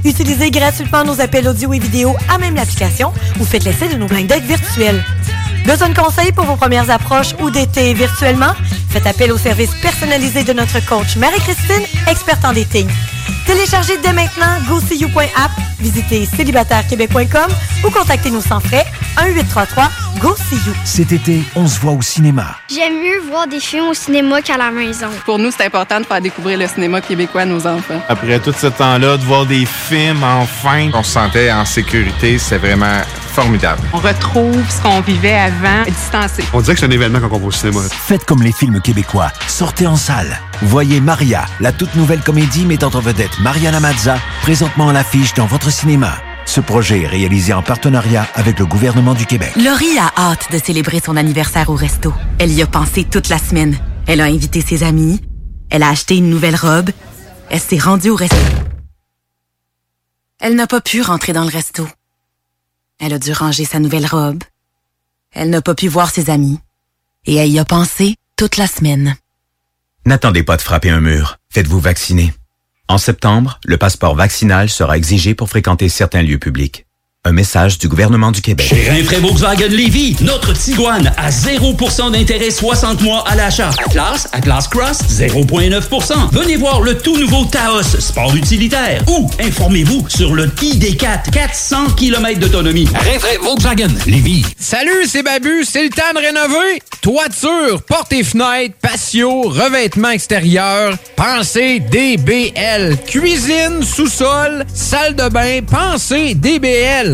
S22: Utilisez gratuitement nos appels audio et vidéo à même l'application ou faites l'essai de nos blind dates virtuels. Besoin de conseils pour vos premières approches ou d'été virtuellement? Faites appel au service personnalisé de notre coach Marie-Christine, experte en dating. Téléchargez dès maintenant GoSeeYou.app, visitez célibatairequebec.com ou contactez-nous sans frais 1-833-GO-SEE-YOU.
S23: Cet été, on se voit au cinéma.
S24: J'aime mieux voir des films au cinéma qu'à la maison.
S25: Pour nous, c'est important de faire découvrir le cinéma québécois à nos enfants.
S26: Après tout ce temps-là, de voir des films, enfin, on se sentait en sécurité, c'est vraiment formidable.
S25: On retrouve ce qu'on vivait avant, distancé.
S26: On dirait que c'est un événement quand on va au cinéma.
S23: Faites comme les films québécois. Sortez en salle. Voyez Maria, la toute nouvelle comédie mettant en vedette Mariana Mazza, présentement à l'affiche dans votre cinéma. Ce projet est réalisé en partenariat avec le gouvernement du Québec.
S19: Laurie a hâte de célébrer son anniversaire au resto. Elle y a pensé toute la semaine. Elle a invité ses amis. Elle a acheté une nouvelle robe. Elle s'est rendue au resto. Elle n'a pas pu rentrer dans le resto. Elle a dû ranger sa nouvelle robe. Elle n'a pas pu voir ses amis. Et elle y a pensé toute la semaine.
S18: N'attendez pas de frapper un mur. Faites-vous vacciner. En septembre, le passeport vaccinal sera exigé pour fréquenter certains lieux publics. Un message du gouvernement du Québec.
S27: Chez Rinfraie Volkswagen Lévy, notre Tiguan à 0% d'intérêt 60 mois à l'achat. Atlas, Atlas Cross, 0,9%. Venez voir le tout nouveau Taos, sport utilitaire. Ou informez-vous sur le ID4, 400 km d'autonomie. Rinfraie Volkswagen Lévy.
S9: Salut, c'est Babu, c'est le temps de rénover. Toiture, portes et fenêtres, patio, revêtement extérieur, pensez DBL. Cuisine, sous-sol, salle de bain, pensez DBL.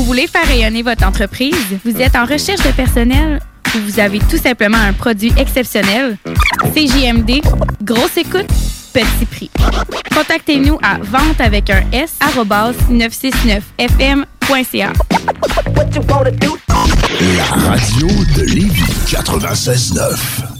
S10: Vous voulez faire rayonner votre entreprise? Vous êtes en recherche de personnel? Ou vous avez tout simplement un produit exceptionnel? CJMD, grosse écoute, petit prix. Contactez-nous à vente avec un S 969fm.ca.
S23: La radio de Lévis 96.9.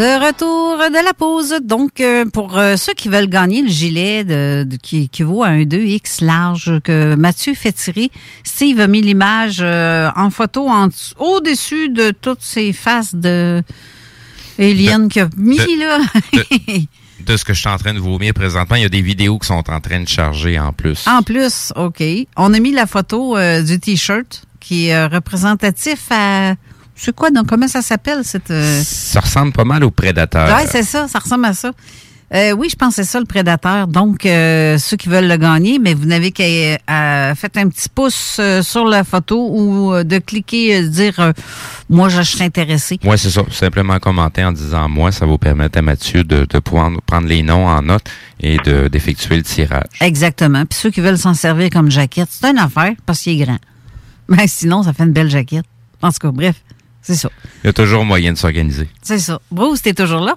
S5: De retour de la pause. Donc, euh, pour euh, ceux qui veulent gagner le gilet de, de- qui équivaut à un 2X large que Mathieu fait tirer, Steve a mis l'image euh, en photo en au-dessus de toutes ces faces de aliens qu'il a mis,
S6: de-
S5: là. (laughs)
S6: De ce que je suis en train de vomir présentement, il y a des vidéos qui sont en train de charger en plus.
S5: en plus, OK. On a mis la photo du T-shirt qui est représentatif à... C'est quoi, donc, comment ça s'appelle, cette... euh,
S6: Ça ressemble pas mal au prédateur.
S5: Ouais, c'est ça, ça ressemble à ça. Euh, oui, je pense que c'est ça le prédateur. Donc, euh, ceux qui veulent le gagner, mais vous n'avez qu'à faire un petit pouce euh, sur la photo ou euh, de cliquer, euh, dire euh, moi je serais intéressé.
S6: Oui, c'est ça. Simplement commenter en disant moi, ça va vous permettre à Mathieu de, de pouvoir prendre les noms en note et de- d'effectuer le tirage.
S5: Exactement. Puis ceux qui veulent s'en servir comme jaquette, c'est une affaire parce qu'il est grand. (laughs) Mais sinon, ça fait une belle jaquette. En tout cas, bref, c'est ça.
S6: Il y a toujours moyen de s'organiser.
S5: C'est ça. Bruce, t'es toujours là?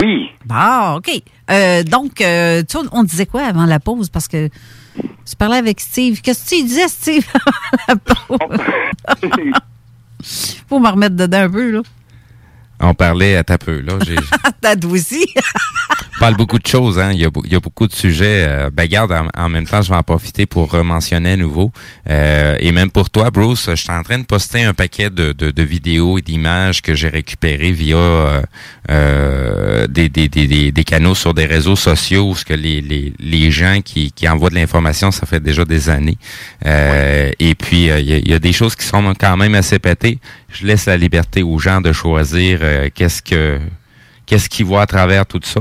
S21: Oui.
S5: Bon, OK. Euh, donc, euh, tu vois, on disait quoi avant la pause? Parce que tu parlais avec Steve. Qu'est-ce que tu disais, Steve, (laughs) avant la pause? (laughs) Faut me remettre dedans un peu, là.
S6: On parlait à ta peu, là. (laughs)
S5: T'as aussi?
S6: on parle beaucoup de choses, hein. Il y a, beau- il y a beaucoup de sujets. Euh, ben, garde, en, en même temps, je vais en profiter pour rementionner à nouveau. Euh, et même pour toi, Bruce, je suis en train de poster un paquet de, de, de vidéos et d'images que j'ai récupérées via euh, euh, des, des, des, des, des canaux sur des réseaux sociaux où ce que les, les, les gens qui, qui envoient de l'information, ça fait déjà des années. Euh, Et puis, euh, il y, a, il y a des choses qui sont quand même assez pétées. Je laisse la liberté aux gens de choisir euh, qu'est-ce que qu'est-ce qu'ils voient à travers tout ça.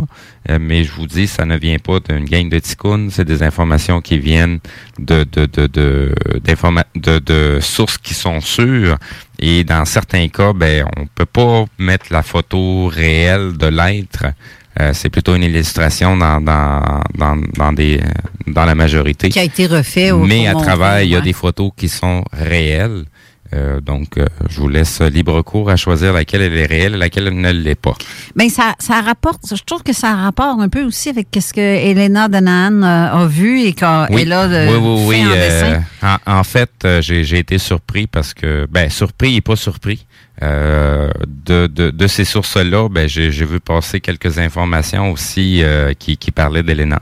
S6: Euh, mais je vous dis, ça ne vient pas d'une gang de ticounes, c'est des informations qui viennent de de de de, d'informa- de de sources qui sont sûres. Et dans certains cas, ben on peut pas mettre la photo réelle de l'être. Euh, c'est plutôt une illustration dans dans dans dans des dans la majorité.
S5: Qui a été refait au
S6: Mais à travers, il y a
S5: ouais.
S6: des photos qui sont réelles. Euh, donc, euh, je vous laisse libre cours à choisir laquelle elle est réelle et laquelle elle ne l'est pas.
S5: Mais ça, ça rapporte, je trouve que ça rapporte un peu aussi avec ce que Elena Donahan euh, a vu et qu'elle a euh,
S6: oui, oui, oui.
S5: fait en
S6: euh,
S5: dessin.
S6: en, en fait, j'ai été surpris parce que, ben, surpris et pas surpris. Euh, de, de, de ces sources-là, ben, j'ai j'ai vu passer quelques informations aussi euh, qui, qui parlaient d'Elena.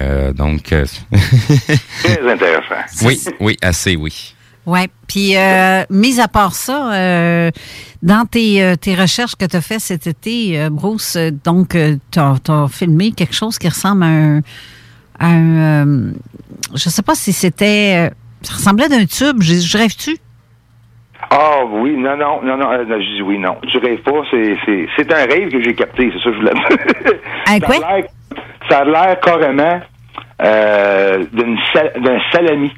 S6: Euh, donc, euh, (laughs)
S21: Très intéressant.
S6: oui, oui, assez, oui.
S5: Oui. Puis, euh, mis à part ça, euh, dans tes, euh, tes recherches que tu as fait cet été, euh, Bruce, euh, donc, tu as, filmé quelque chose qui ressemble à un. à un, euh, je sais pas si c'était. ça ressemblait d'un tube. Je, je rêve-tu?
S21: Ah oui, non, non, non, non, non, je dis oui, non. Tu rêves pas, c'est, c'est, c'est un rêve que j'ai capté, c'est ça que je voulais dire.
S5: Un
S21: quoi? Ça a l'air, ça a l'air carrément euh, d'un salami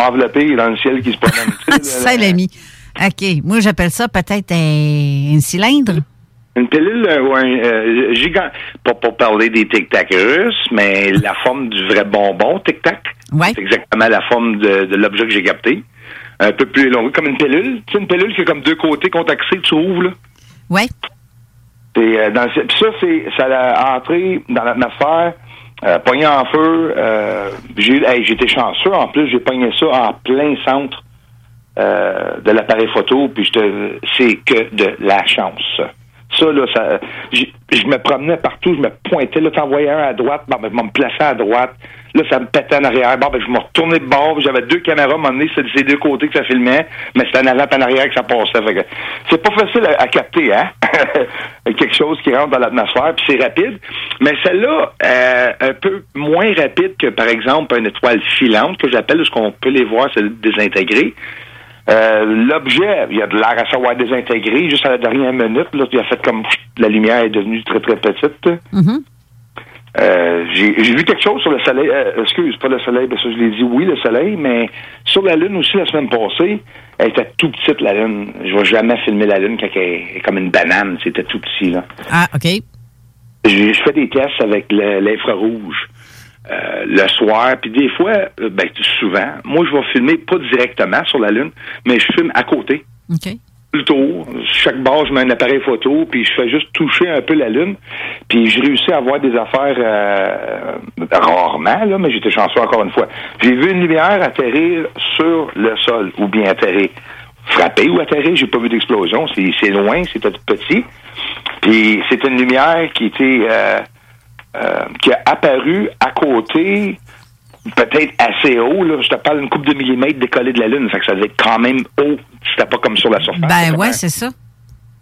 S21: enveloppé dans le ciel qui se promène. (laughs)
S5: Salami. OK. Moi, j'appelle ça peut-être un, un cylindre.
S21: Une pilule euh, ou un euh, gigant, pas pour parler des tic-tac russes, mais la forme du vrai bonbon tic-tac.
S5: Ouais.
S21: C'est exactement la forme de, de l'objet que j'ai capté. Un peu plus long, comme une pilule. Tu sais, une pilule qui a comme deux côtés contaxés, tu ouvres, là.
S5: Ouais.
S21: Et, euh, dans, ça, c'est, ça a entré dans l'atmosphère, euh, pogné en feu. Euh, j'ai, hey, j'étais chanceux. En plus, j'ai pogné ça en plein centre euh, de l'appareil photo. Puis c'est que de la chance. Ça, là, ça, je me promenais partout, je me pointais, là, t'envoyais un à droite, ben, je me plaçais à droite, là, ça me pétait en arrière, bon, ben, je me retournais de bord, j'avais deux caméras, à un moment donné, ces deux côtés que ça filmait, mais c'était en avant en arrière que ça passait, fait que c'est pas facile à, capter, hein, (laughs) quelque chose qui rentre dans l'atmosphère, puis c'est rapide, mais celle-là, euh, un peu moins rapide que, par exemple, une étoile filante, que j'appelle, parce qu'on peut les voir se désintégrer, euh, L'objet, il y a de l'air à savoir désintégré. Juste à la dernière minute, là, il a fait comme la lumière est devenue très très petite. Euh, j'ai vu quelque chose sur le soleil. euh, excuse, pas le soleil, parce que je l'ai dit oui, le soleil, mais sur la Lune aussi la semaine passée, elle était tout petite la Lune. Je vais jamais filmer la Lune quand elle est comme une banane. C'était tout petit là.
S5: Ah, OK.
S21: Je fais des tests avec l'infrarouge euh, le soir, puis des fois, euh, ben souvent, moi je vais filmer pas directement sur la Lune, mais je filme à côté.
S5: OK.
S21: Chaque bord, je mets un appareil photo, puis je fais juste toucher un peu la Lune. Puis j'ai réussi à avoir des affaires euh, rarement, là, mais j'étais chanceux encore une fois. J'ai vu une lumière atterrir sur le sol, ou bien atterrir. Frapper ou atterrir, j'ai pas vu d'explosion. C'est loin, c'était petit. Puis c'est une lumière qui était euh, euh, qui a apparu à côté, peut-être assez haut. Là. Je te parle d'une coupe de millimètres décollée de la Lune. Fait que ça devait être quand même haut. C'était pas comme sur la surface.
S5: Ben ouais, c'est ça.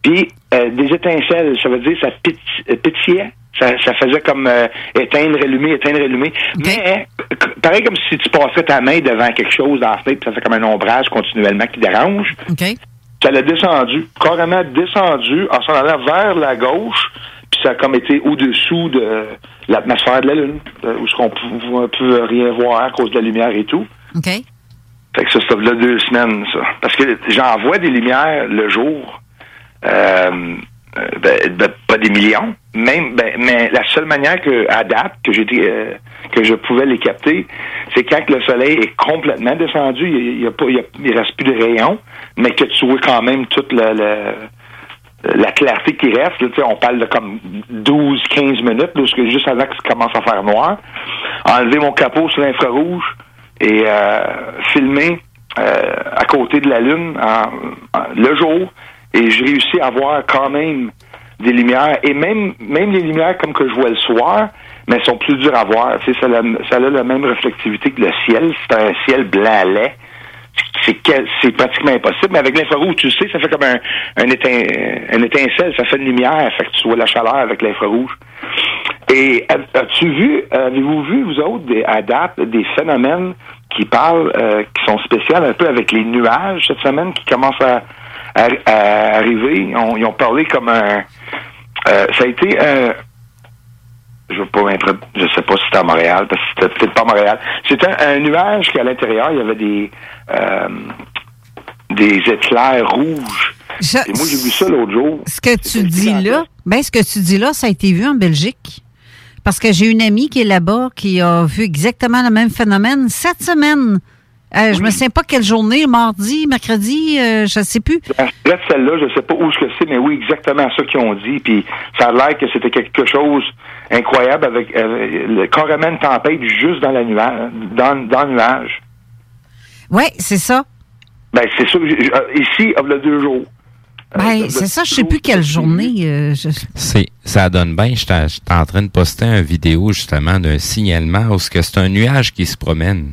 S21: Puis euh, des étincelles, ça veut dire ça pit- euh, pétillait? Ça, ça faisait comme euh, éteindre, allumer, éteindre, allumer. Mais euh, pareil comme si tu passerais ta main devant quelque chose dans la fenêtre, puis ça fait comme un ombrage continuellement qui dérange.
S5: OK.
S21: Ça l'a descendu, carrément descendu, en s'en allant vers la gauche. Puis ça a comme été au-dessous de l'atmosphère de la Lune, euh, où ce qu'on ne peut rien voir à cause de la lumière et tout.
S5: OK.
S21: Fait que ça, c'est là deux semaines, ça. Parce que j'en vois des lumières le jour. Euh, euh, ben, ben, pas des millions. Même, ben, mais la seule manière que, à date, que j'étais, euh, que je pouvais les capter, c'est quand le soleil est complètement descendu, il, y a pas, il, y a- il reste plus de rayons, mais que tu vois quand même toute la, la, la clarté qui reste. là, on parle de comme 12-15 minutes, là, juste avant que ça commence à faire noir. Enlever mon capot sur l'infrarouge et euh, filmer euh, à côté de la Lune en- le jour. Et j'ai réussi à voir quand même des lumières. Et même, même les lumières comme que je vois le soir, mais elles sont plus dures à voir. Ça, a, ça a la même réflectivité que le ciel. C'est un ciel blanc lait c'est que- c'est pratiquement impossible. Mais avec l'infrarouge, tu sais, ça fait comme un, un, un étincelle, ça fait une lumière, fait que tu vois la chaleur avec l'infrarouge. Et as- as-tu vu, avez-vous vu, vous autres, des, à date, des phénomènes qui parlent, euh, qui sont spéciaux un peu avec les nuages cette semaine, qui commencent à, à- à arriver? Ils ont, ils ont parlé comme un... euh, ça a été un je veux pas je sais pas si c'était à Montréal, parce que c'était peut-être pas à Montréal. C'était un, un nuage qu'à l'intérieur, il y avait des euh, des éclairs rouges.
S5: Je-
S21: Et moi, j'ai vu ça l'autre jour.
S5: Ce que tu dis là, ben, ce que tu dis là, ça a été vu en Belgique. Parce que j'ai une amie qui est là-bas qui a vu exactement le même phénomène cette semaine. Euh, Je me souviens pas quelle journée, mardi, mercredi, euh, je sais plus.
S21: Bref, celle-là, je sais pas où ce que c'est, mais oui, exactement ça qu'ils ont dit. Puis ça a l'air que c'était quelque chose incroyable avec, avec le, carrément une tempête juste dans la nuage, dans, dans le nuage.
S5: Oui, c'est ça.
S21: Ben, c'est ça. euh, Ici, il y a deux jours.
S5: Ben, c'est ça, je sais plus quelle journée. euh, je-
S6: C'est, ça donne bien. J'étais j'étais en train de poster une vidéo justement d'un signalement où ce que c'est un nuage qui se promène.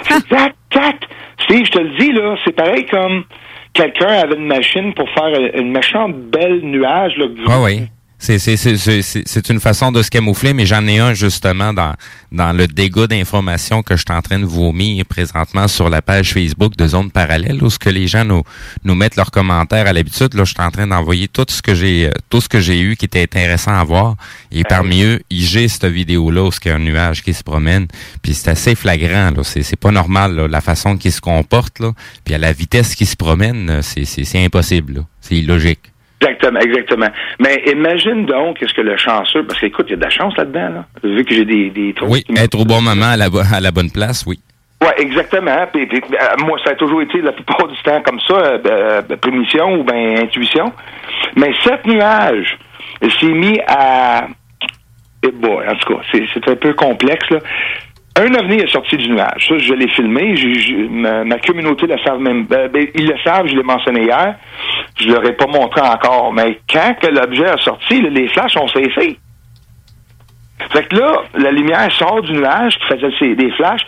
S21: Exact, exact. Steve, je te le dis, là, c'est pareil comme quelqu'un avait une machine pour faire une méchante belle nuage, là,
S6: Oui, oui. C'est, c'est, c'est, c'est, c'est- c'est une façon de se camoufler, mais j'en ai un justement dans, dans le dégât d'informations que je suis en train de vomir présentement sur la page Facebook de Zone Parallèle, où ce que les gens nous, nous mettent leurs commentaires à l'habitude. Là, je suis en train d'envoyer tout ce que j'ai euh, tout ce que j'ai eu qui était intéressant à voir. Et parmi eux, j'ai cette vidéo-là où il y a un nuage qui se promène. Puis c'est assez flagrant. Là. C'est, c'est pas normal là, la façon qu'il se comporte. Là. Puis à la vitesse qu'il se promène, euh, c'est, c'est, c'est impossible. C'est illogique.
S21: Exactement, exactement. Mais imagine donc qu'est-ce que le chanceux, parce qu'écoute, il y a de la chance là-dedans, là, vu que j'ai des, des trous.
S6: Oui, être au bon moment à la, à la bonne place, oui.
S21: Ouais, exactement. Puis, puis, euh, moi, ça a toujours été la plupart du temps comme ça, euh, euh, prémission ou ben intuition. Mais cet nuage s'est mis à... Eh boy, en tout cas, c'est c'est un peu complexe, là. Un ovni est sorti du nuage. Ça, je l'ai filmé. Ma, communauté le savent même. ben, ben, ils le savent, je l'ai mentionné hier. Je leur ai pas montré encore. Mais quand que l'objet a sorti, les flashs ont cessé. Fait que là, la lumière sort du nuage qui faisait des flashs.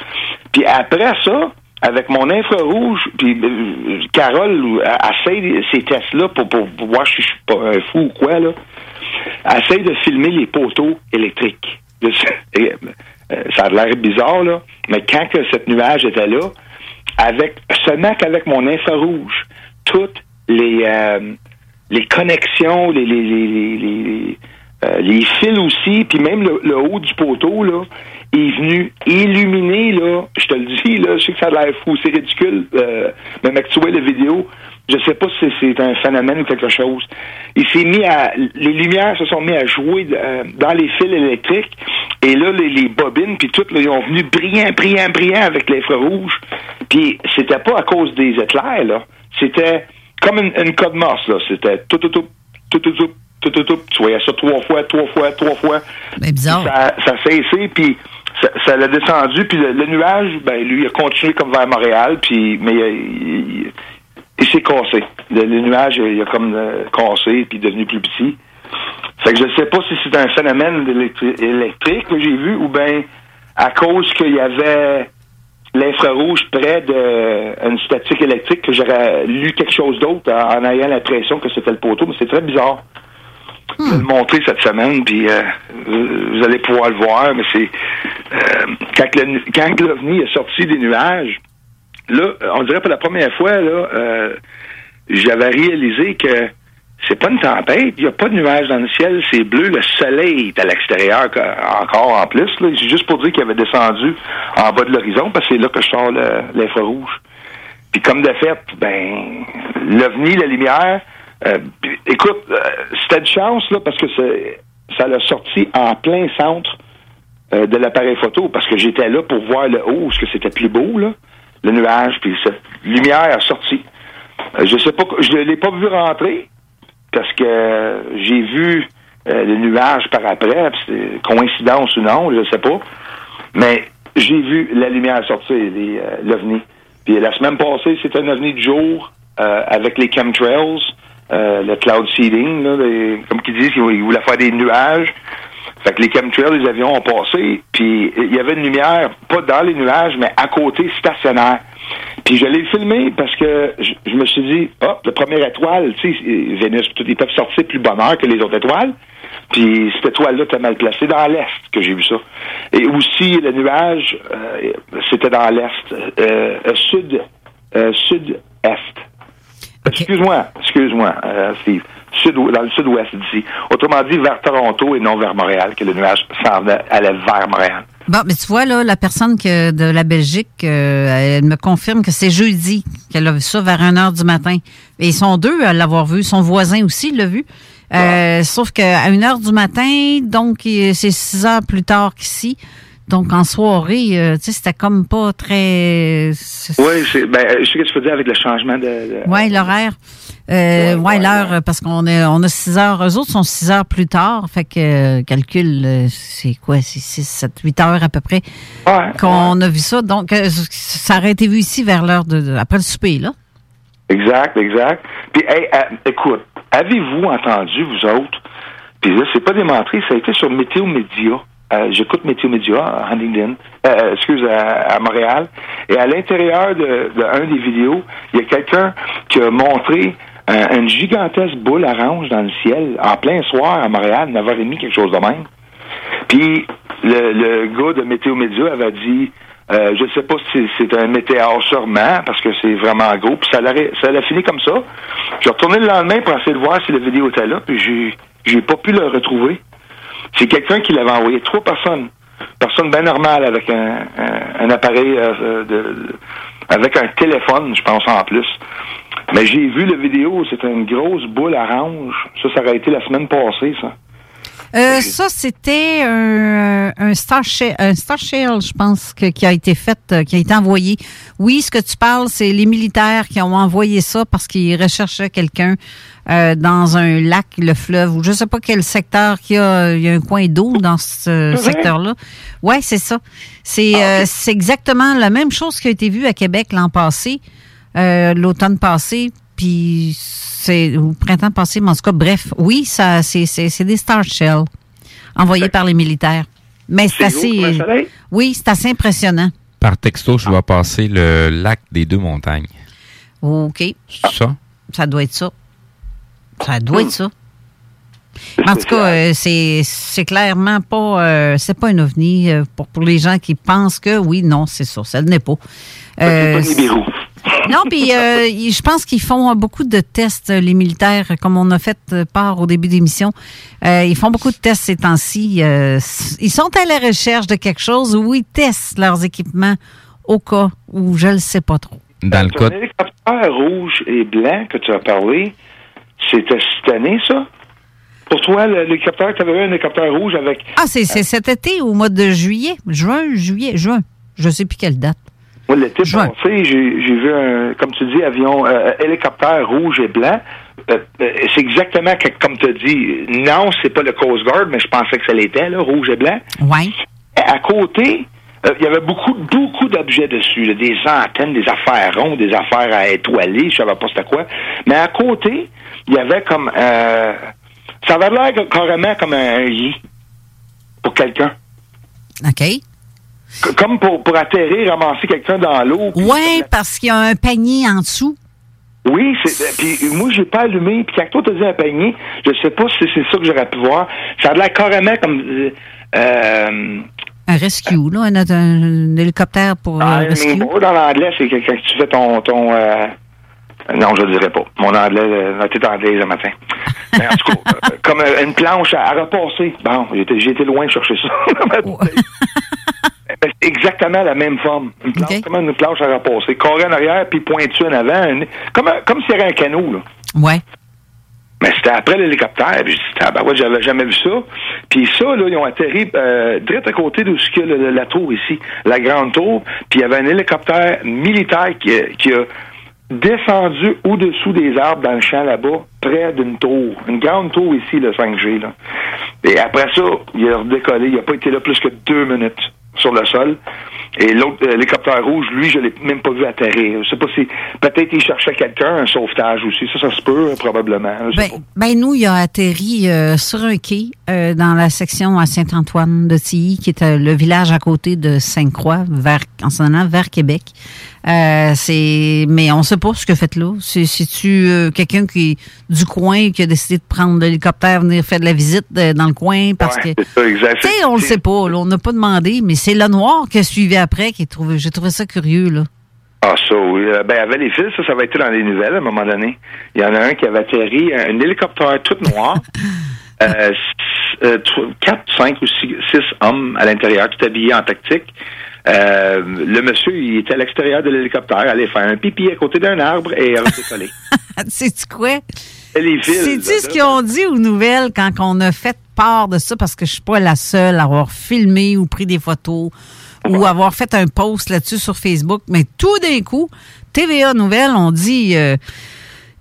S21: Puis après ça, avec mon infrarouge, puis euh, Carole essaye ces tests-là pour, pour, pour voir si je suis pas un fou ou quoi, là. Essaye de filmer les poteaux électriques. Euh, ça a l'air bizarre, là. Mais quand que cette nuage était là, avec seulement qu'avec mon infrarouge, toutes les euh, les connexions, les, les, les, euh, les fils aussi, puis même le, le haut du poteau, là, est venu illuminer, là, je te le dis, là, je sais que ça a l'air fou, c'est ridicule, euh, mais mec, tu vois la vidéo, je sais pas si c'est un phénomène ou quelque chose. Il s'est mis à, les lumières se sont mis à jouer euh, dans les fils électriques, et là, les, les bobines, puis tout, là, ils ont venu brillant, brillant, brillant avec l'infrarouge, puis c'était pas à cause des éclairs, là, c'était comme une, une code morse, là, c'était tout, tout, tout, tout, tout, tout, tout, tout, tout. Tu voyais ça trois fois, trois fois, trois fois.
S5: Mais bizarre.
S21: Ça, ça a cessé, puis ça, l'a descendu, puis le, nuage, ben lui, il a continué comme vers Montréal, puis mais euh, il, il- s'est cassé. Le, nuage, il a comme euh, cassé, puis devenu plus petit. Fait que je sais pas si c'est un phénomène électrique que j'ai vu, ou bien à cause qu'il y avait l'infrarouge près d'une statique électrique que j'aurais lu quelque chose d'autre en, en ayant l'impression que c'était le poteau, mais c'est très bizarre. Je vais le montrer cette semaine, puis euh, vous allez pouvoir le voir, mais c'est euh, quand l'OVNI est sorti des nuages, là, on dirait pour la première fois, là, euh, j'avais réalisé que c'est pas une tempête, il n'y a pas de nuages dans le ciel, c'est bleu, le soleil est à l'extérieur encore en plus. C'est juste pour dire qu'il avait descendu en bas de l'horizon, parce que c'est là que je sors l'infrarouge. Puis comme de fait, ben, l'OVNI, la lumière, euh, écoute, euh, c'était de chance, là, parce que ça l'a sorti en plein centre euh, de l'appareil photo, parce que j'étais là pour voir le haut, parce que c'était plus beau, là, le nuage, puis cette lumière a sorti. Je sais pas, je l'ai pas vu rentrer, parce que j'ai vu le nuage par après, puis coïncidence ou non, je sais pas. Mais j'ai vu la lumière sortir, l'OVNI. Puis la semaine passée, c'était un OVNI de jour avec les chemtrails, euh, le cloud seeding, là, comme qu'ils disent, ils voulaient faire des nuages. Fait que les chemtrails, les avions ont passé, puis il y avait une lumière, pas dans les nuages, mais à côté, stationnaire. Puis je l'ai filmé parce que je, me suis dit, hop, la première étoile, tu sais, Vénus, tout, ils peuvent sortir plus bonheur que les autres étoiles. Puis cette étoile-là était mal placée dans l'est que j'ai vu ça. Et aussi le nuage, euh, c'était dans l'est, euh, euh, sud, euh, sud-est. Excuse-moi, excuse-moi, euh, Steve. Sud, dans le sud-ouest d'ici. Autrement dit, vers Toronto et non vers Montréal, que le nuage s'en allait vers Montréal.
S5: Bon, mais tu vois, là, la personne que, de la Belgique, euh, elle me confirme que c'est jeudi qu'elle a vu ça vers 1 heure du matin. Et ils sont deux à l'avoir vu. Son voisin aussi l'a vu. Euh, Sauf qu'à 1 heure du matin, donc, c'est 6 heures plus tard qu'ici. Donc, en soirée, euh, tu sais, c'était comme pas très...
S21: Oui, c'est, ben, je sais ce que tu veux dire avec le changement de. de-
S5: Ouais, l'horaire. Euh, ouais, l'heure, euh, parce qu'on est, on a 6 heures. Eux autres sont 6 heures plus tard. Fait que, euh, calcul, euh, c'est quoi? C'est 6, 7, 8 heures à peu près qu'on a vu ça. Donc, euh, ça aurait été vu ici vers l'heure de, de- après le souper, là.
S21: Exact, exact. Puis, hey, euh, écoute, avez-vous entendu, vous autres, puis là, c'est pas démontré, ça a été sur Météo Média. Euh, J'écoute Météo Média à excuse, à, à Montréal. Et à l'intérieur de, un des vidéos, il y a quelqu'un qui a montré euh, une gigantesque boule orange dans le ciel en plein soir à Montréal, 9h30, quelque chose de même. Puis le, gars de Météo Média avait dit euh, je sais pas si c'est un météore sûrement, parce que c'est vraiment gros. Puis ça l'a ça l'a fini comme ça. J'ai retourné le lendemain pour essayer de voir si la vidéo était là, puis j'ai j'ai pas pu le retrouver. C'est quelqu'un qui l'avait envoyé. Trois personnes. Personne bien normale avec un, appareil euh, de, de- avec un téléphone, je pense en plus. Mais j'ai vu la vidéo, c'était une grosse boule orange. Ça, ça aurait été la semaine passée, ça.
S5: Euh, ça, c'était un, un Star Shell, un Star Shell, je pense, que- qui a été fait, euh, qui a été envoyé. Oui, ce que tu parles, c'est les militaires qui ont envoyé ça parce qu'ils recherchaient quelqu'un euh, dans un lac, le fleuve, ou je sais pas quel secteur qui a, il y a un coin d'eau dans ce secteur-là. Ouais, c'est ça. C'est euh, c'est exactement la même chose qui a été vue à Québec l'an passé, euh, l'automne passé, puis c'est au printemps passé, mais en tout cas, bref, oui, ça, c'est c'est- c'est des Star Shell envoyés par les militaires. Mais c'est assez. Oui, c'est assez impressionnant.
S6: Par texto, je dois passer le lac des deux montagnes.
S5: OK.
S6: C'est ça?
S5: Ça doit être ça. Ça doit être ça. Mais En tout cas, euh, c'est c'est clairement pas euh, c'est pas un ovni euh, pour pour les gens qui pensent que oui non c'est ça ça ne l'est pas. Euh, (laughs) non puis euh, je pense qu'ils font beaucoup de tests euh, les militaires comme on a fait euh, part au début d'émission. Euh, ils font beaucoup de tests ces temps-ci. Euh, ils sont à la recherche de quelque chose où ils testent leurs équipements au cas où je le sais pas trop.
S6: Dans le cas,
S21: hélicoptère rouge et blanc que tu as parlé, c'était cette année, ça? Pour toi, l'hélicoptère, tu avais eu un hélicoptère rouge avec.
S5: Ah, c'est c'est cet été, au mois de juillet. Juin, juillet, juin. Je sais plus quelle date.
S21: Moi, l'été passé, j'ai vu un, comme tu dis, avion, euh, hélicoptère rouge et blanc. Euh, euh, c'est exactement que- comme tu as dit. Non, c'est pas le Coast Guard, mais je pensais que ça l'était, là, rouge et blanc.
S5: Ouais.
S21: À côté, euh, il y avait beaucoup, beaucoup d'objets dessus, là, des antennes, des affaires rondes, des affaires à étoiler, je savais pas c'était quoi. Mais à côté, il y avait comme, euh, ça avait l'air carrément comme un, un lit pour quelqu'un.
S5: OK.
S21: Comme pour, pour atterrir, ramasser quelqu'un dans l'eau.
S5: Ouais, parce qu'il y a un panier en dessous.
S21: Oui, c'est puis moi j'ai pas allumé, puis quand toi t'as dit un panier, je sais pas si c'est ça que j'aurais pu voir. Ça a l'air carrément comme euh, euh,
S5: Un rescue, là, un, un hélicoptère pour euh,
S21: un
S5: rescue.
S21: mot dans l'anglais, c'est que quand tu fais ton ton euh, Non, je ne dirais pas. Mon anglais, la tête anglaise le matin. Mais en tout cas, (laughs) comme une planche à, à repasser. Bon, j'ai été loin de chercher ça. (laughs) (laughs) Ben, c'est exactement la même forme. Une planche, Comme une planche à repasser. Carré en arrière, puis pointu en avant. Une- comme, un- comme s'il y avait un canot, là.
S5: Ouais.
S21: Mais c'était après l'hélicoptère. Puis ah, ben ouais, j'avais jamais vu ça. Puis ça, là, ils ont atterri euh, direct à côté d'où ce qu'il y a la tour ici, la grande tour. Puis il y avait un hélicoptère militaire qui, a- qui a descendu au-dessous des arbres dans le champ là-bas, près d'une tour. Une grande tour ici, le 5G. Là. Et après ça, il a redécollé. Il n'a pas été là plus que deux minutes sur le sol. Et l'autre euh, hélicoptère rouge, lui, je l'ai même pas vu atterrir. Je sais pas si peut-être il cherchait quelqu'un, un sauvetage aussi. Ça, ça se peut, euh, probablement.
S5: Ben, ben, nous, il a atterri euh, sur un quai euh, dans la section à Saint-Antoine de Tilly, qui est euh, le village à côté de Sainte-Croix, vers, en s'en allant vers Québec. Euh, c'est, mais on sait pas ce que fait là. C'est, c'est-tu euh, quelqu'un qui du coin qui a décidé de prendre l'hélicoptère, venir faire de la visite euh, dans le coin parce
S21: Ouais,
S5: que. Tu sais, on le sait pas. là, on n'a pas demandé, mais c'est le noir qui a suivi après qui est trouvé. J'ai trouvé ça curieux là.
S21: Ah, ça, oui. Ben, avec les fils, ça, ça va être dans les nouvelles à un moment donné. Il y en a un qui avait atterri, un, un hélicoptère tout noir. (laughs) euh, s- euh, tro- quatre, cinq ou six, six hommes à l'intérieur, tout habillés en tactique. Euh, le monsieur, il était à l'extérieur de l'hélicoptère, allait faire un pipi à côté d'un arbre et redécoller. (laughs)
S5: Sais-tu quoi? C'est-tu ce qu'ils ont dit aux nouvelles quand on a fait part de ça? Parce que je suis pas la seule à avoir filmé ou pris des photos ou avoir fait un post là-dessus sur Facebook. Mais tout d'un coup, TVA Nouvelles ont dit euh,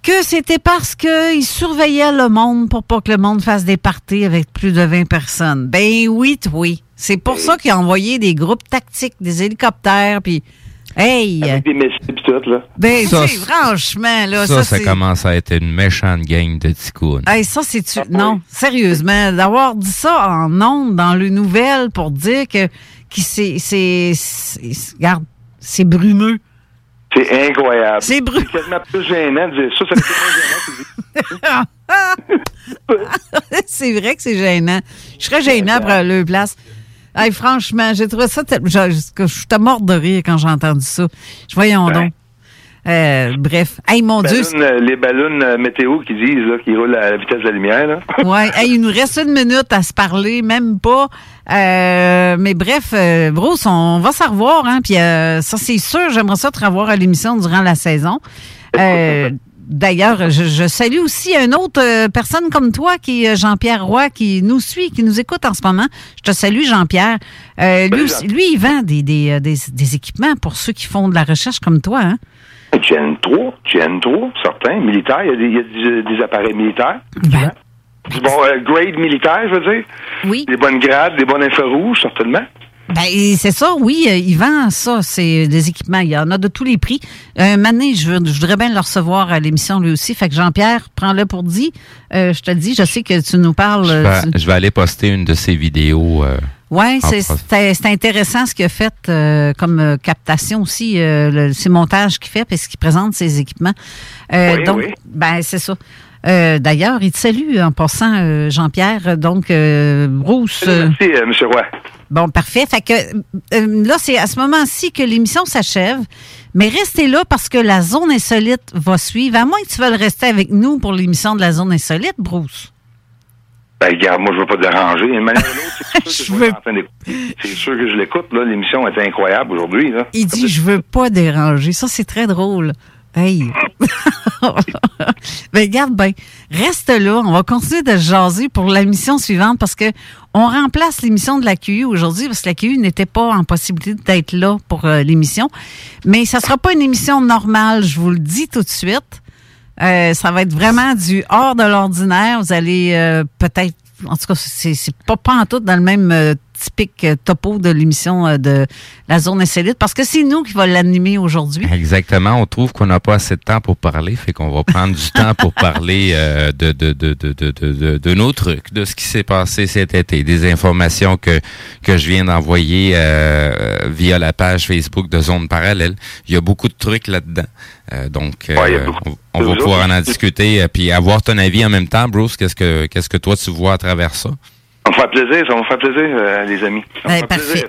S5: que c'était parce qu'ils surveillaient le monde pour pas que le monde fasse des parties avec plus de 20 personnes. Ben oui, oui. C'est pour ça qu'ils ont envoyé des groupes tactiques, des hélicoptères, puis... Hey!
S21: Avec des missiles pis tout, là.
S5: Ben,
S6: Ça,
S5: tu sais, franchement, là,
S6: ça,
S5: ça,
S6: ça, commence à être une méchante gang de ticounes.
S5: Hey, ça, c'est tu Non, sérieusement, d'avoir dit ça en ondes dans le nouvelle pour dire que, que c'est, c'est, regarde, c'est brumeux.
S21: C'est incroyable.
S5: C'est brûlant.
S21: C'est quasiment plus gênant de dire ça. Gênant. (laughs)
S5: c'est vrai que c'est gênant. Je serais gênant pour le place. Hey, franchement, j'ai trouvé ça je, suis morte de rire quand j'ai entendu ça. Je voyons
S21: Ben.
S5: donc. Euh, bref. Hey, mon Dieu.
S21: Euh, les ballons euh, météo qui disent qu'ils roulent à la vitesse de la lumière. (laughs)
S5: Ouais, hey, il nous reste une minute à se parler, même pas. Euh, mais bref, euh, Bruce, on va se revoir, hein. Puis euh, ça, c'est sûr, j'aimerais ça te revoir à l'émission durant la saison. (laughs) Euh, D'ailleurs, je, je salue aussi une autre euh, personne comme toi, qui est Jean-Pierre Roy, qui nous suit, qui nous écoute en ce moment. Je te salue, Jean-Pierre. Euh, lui, aussi- lui, il vend des, des, euh, des, des équipements pour ceux qui font de la recherche comme toi, hein?
S21: Gen 3, Gen 3, certains, militaires. Il y a des, il y a des, des appareils militaires. Du bon euh, grade militaire, je veux dire.
S5: Oui.
S21: Des bonnes grades, des bonnes infrarouges, certainement.
S5: Ben, c'est ça, oui, euh, il vend ça, c'est des équipements. Il y en a de tous les prix. Un moment donné, je, veux- je voudrais bien le recevoir à l'émission lui aussi. Fait que Jean-Pierre, prends-le pour dit. Euh, je te le dis, je sais que tu nous parles.
S6: Je
S5: euh,
S6: vais,
S5: tu-
S6: je vais aller poster une de ces vidéos. euh,
S5: Ouais,
S6: en
S5: c'est
S6: prof-
S5: c'est- c'est intéressant ce qu'il a fait euh, comme euh, captation aussi, euh, le, ces montages qu'il fait parce qu'il présente ses équipements. Euh,
S21: Oui,
S5: donc,
S21: oui.
S5: ben c'est ça. Euh, D'ailleurs, il te salue en passant, euh, Jean-Pierre. Donc, euh, Bruce.
S21: Merci, M. Roy.
S5: Bon, parfait. Fait que là, c'est à ce moment-ci que l'émission s'achève. Mais restez là parce que la zone insolite va suivre. À moins que tu veuilles rester avec nous pour l'émission de la zone insolite, Bruce.
S21: Ben, regarde, moi, je veux pas te déranger. Une manière ou l'autre, c'est (laughs) sûr sûr que je l'écoute. L'émission est incroyable aujourd'hui.
S5: Il dit je veux pas déranger. Ça, c'est très drôle. Hey. (laughs) ben, garde bien. Reste là. On va continuer de jaser pour la mission suivante parce que on remplace l'émission de la QU aujourd'hui parce que la QU n'était pas en possibilité d'être là pour euh, l'émission. Mais ça sera pas une émission normale, je vous le dis tout de suite. Euh, ça va être vraiment du hors de l'ordinaire. Vous allez euh, peut-être, en tout cas, c'est c'est pas pas en tout dans le même euh, typique euh, topo de l'émission euh, de la zone insolite parce que c'est nous qui va l'animer aujourd'hui.
S6: Exactement. On trouve qu'on n'a pas assez de temps pour parler, fait qu'on va prendre du temps pour parler euh, de, de, de, de, de, de, de- de nos trucs, de ce qui s'est passé cet été, des informations que, que je viens d'envoyer euh, via la page Facebook de Zone Parallèle. Il y a beaucoup de trucs là-dedans. Euh, donc, euh, on, on va pouvoir en, discuter, puis avoir ton avis en même temps. Bruce, qu'est-ce que qu'est-ce que toi tu vois à travers ça?
S21: Ça va me faire plaisir, ça va me faire plaisir, euh, les amis. Ça va me
S5: Ouais,
S21: faire
S5: parfait.
S21: plaisir.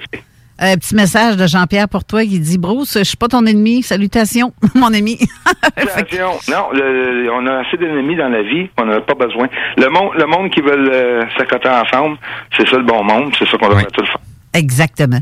S5: Un petit message de Jean-Pierre pour toi qui dit Bruce, je suis pas ton ennemi. Salutations, (laughs) mon ami. (laughs)
S21: Attention. Non, le- on a assez d'ennemis dans la vie, on n'en a pas besoin. Le monde, le monde qui veut euh, s'accoter ensemble, c'est ça le bon monde, c'est ça qu'on devrait tout faire.
S5: Exactement.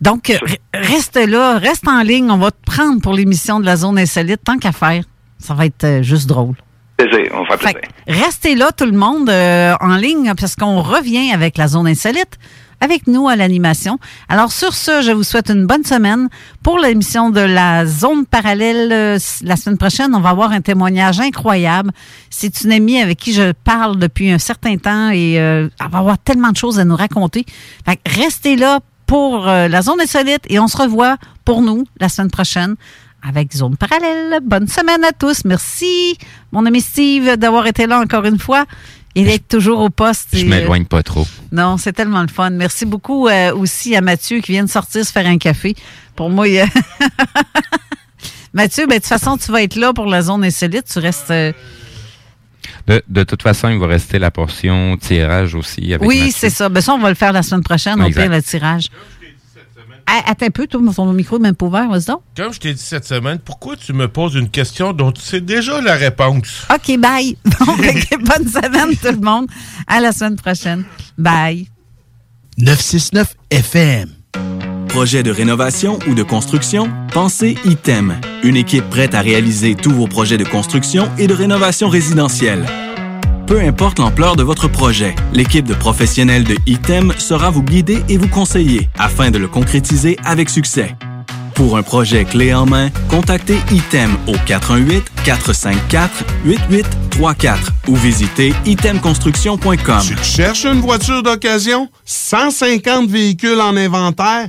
S5: Donc, euh, reste là, reste en ligne. On va te prendre pour l'émission de la zone insolite. Tant qu'à faire, ça va être euh, juste drôle.
S21: Plaisir, on va faire
S5: Fait
S21: plaisir.
S5: que restez là, tout le monde, euh, en ligne, parce qu'on revient avec la zone insolite, avec nous à l'animation. Alors, sur ce, je vous souhaite une bonne semaine. Pour l'émission de la zone parallèle, euh, la semaine prochaine, on va avoir un témoignage incroyable. C'est une amie avec qui je parle depuis un certain temps et euh, elle va avoir tellement de choses à nous raconter. Fait que restez là pour euh, la zone insolite et on se revoit pour nous la semaine prochaine avec Zone Parallèle. Bonne semaine à tous. Merci, mon ami Steve, d'avoir été là encore une fois et d'être toujours au poste.
S6: Je m'éloigne pas trop.
S5: euh, non, c'est tellement le fun. Merci beaucoup euh, aussi à Mathieu qui vient de sortir se faire un café. Pour moi, il y a- (laughs) Mathieu, ben, de toute façon, tu vas être là pour la zone insolite. Tu restes. euh,
S6: De, de toute façon, il va rester la portion tirage aussi. Avec
S5: Oui, c'est ça. Ben, ça, on va le faire la semaine prochaine,
S6: Exact.
S5: pire, le tirage. Attends un peu, toi, ton micro est même pas ouvert, vas-y donc.
S28: Comme je t'ai dit cette semaine, pourquoi tu me poses une question dont tu sais déjà la réponse?
S5: OK, bye. (laughs) Bon, que bonne semaine, tout le monde. À la semaine prochaine. Bye.
S17: 969 FM. Projet de rénovation ou de construction? Pensez ITEM. Une équipe prête à réaliser tous vos projets de construction et de rénovation résidentielle. Peu importe l'ampleur de votre projet, l'équipe de professionnels de ITEM sera vous guider et vous conseiller afin de le concrétiser avec succès. Pour un projet clé en main, contactez ITEM au 418-454-8834 ou visitez itemconstruction.com.
S28: Tu cherches une voiture d'occasion? 150 véhicules en inventaire?